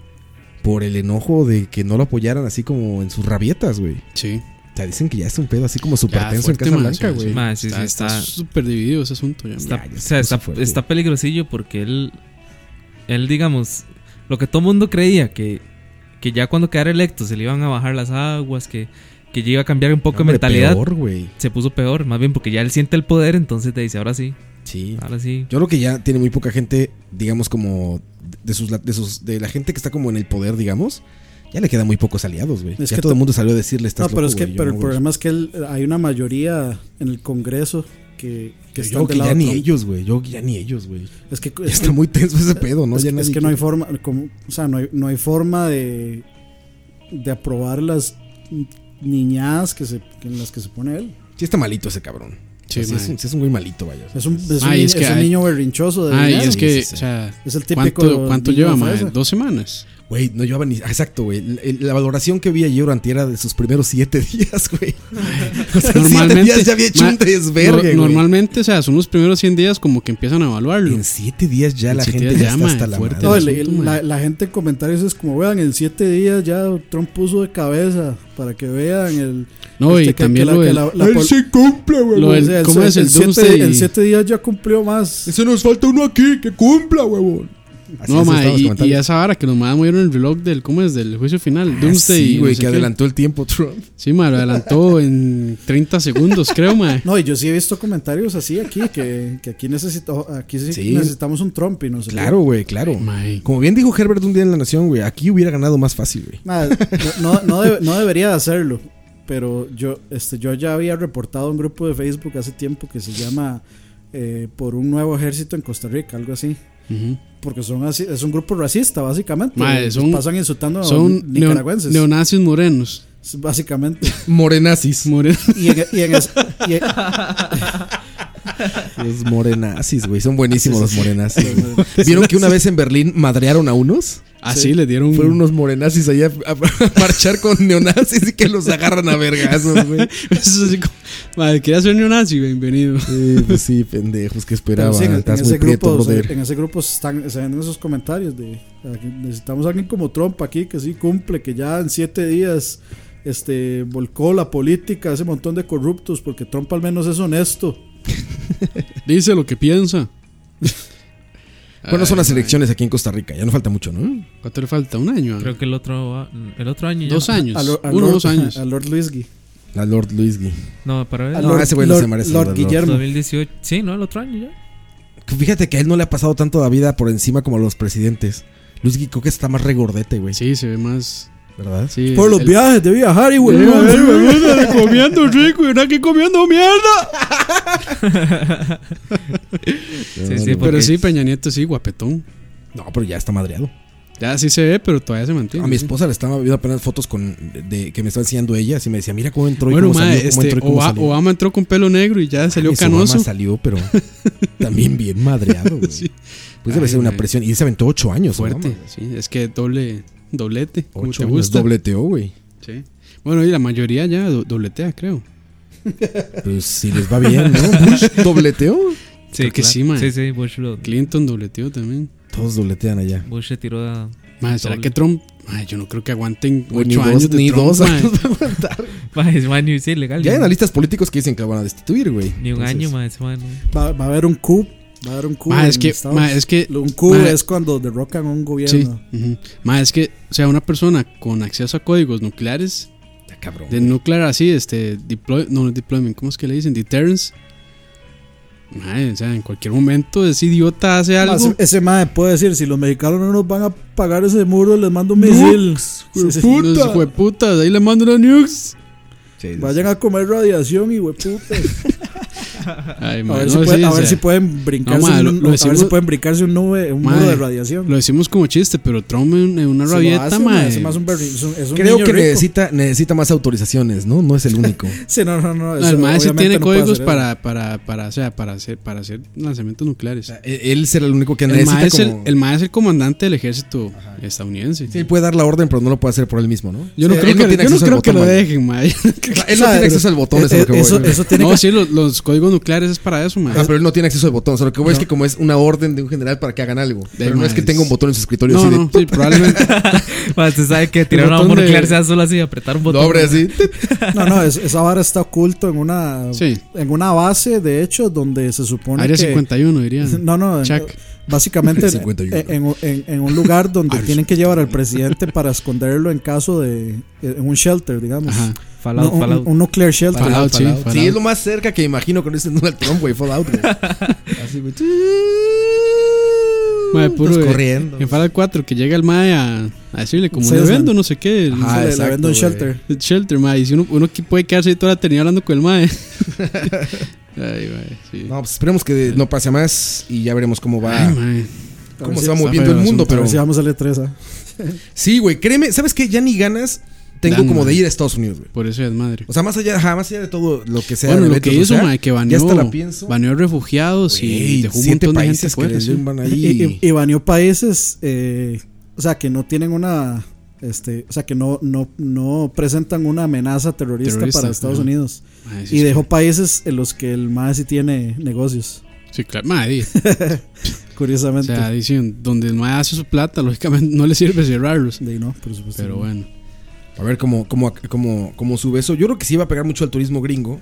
por el enojo de que no lo apoyaran así como en sus rabietas, güey. Sí. O sea, dicen que ya es un pedo así como súper tenso en Casa Blanca, güey. sí. Sí, sí, está súper dividido ese asunto. Ya, Está, Ya, ya o se sea, está, fuerte. está peligrosillo porque él, él, digamos, lo que todo mundo creía que, que ya cuando quedara electo se le iban a bajar las aguas, que, que ya iba a cambiar un poco de mentalidad, peor, güey. se puso peor, más bien porque ya él siente el poder, entonces te dice, ahora sí, Sí. ahora sí. Yo creo que ya tiene muy poca gente, digamos como de sus de sus de la gente que está como en el poder, digamos. Ya le quedan muy pocos aliados, güey. Es Ya que todo to- el mundo salió a decirle estás No, pero loco, es que güey, yo pero no, el problema es que él- hay una mayoría en el Congreso que, que Yo del que lado ya ni Trump. ellos, güey. Yo ya ni ellos, güey. Es que está muy tenso ese pedo, ¿no? Es, Ya que- es nadie que no hay forma, como, o sea, no hay, no hay forma de, de aprobar las niñadas que se, en las que se pone él. Sí está malito ese cabrón. Sí, Sí, sí, es, un, sí es un güey malito, vaya. Es un, es un, Ay, niño, es que es un hay- niño berrinchoso de Ah, y dinero. es que, sí, sí. o sea, Es el típico ¿cuánto, cuánto lleva, fresa. ¿Dos semanas? Güey, no llevaba ni. Exacto, güey. La valoración que vi ayer antier era de sus primeros siete días, güey. O sea, siete días ya había hecho un desvergue, no-. Normalmente, o sea, son los primeros 100 días como que empiezan a evaluarlo. En siete días ya En la gente ya está hasta la madre. No, asunto, la, la gente en comentarios es como, vean, en siete días ya Trump puso de cabeza para que vean el... No, y este, que- también que lo que del- la Él pol- sí cumple, güey. Lo del- ¿cómo es el siete- doomsday? en siete días ya cumplió más. Ese nos falta uno aquí que cumpla, huevón. Así No, los y, y esa vara que más movieron el reloj del, ¿cómo es? Del juicio final, Ah, Doomsday. Sí, güey, no sé que qué. adelantó el tiempo Trump. Sí, mae, lo adelantó en 30 segundos, creo, mae. No, y yo sí he visto comentarios así aquí, que, que aquí, necesito, aquí sí Sí. necesitamos un Trump y no sé. Claro, güey, claro. Como bien dijo Herbert un día en La Nación, güey, aquí hubiera ganado más fácil, güey. Ma, no, no debería de hacerlo, pero yo, este, yo ya había reportado a un grupo de Facebook hace tiempo que se llama eh, Por un nuevo ejército en Costa Rica, algo así. Porque son así, es un grupo racista, básicamente. Ma, Los son- pasan insultando a Son neo- nicaragüenses. neonazis morenos. básicamente. Morenazis. Morenos. Y en, y en es- y en- Los morenazis, güey. Son buenísimos Sí, los sí, sí. morenazis. ¿Vieron que una vez en Berlín madrearon a unos? Así le dieron. Fueron unos morenazis allá a, a marchar con neonazis y que los agarran a vergazos, güey. Eso es así como. Madre, quería ser neonazi, bienvenido. Sí, pues sí, pendejos, que esperaban. sí, en, ese prieto, grupo, brother. en ese grupo están, se ven esos comentarios de necesitamos a alguien como Trump aquí que sí cumple, que ya en siete días este volcó la política, ese montón de corruptos, porque Trump al menos es honesto. Dice lo que piensa. ¿Cuándo son las elecciones aquí en Costa Rica? Ya no falta mucho, ¿no? ¿Cuánto le falta? ¿Un año? Creo que el otro, a- el otro año ya. Dos años. A a Uno Lord- dos años. A Lord Luisgui. La Lord Luisgui. No, para ver. A No, Lord- ese güey no se Lord- merece Lord Lord Lord. Guillermo. 2018. Sí, no, el otro año ya. Fíjate que a él no le ha pasado tanto la vida por encima como a los presidentes. Luisgui creo que está más regordete, güey. Sí, se ve más. ¿Verdad? Sí, Por los el- viajes de viajar y güey, comiendo rico y aquí comiendo mierda. Sí, sí, Pero sí, Peña Nieto sí, guapetón. No, pero ya está madreado. Ya sí se ve, pero todavía se mantiene. A mi sí. esposa le estaba viendo apenas fotos con de, que me estaba enseñando ella. Así me decía, mira cómo entró y Bueno, cómo salió, cómo este, entró y cómo salió. Obama entró con pelo negro y ya salió Ay, su mamá canoso. salió, pero también bien madreado. Sí. Pues debe Ay, ser una presión. Y él se aventó ocho años, Fuerte, Obama. sí. Es que doble, doblete, como Ocho te gusta. dobleteó, güey. Sí. Bueno, y la mayoría ya do- dobletea, creo. Pues si les va bien, ¿no? Bush dobleteó. Sí, Creo que claro. sí, mae. Sí, sí, Bush, lo, Clinton dobleteó también. Todos dobletean allá. Bush se tiró a. Mae, ¿será Doble. que Trump Mae, yo no creo que aguanten Güey, ni 8 dos- años de ni Trump, dos años va a aguantar. Mae, ese man es ilegal. Ya hay analistas políticos que dicen que lo van a destituir, güey. Ni un Entonces, año, ese man. Va, va a haber un coup. Va a haber un. Ma, es que- ma, es que- Un coup ma- es cuando derrocan a un Sí. gobierno. ujú. Mae, es que, o sea, una persona con acceso a códigos nucleares, Está cabrón. de nuclear así, este, deploy, no, no es deployment, ¿cómo es que le dicen? Deterrence. Mae, o sea, en cualquier momento ese idiota hace algo. ese, ese mae puede decir: si los mexicanos no nos van a pagar ese muro, les mando un misil. Sí, sí. Hueputas, ahí le mando una nukes. Sí, sí, Vayan a comer radiación y hueputas. Ay, A ver, no, si, puede- sí, a ver sea, si pueden brincarse No, un, lo- lo a ver decimos- si pueden brincarse un nube, un muro Mae, de radiación. Lo decimos como chiste, pero Trump en, una rabieta, hace, ma, mae. es más un berri- es un- es un Creo que rico. necesita, necesita más autorizaciones, ¿no? No es el único. Sí, no, no, no. Eso el mae sí tiene códigos para, para, para, o sea, para hacer, para hacer lanzamientos nucleares. E- Él será el único que el, necesita es el, como- el mae es el comandante del ejército estadounidense. Sí, él puede dar la orden, pero no lo puede hacer por él mismo, ¿no? Yo no creo que, lo dejen, mae. Él no tiene acceso al botón, es a lo que voy. eso, güey. eso tiene No, que sí, los, los códigos nucleares es para eso, mae. Ah, pero él no tiene acceso al botón. O sea, lo que voy es que como es una orden de un general para que hagan algo. Pero no es que tenga un botón en su escritorio No, así de- no, sí, probablemente. Usted sabe que tirar una bomba de- nuclear sea solo así, apretar un botón. No, así. No, no, es- esa vara está oculto en una Sí. en una base, de hecho, donde se supone Área que 51, diría. No, no, básicamente en, 51. en- en- en un lugar donde tienen que llevar al presidente para esconderlo en caso de en un shelter, digamos. Ajá. Fallout, No, un, Fallout. un nuclear shelter. Fallout, sí, Fallout. Sí, es lo más cerca que imagino con ese Donald Trump, güey. Fallout, güey. Así, güey. Mae, puro Estás corriendo. En Fallout 4, que llega el mae a, a decirle como le vendo, no sé qué. el- Ajá, le- le exacto, vendo un shelter. el shelter, mae. Y si uno, uno que puede quedarse ahí toda la eternidad hablando con el mae. Ay, mae, sí. No, pues esperemos que no pase más y ya veremos cómo va. Ay, cómo se si- va moviendo el mundo, A pero ver si vamos a E3. ¿ah? sí, güey, créeme, ¿sabes qué? Ya ni ganas tengo Dan, como de ir a Estados Unidos, güey. Por eso es madre. O sea, más allá, ajá, más allá de todo lo que sea. Bueno, lo que hizo, mae, que ya baneó, hasta la pienso. baneó refugiados y dejó un montón de gente fuera. sí. Y, ahí. y- y baneó países, eh, o sea, que no tienen una, este, o sea, que no, no, no presentan una amenaza terrorista, Terrorista, para Estados. Unidos. Sí, Y sí. dejó países en los que el MAE sí tiene negocios, Sí, claro. Mae, di. O curiosamente. sea, dicen, donde el mae hace su plata, lógicamente no le sirve cerrarlos. De ahí no, por supuesto. Pero bueno. A ver cómo, cómo, cómo, cómo sube eso. Yo creo que sí va a pegar mucho al turismo gringo.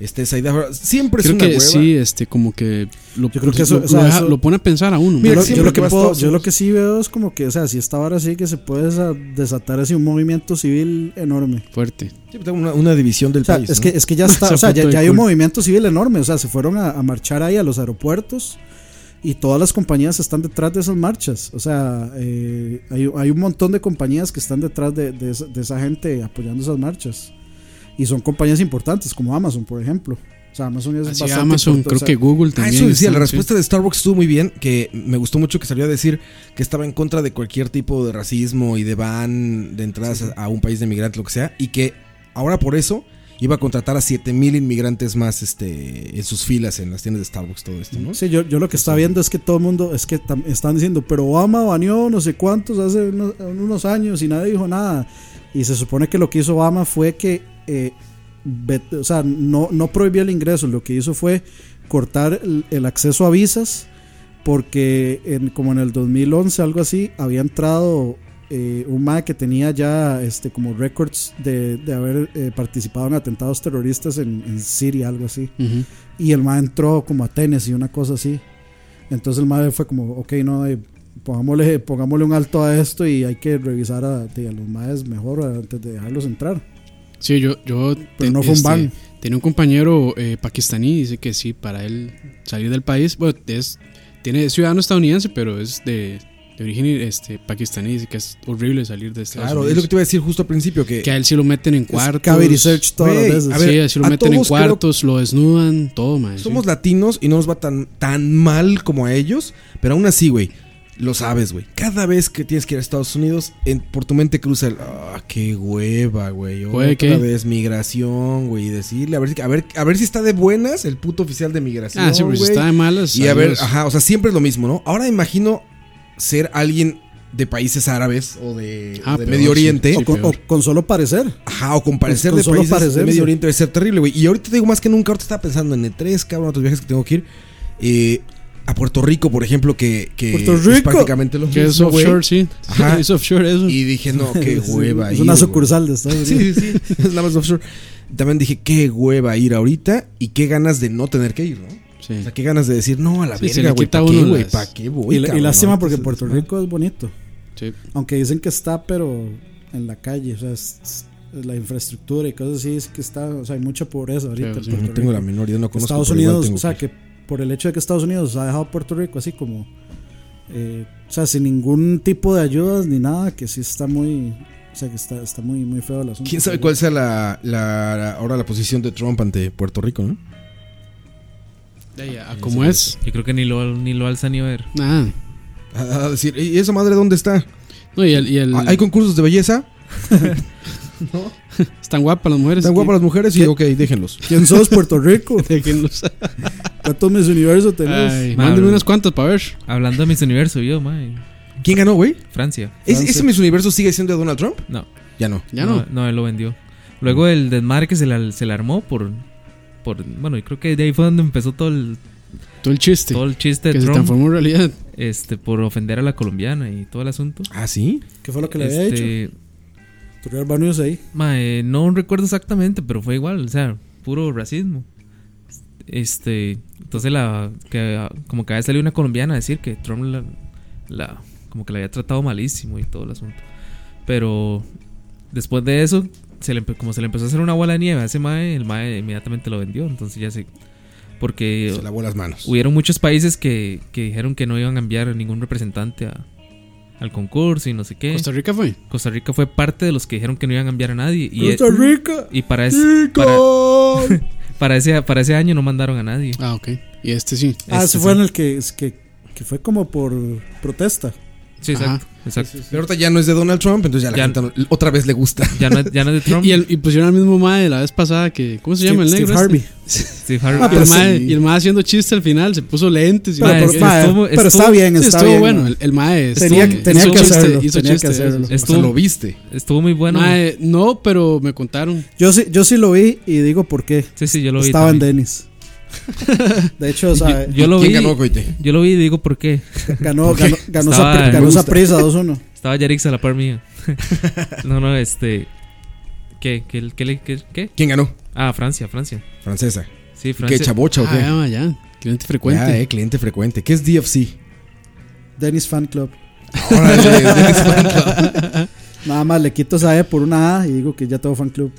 Este, esa idea. Siempre es Creo una que hueva. sí, este, como que lo, Yo creo que eso- lo, o sea, lo deja- eso- lo pone a pensar a uno. Yo Mira, lo, siempre yo lo que puedo- yo lo que sí veo es como que, o sea, si esta vara sí que se puede desa- desatar así un movimiento civil enorme. Fuerte. Sí, tengo una, una división del O sea, país. es, ¿no? que, es que ya está, o sea, ya, ya hay un movimiento civil enorme, o sea, se fueron a, a marchar ahí a los aeropuertos y todas las compañías están detrás de esas marchas, o sea, eh, hay, hay un montón de compañías que están detrás de, de esa, de esa gente apoyando esas marchas y son compañías importantes como Amazon, por ejemplo. O sea, Amazon es Así bastante Amazon, creo o sea, que Google Ah, también. eso decía, la sí. respuesta de Starbucks estuvo muy bien, que me gustó mucho que salió a decir que estaba en contra de cualquier tipo de racismo y de ban de entradas a, a un país de inmigrante, lo que sea, y que ahora por eso iba a contratar a 7000 inmigrantes más este en sus filas en las tiendas de Starbucks, todo esto, ¿no? Sí, yo, yo lo que está viendo es que todo el mundo, es que están diciendo, pero Obama baneó no sé cuántos hace unos, unos años y nadie dijo nada. Y se supone que lo que hizo Obama fue que, eh, o sea, no, no prohibió el ingreso, lo que hizo fue cortar el, el acceso a visas, porque en, como en el 2011, algo así, había entrado eh, un MAE que tenía ya este, como récords de, de haber eh, participado en atentados terroristas en, en Siria, algo así. Ujú. Y el MAE entró como a Tennessee, una cosa así. Entonces el MAE fue como, ok, no, eh, pongámosle, pongámosle un alto a esto y hay que revisar a, a los MAEs mejor antes de dejarlos entrar. Sí, yo, yo Pero no fue un ban. tenía un compañero eh, pakistaní, dice que sí, para él salir del país, bueno, es, tiene es ciudadano estadounidense, pero es de, de origen este, pakistaní, dice que es horrible salir de Estados Claro, es Unidos. lo que te iba a decir justo al principio, que, Que a él sí lo meten en cuartos. Cavity search todas las veces. a ver, sí, lo a meten en creo- cuartos, lo desnudan, todo, man. sí. somos latinos y no nos va tan, tan mal como a ellos, pero aún así, güey, lo sabes, güey. Cada vez que tienes que ir a Estados Unidos, en, por tu mente cruza el, ah, qué hueva, güey. ¿Puede Otra qué? vez migración, güey, y decirle, a ver, si- a ver, a ver si está de buenas el puto oficial de migración, Ah, sí, pero si está de malas. Y a ver, ajá, o sea, siempre es lo mismo, ¿no? Ahora imagino ser alguien de países árabes o de, Ah, o de peor, Medio sí. Oriente. o, con, peor. o con solo parecer. Ajá, o con parecer con de solo países de. Medio Oriente debe ser terrible, güey. Y ahorita te digo más que nunca, ahorita estaba pensando en E3, cabrón, otros viajes que tengo que ir. Eh, a Puerto Rico, por ejemplo, que, que Puerto es Rico. prácticamente lo Que es mismo, güey. offshore, sí. Ajá. Es offshore eso. Y dije, no, qué Sí, hueva Es ir, una sucursal de Estados Unidos. Sí, sí, sí. Es nada más offshore. También dije, qué hueva ir ahorita y qué ganas de no tener que ir, ¿no? Sí. O sea, qué ganas de decir, no, a la Sí, verga, güey, ¿para qué, uno güey? las- ¿Para qué voy, Y, la- y lástima porque Puerto. Rico es bonito. Sí. Aunque dicen que está, pero en la calle. O sea, es- es- la infraestructura y cosas así es que está. O sea, hay mucha pobreza ahorita. Sí, en sí, Puerto No tengo la menor idea, no conozco. Estados Unidos, o sea, que- que por el hecho de que Estados Unidos ha dejado a Puerto Rico así como. eh, o sea, sin ningún tipo de ayudas ni nada, que sí está muy. O sea, que está, está muy, muy feo el asunto. ¿Quién sabe cuál sea la, la- la- ahora la posición de Trump ante Puerto Rico, no? Ya, ya, ¿a ¿Cómo es? Yo creo que ni lo, ni lo alza ni a ver. Nada. A, a decir, ¿y esa madre dónde está? No, y el, y el- Ah, ¿Hay concursos de belleza? Están guapas las mujeres. ¿Están guapas las mujeres? Sí, ok, déjenlos. ¿Quién sos, Puerto Rico? Déjenlos. ¿Cuántos Miss Universo tenés? Ay, mándenme unas cuantas para ver. Hablando de mis universo, yo, mae. ¿Quién ganó, güey? Francia. ¿Es- Francia. ¿Ese Miss Universo sigue siendo de Donald Trump? No. Ya no. Ya no. No, él lo vendió. Luego el desmadre que se le, se le armó por, por. Bueno, y creo que de ahí fue donde empezó todo el, Todo el chiste. todo el chiste de que se Trump. transformó en realidad. Este, por ofender a la colombiana y todo el asunto. ¿Ah, sí? ¿Qué fue lo que le había hecho? Este, Turriar Baños ahí. mae, no recuerdo exactamente, pero fue igual, o sea, puro racismo. Este, entonces la que como que había salido una colombiana a decir que Trump la, la- como que la había tratado malísimo y todo el asunto. Pero después de eso, se le como se le empezó a hacer una bola de nieve a ese mae, el mae inmediatamente lo vendió, entonces ya se porque Se lavó las manos. hubieron muchos países que, que dijeron que no iban a enviar ningún representante a- al concurso y no sé qué. Costa Rica fue. Costa Rica fue parte de los que dijeron que no iban a enviar a nadie. Y, Costa Rica. y para, ese, para, para ese, para ese año no mandaron a nadie. Ah, ok. Y este sí. Ah, Este ese fue sí. en el que, es que, que fue como por protesta. Sí, exacto. exacto. Pero ahorita ya no es de Donald Trump, entonces ya la Ya- gente no- otra vez le gusta. Ya, no, ya no es de Trump. Y, el- y pusieron al mismo mae de la vez pasada que. ¿Cómo se llama el Steve negro? Harvey. este? Steve Harvey. Ah, Y el, mae, sí. y el mae haciendo chiste al final, se puso lentes. y Pero, mae, estuvo- pero estuvo- está bien, está estuvo bien. bueno. El, el mae Tenía, estuvo- tenía hizo que chiste, hacerlo. hizo tenía chiste hacerlo. Estuvo- lo viste. Estuvo muy bueno. Mae, no, pero me contaron. Yo sí, yo sí lo vi y digo por qué. Sí, sí, yo lo vi. Estaba en también. De hecho, o sea, Yo, yo lo ¿Quién vi. ganó, Coite? Yo lo vi y digo por qué. ganó, ganó, ganó, Estaba- ganó gusta. Saprissa 2-1. Estaba Yarix a la par mía. no, no, este. ¿Qué? ¿Qué? ¿Qué? le- qué, qué? ¿Quién ganó? Ah, Francia, Francia. Francesa. Sí, ¿Qué, Francia. chabocha o Ah, qué? ya, ya. Cliente frecuente. Ya, eh, cliente frecuente. ¿Qué es DFC? Denis Fan Club. Órale, Dennis Fan Club. Nada más le quito esa E por una A y digo que ya tengo fan club.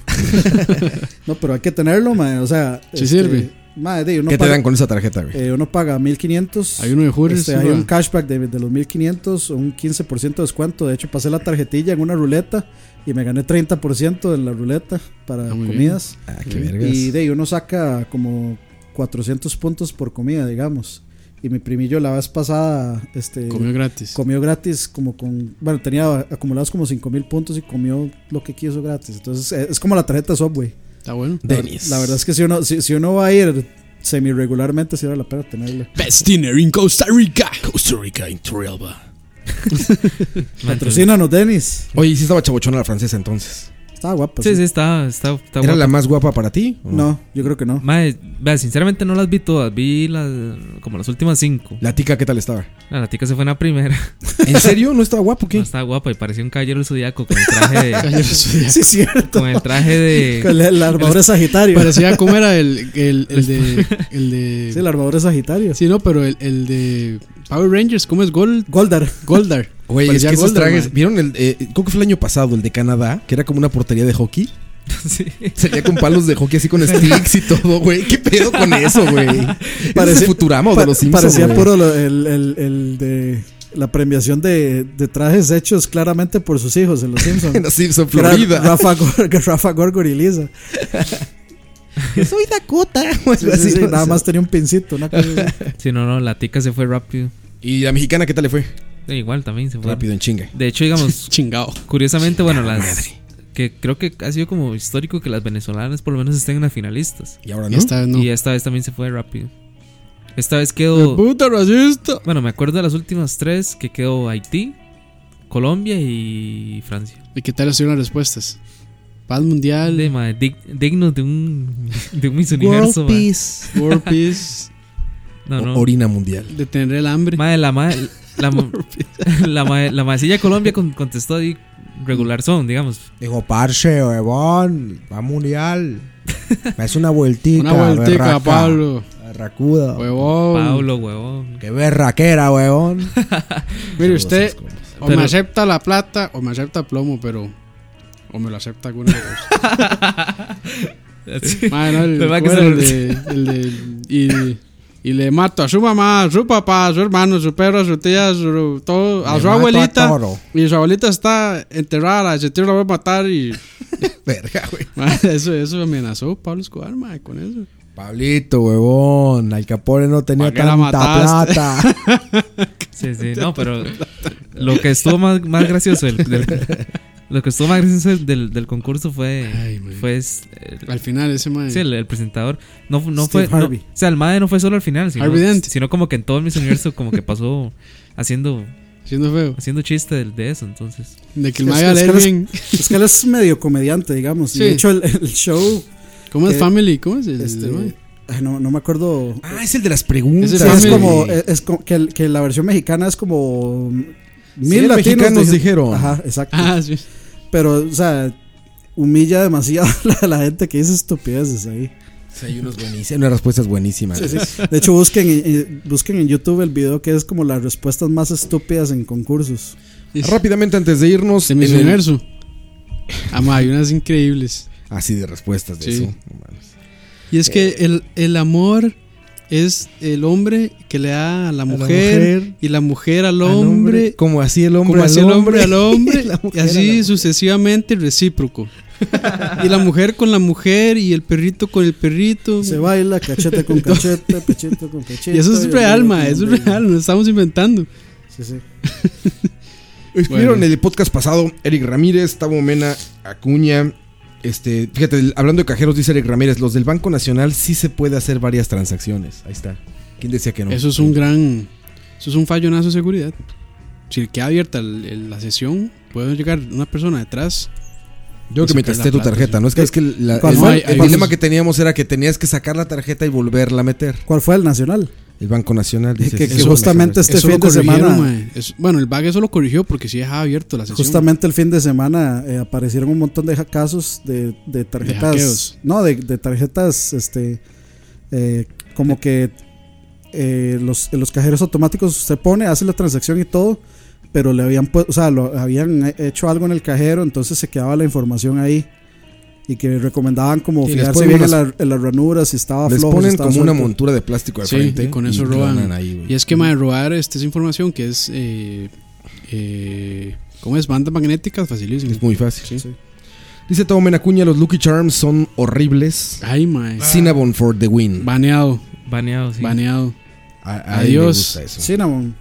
no, pero hay que tenerlo, mae. O sea, Sí sirve. De, uno, ¿Qué te paga, dan con esa tarjeta, güey? eh, uno paga 1500. Hay uno de Hooters. Este, hay un cashback de, de los 1500, un 15% de descuento. De hecho, pasé la tarjetilla en una ruleta y me gané 30% en la ruleta para Ah, comidas. Ah, qué vergas. Y de ahí uno saca como 400 puntos por comida, digamos. Y mi primillo la vez pasada este, Comió gratis. comió gratis como con... Bueno, tenía acumulados como 5000 puntos y comió lo que quiso gratis. Entonces eh, es como la tarjeta Subway. Está bueno. La, Dennis. la verdad es que si uno, si, si uno va a ir semi regularmente, sí vale la pena tenerla. Best dinner in Costa Rica. Costa Rica in Turrialba. Patrocínanos, Denis. Oye, ¿y sí estaba chabochona la francesa entonces? Estaba guapa. Sí, sí, está, está, está ¿Era guapa. la más guapa para ti? o No, yo creo que no. Vea, sinceramente no las vi todas. Vi las como las últimas cinco. ¿La tica qué tal estaba? Ah, la tica se fue en la primera. ¿En serio? ¿No estaba guapo o No qué? estaba guapa y parecía un caballero del zodiaco con el traje de. Sí, cierto. con el traje de. Con la, la armadura de Sagitario. Parecía como era el, el, el de. El de. Sí, la armadura de Sagitario. Sí, no, pero el, el de Power Rangers, ¿cómo es? Gold, Goldar. Goldar. Güey, es que esos trajes... man. ¿Vieron el... eh, creo que fue el año pasado, el de Canadá, que era como una portería de hockey? Sí. Salía con palos de hockey así con sticks y todo, güey. ¿Qué pedo con eso, güey? ¿Parecía Futurama o de los Simpsons, Parecía puro lo- el, el, el de la premiación de, de trajes hechos claramente por sus hijos en Los Simpsons. En los Simpsons, Florida. Rafa, Rafa Gorgor y Lisa. Soy Dakota. Sí, sí, sí, nada más tenía un pincito. Una cosa. Sí, no, no, la tica se fue rápido. ¿Y la mexicana qué tal le fue? Eh, igual también se fue. Rápido, en chinga. De hecho, digamos, Chingado. curiosamente, bueno, las. Que creo que ha sido como histórico que las venezolanas por lo menos estén en las finalistas. Y ahora Y no. esta vez no. Y esta vez también se fue rápido. Esta vez quedó. Puta racista. Bueno, me acuerdo de las últimas tres que quedó Haití, Colombia y Francia. ¿Y qué tal estuvieron las respuestas? Paz mundial. De, digno de un, de un Miss Universo. Peace. World Peace. No, no. Orina mundial. De tener el hambre. Mae, la mae, la, ma- la, la maecilla Colombia con- contestó ahí regular son, digamos. Dijo, parce, huevón, va mundial. Es una vueltica. Una vueltica, berraca, Pablo. Berracuda. Huevón. Pablo, huevón. Qué berraquera, huevón. Mire, usted o Pero- me acepta la plata o me acepta plomo, pero. O me lo acepta alguna de dos. Mae, no, el, ¿Verdad que ¿cómo se era lo- el de, el de- y, y le mato a su mamá, a su papá, a su hermano, a su perro, a su tía, a su, todo, a Le su a abuelita. y su abuelita está enterrada, ese tío la voy a matar y. Verga, güey. Eso, eso amenazó Pablo Escobar, mae, con eso. Pablito, huevón. Al Capone no tenía ¿Pa' qué la tanta plata. Sí, sí, no, pero lo que estuvo más, más gracioso del, del- lo que estuvo más gracioso del, del concurso fue Ay, fue es- el- Al final, ese mae. sí, el, el presentador no, no Steve fue no- Harvey. o sea el MAE no fue solo al final sino, Harvey Dent. sino como que en todo el Miss Universo como que pasó haciendo Siendo feo. haciendo chiste de, de eso entonces De que el Es mae que- va a es los- bien. Es que él es medio comediante, digamos. Y Sí. de hecho, el, el show. ¿Cómo es Family? ¿Cómo es el, este, el ay, no, no me acuerdo. ah, es el de las preguntas. Sí, es Family. como. Es, es co- que, el- que la versión mexicana es como. Mil Cien latinos mexicanos dije- dijeron. Ajá, exacto. Ah, sí. Pero, o sea, humilla demasiado a la, gente que dice estupideces ahí. Sí, hay unos buenísimos. Unas respuestas buenísimas. Sí, sí. De hecho, busquen, eh, busquen en YouTube el video que es como las respuestas más estúpidas en concursos. Rápidamente, antes de irnos. En el- Universo. Ah, mae, hay unas increíbles. Así de respuestas de Sí. eso. Y es que el, el amor es el hombre que le da a la mujer, mujer, y la mujer al Al hombre, Como así el hombre como al así el hombre al hombre, y así sucesivamente recíproco. y la mujer con la mujer y el perrito con el perrito. Se baila cachete con cachete, pechito con pechito. y eso es y real, ma, eso es real, no estamos inventando. Sí, sí. Escribieron Bueno. en el podcast pasado Eric Ramírez, Tavo Mena, Acuña. Este, fíjate, hablando de cajeros, dice Eric Ramírez, los del Banco Nacional sí se puede hacer varias transacciones. Ahí está. ¿Quién decía que no? Eso es un gran. Eso es un fallonazo de seguridad. Si queda abierta el- el- la sesión, puede llegar una persona detrás. Yo que y me testé tu tarjeta. ¿no? Es que, es que la- ¿Cuál el, Hay- dilema que teníamos era que tenías que sacar la tarjeta y volverla a meter. ¿Cuál fue el nacional? El Banco Nacional dice Que- justamente este Eso fin de semana. Es- bueno, el bag eso lo corrigió porque sí dejaba abierto la sesión. Justamente el fin de semana eh, aparecieron un montón de casos de, de tarjetas. hackeos. no, de, de tarjetas, este, eh, como que eh, los, en los cajeros automáticos usted pone, hace la transacción y todo, pero le habían, o sea, lo, habían hecho algo en el cajero, entonces se quedaba la información ahí. Y que recomendaban como Sí, les fijarse bien en, unas- la- en las ranuras, si estaba Les flojo, si ponen estaba como una montura de plástico de Sí, frente. y con eso lo roban. ahí. Y es que, mae, robar este, esa información que es. Eh, eh, ¿Cómo es? Bandas magnéticas, facilísimo. Es muy fácil. Sí. Dice Tavo Mena Acuña, los Lucky Charms son horribles. Ay, mae. Cinnabon for the win. Baneado, baneado sí baneado. A- Adiós. gusta eso. Cinnamon.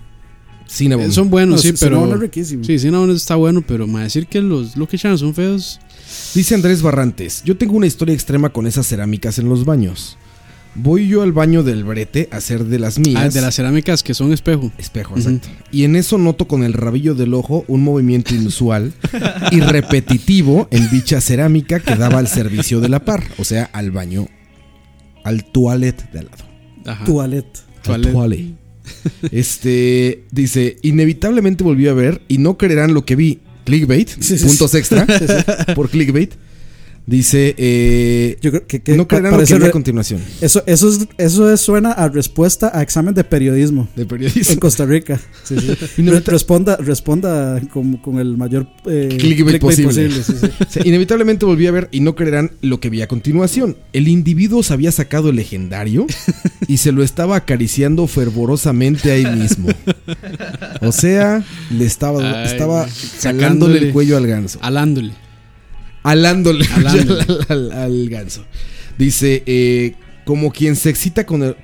Cinnabon. Eh, Son buenos, No, sí, pero. es riquísimo. Sí, Cinnamon está bueno, pero mae, decir que los Lucky Charms son feos. Dice Andrés Barrantes, yo tengo una historia extrema con esas cerámicas en los baños. Voy yo al baño del brete a hacer de las mías. Ah, de las cerámicas que son espejo. Espejo, exacto. Y en eso noto con el rabillo del ojo un movimiento inusual y repetitivo en dicha cerámica que daba al servicio de la par, o sea, al baño, al toilet de al lado. Ajá. Toilet. Al Toilet. toilet. Este dice, inevitablemente volví a ver y no creerán lo que vi. Clickbait, Sí, sí, puntos extra por clickbait. Dice, eh, Yo creo que, que no creerán lo que vi a continuación. Eso, eso, es, eso es- suena a respuesta a examen de periodismo De periodismo. en Costa Rica. Sí, sí. Y no- Re- responda responda con, con el mayor eh, Clickbait posible. sí, sí. O sea, inevitablemente volví a ver y no creerán lo que vi a continuación. El individuo se había sacado el legendario y se lo estaba acariciando fervorosamente ahí mismo. O sea, le estaba, Ay, estaba Sacándole. el cuello al ganso. Alándole. Alándole, al, al- al ganso. Dice, eh, como quien se excita con el...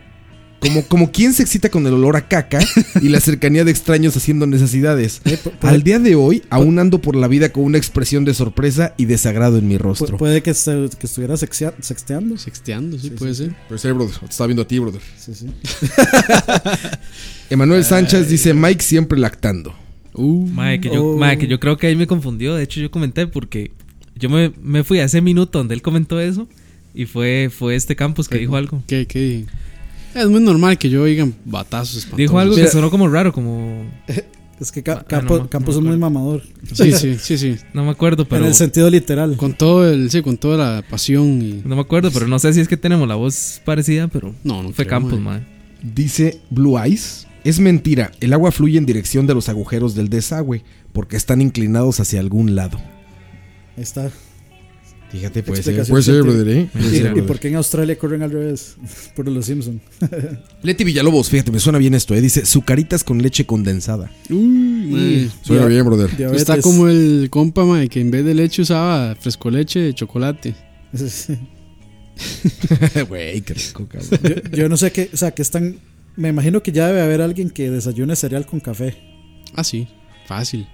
Como, como quien se excita con el olor a caca y la cercanía de extraños haciendo necesidades. Eh, puede, Al día de hoy, aún ando por la vida con una expresión de sorpresa y desagrado en mi pu- rostro. puede que, se- que estuviera sexteando. Sexteando, sí, Sí, puede sí, ser. Pero sí, brother, te estaba viendo a ti, brother. Sí, sí. Emanuel Sánchez dice, Mike siempre lactando. Uh, que yo, Oh. que yo creo que ahí me confundió. De hecho, yo comenté porque yo me, me fui a ese minuto donde él comentó eso. Y fue, fue este campus que dijo algo. ¿Qué, qué? Es muy normal que yo oigan batazos espantosos. Dijo algo que sonó como raro, como. Es que Ca- Ah, Campo- no, no, Campos no es muy mamador. Sí, sí, sí, sí. No me acuerdo, pero. en el sentido literal. Con todo el, sí, con toda la pasión y. No me acuerdo, pero no sé si es que tenemos la voz parecida, pero. No, no Fue creo, Campos, mae. Dice Blue Eyes. Es mentira, el agua fluye en dirección de los agujeros del desagüe, porque están inclinados hacia algún lado. Ahí está. Fíjate, puede ser. Puede ser, brother, ¿eh? Puede ¿Y, ser, y brother. por qué en Australia corren al revés? Por los Simpsons. Leti Villalobos, fíjate, me suena bien esto, ¿eh? Dice, sucaritas con leche condensada. Uy. Suena bien, brother. Diabetes. Está como el compa, mae, que en vez de leche usaba fresco leche de chocolate. Güey, qué rico, cabrón. yo, yo no sé qué, o sea, que están. Me imagino que ya debe haber alguien que desayune cereal con café. Ah, sí. Fácil.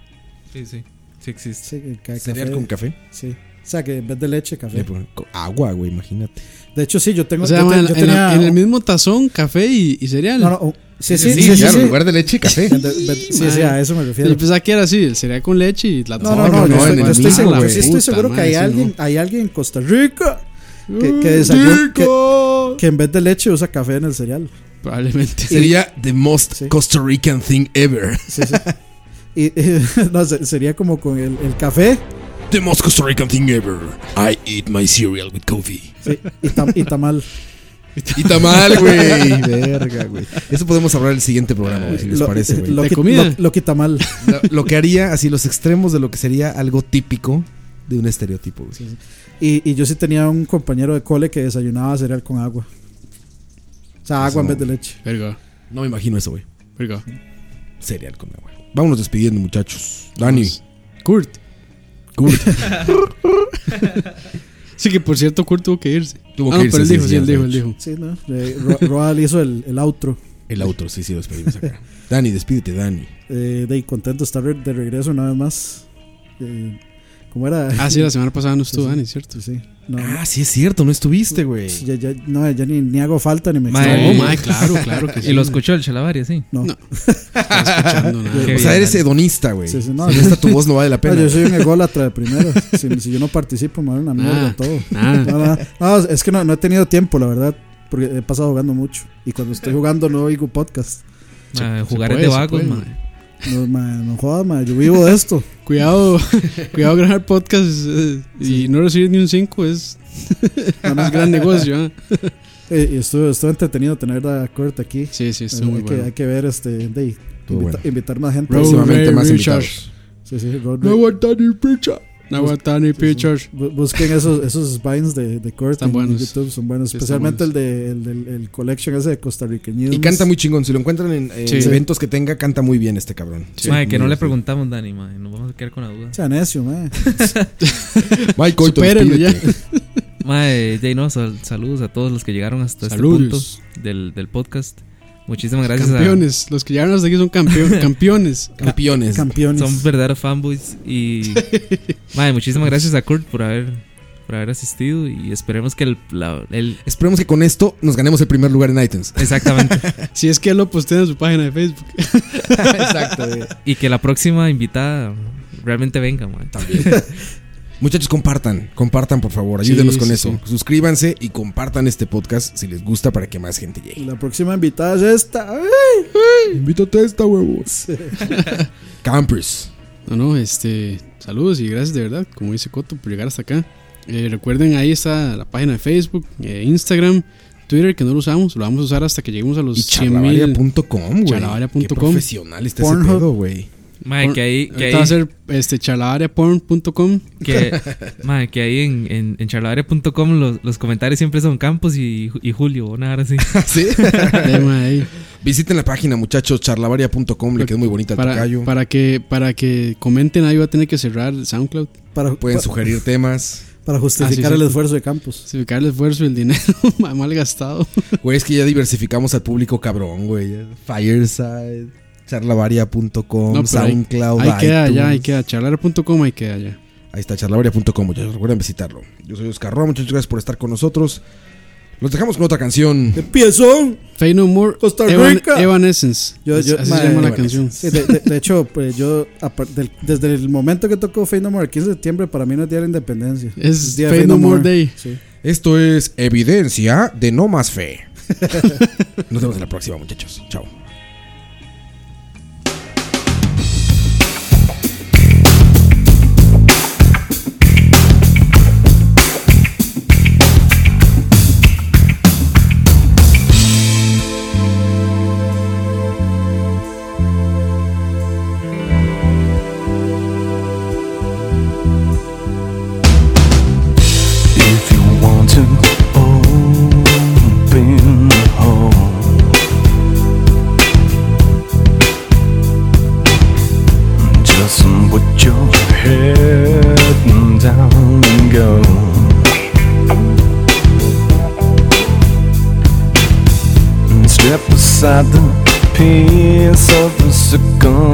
Sí, sí. Sí existe. Sí, ca- ¿Cereal con café? Sí. O sea, que en vez de leche, café. Le ponen co- Agua, güey, imagínate. De hecho, sí, yo tengo. O sea, yo, en, yo en la- tenía- en el mismo tazón, café y, y cereal. No, no, oh, sí, sí, Sí, sí, sí, claro, sí. en lugar de leche, café. Sí, sí, a eso me refiero. Yo pensaba que era así, el cereal con leche y la No, no, no, no, yo estoy, yo seguro, güey. sí estoy Puta seguro que hay alguien, hay alguien en Costa Rica que, que desayuna que, que en vez de leche usa café en el cereal. Probablemente. Sería the most. Costa Rican thing ever. Sí, sí. Y, no, se- sería como con el, el café The most Costa Rican thing ever. I eat my cereal with coffee. sí, y, tam- y tamal. Y tamal, güey. Verga, güey. Eso podemos hablar en el siguiente programa, güey, si les Lo- parece, güey. Lo, ¿De que- comida? lo- lo que tamal. Lo, lo que haría, así los extremos de lo que sería algo típico de un estereotipo, güey. Y, y yo sí tenía un compañero de cole que desayunaba cereal con agua. O sea, agua en vez de leche. Verga, No me imagino eso, güey. verga. Cereal con agua. Vámonos despidiendo, muchachos. Dani. Kurt. Kurt. Sí, que por cierto, Kurt tuvo que irse. Tuvo ah, que no, pero él irse, dijo, sí, él dijo, él dijo. Sí, ¿no? Eh, Ro- Roal hizo el, el outro. El auto, sí, sí, lo despedimos acá. Dani, despídete, Dani. Eh, de contento de estar de regreso una vez más. Eh, ¿Cómo era? Ah, sí, la semana pasada no estuvo sí. Dani, ¿cierto? Sí. No, Ah, sí es cierto, no estuviste, güey. no, ya, ya- no, ya ni, ni hago falta ni me Mae, extraño. No, mae, claro, claro que sí. Y lo escuchó el Chalabaria, sí. No. No. Escuchando nada. O sea, eres hedonista, güey. Sí, sí, no, esta tu voz no vale la No, pena. yo soy un ególatra de primero. si, si yo no participo, me vale una mierda Ah, todo. ah. No, no, no, es que no, no he tenido tiempo, la verdad. Porque he pasado jugando mucho. Y cuando estoy jugando no oigo podcast. Mae, Se jugar puede, es de vagos, puede. No, ma, no jodas, ma, yo vivo de esto. Cuidado, cuidado grabar podcast eh, y no recibir ni un 5 es un gran negocio. Eh, y estuvo, estuvo entretenido tener a Kurt aquí. Sí, sí, Eh, estuvo muy hay, que, bueno. hay que ver, este, de, Estuvo invita- bueno. invitar más gente. Próximamente más invitados. Sí, sí, Road No Ray. aguanta ni picha. No aguanta ni Pictures. Bu- Busquen esos, esos vines de, de Kurt Están en buenos. YouTube, son buenos. Sí, especialmente buenos. el de el, del- el collection ese de Costa Rica News. Y canta muy chingón. Si lo encuentran en, en Sí. eventos que tenga, canta muy bien este cabrón. Mae, que no le preguntamos, Dani, mae. Nos vamos a quedar con la duda. Sea necio, ma. Mike Coito, ya. Jay, no, sal- saludos a todos los que llegaron hasta Saludos. este punto del, del podcast. Muchísimas gracias Campeones. Los que llegaron hasta aquí son campeón- campeones. Campeones. a. Campeones. Son verdaderos fanboys. Y. mae, muchísimas gracias a Kurt por haber, por haber asistido. Y esperemos que el. la- el Esperemos que con esto nos ganemos el primer lugar en iTunes. exactamente. Si es que él lo postea en su página de Facebook. Exacto, y que la próxima invitada realmente venga, mae. Muchachos, compartan, compartan por favor, ayúdenos Sí, con sí, eso. sí. Suscríbanse y compartan este podcast si les gusta para que más gente Y llegue. la próxima invitada es esta. ¡Ay! Invítate a esta, huevos. Campers. No, no, este. Saludos y gracias de verdad, como dice Coto, por llegar hasta acá. Eh, recuerden, ahí está la página de Facebook, eh, Instagram, Twitter, que no lo usamos. Lo vamos a usar hasta que lleguemos a los Y 100 mil. charlavaria.com, güey. Charlavaria.com. Profesional está ese pedo, güey. Mae, que ahí. Que ahí, va a ser este, charlavariaporn.com. que, mae, que ahí en, en, en charlavaria.com los, los comentarios siempre son Campos y, y Julio, una hora así. ¿Sí? Ahí. Visiten la página, muchachos, charlavaria.com. Le quedó muy bonita el Para, tocayo. para, que, para que comenten, ahí va a tener que cerrar SoundCloud. Para, Pueden pa- sugerir temas. para justificar Ah, sí, el sí. esfuerzo de Campos. Justificar el esfuerzo y el dinero mal mal gastado. Güey, es que ya diversificamos al público cabrón, güey. Fireside, charlavaria.com, No, pero ahí- SoundCloud, Ahí queda, ya, ahí queda. Charlar.com, ahí queda ya. Ahí está, charlavaria.com, muchachos. Recuerden visitarlo. Yo soy Oscar Roa, muchachos. Gracias por estar con nosotros. Los dejamos con otra canción. ¡Empiezo! Fey No More, Costa Evan- Rica. Evanescence. Yo- Es- yo- así mae, se llama la canción. Sí, de, de- de hecho, pues yo, desde el momento que tocó Fade No More, el 15 de septiembre, para mí no es Día de la Independencia. Es Día de Fade No More Day. Sí. Esto es evidencia de no más fe. Nos vemos en la próxima, muchachos. Chao. Circumstance.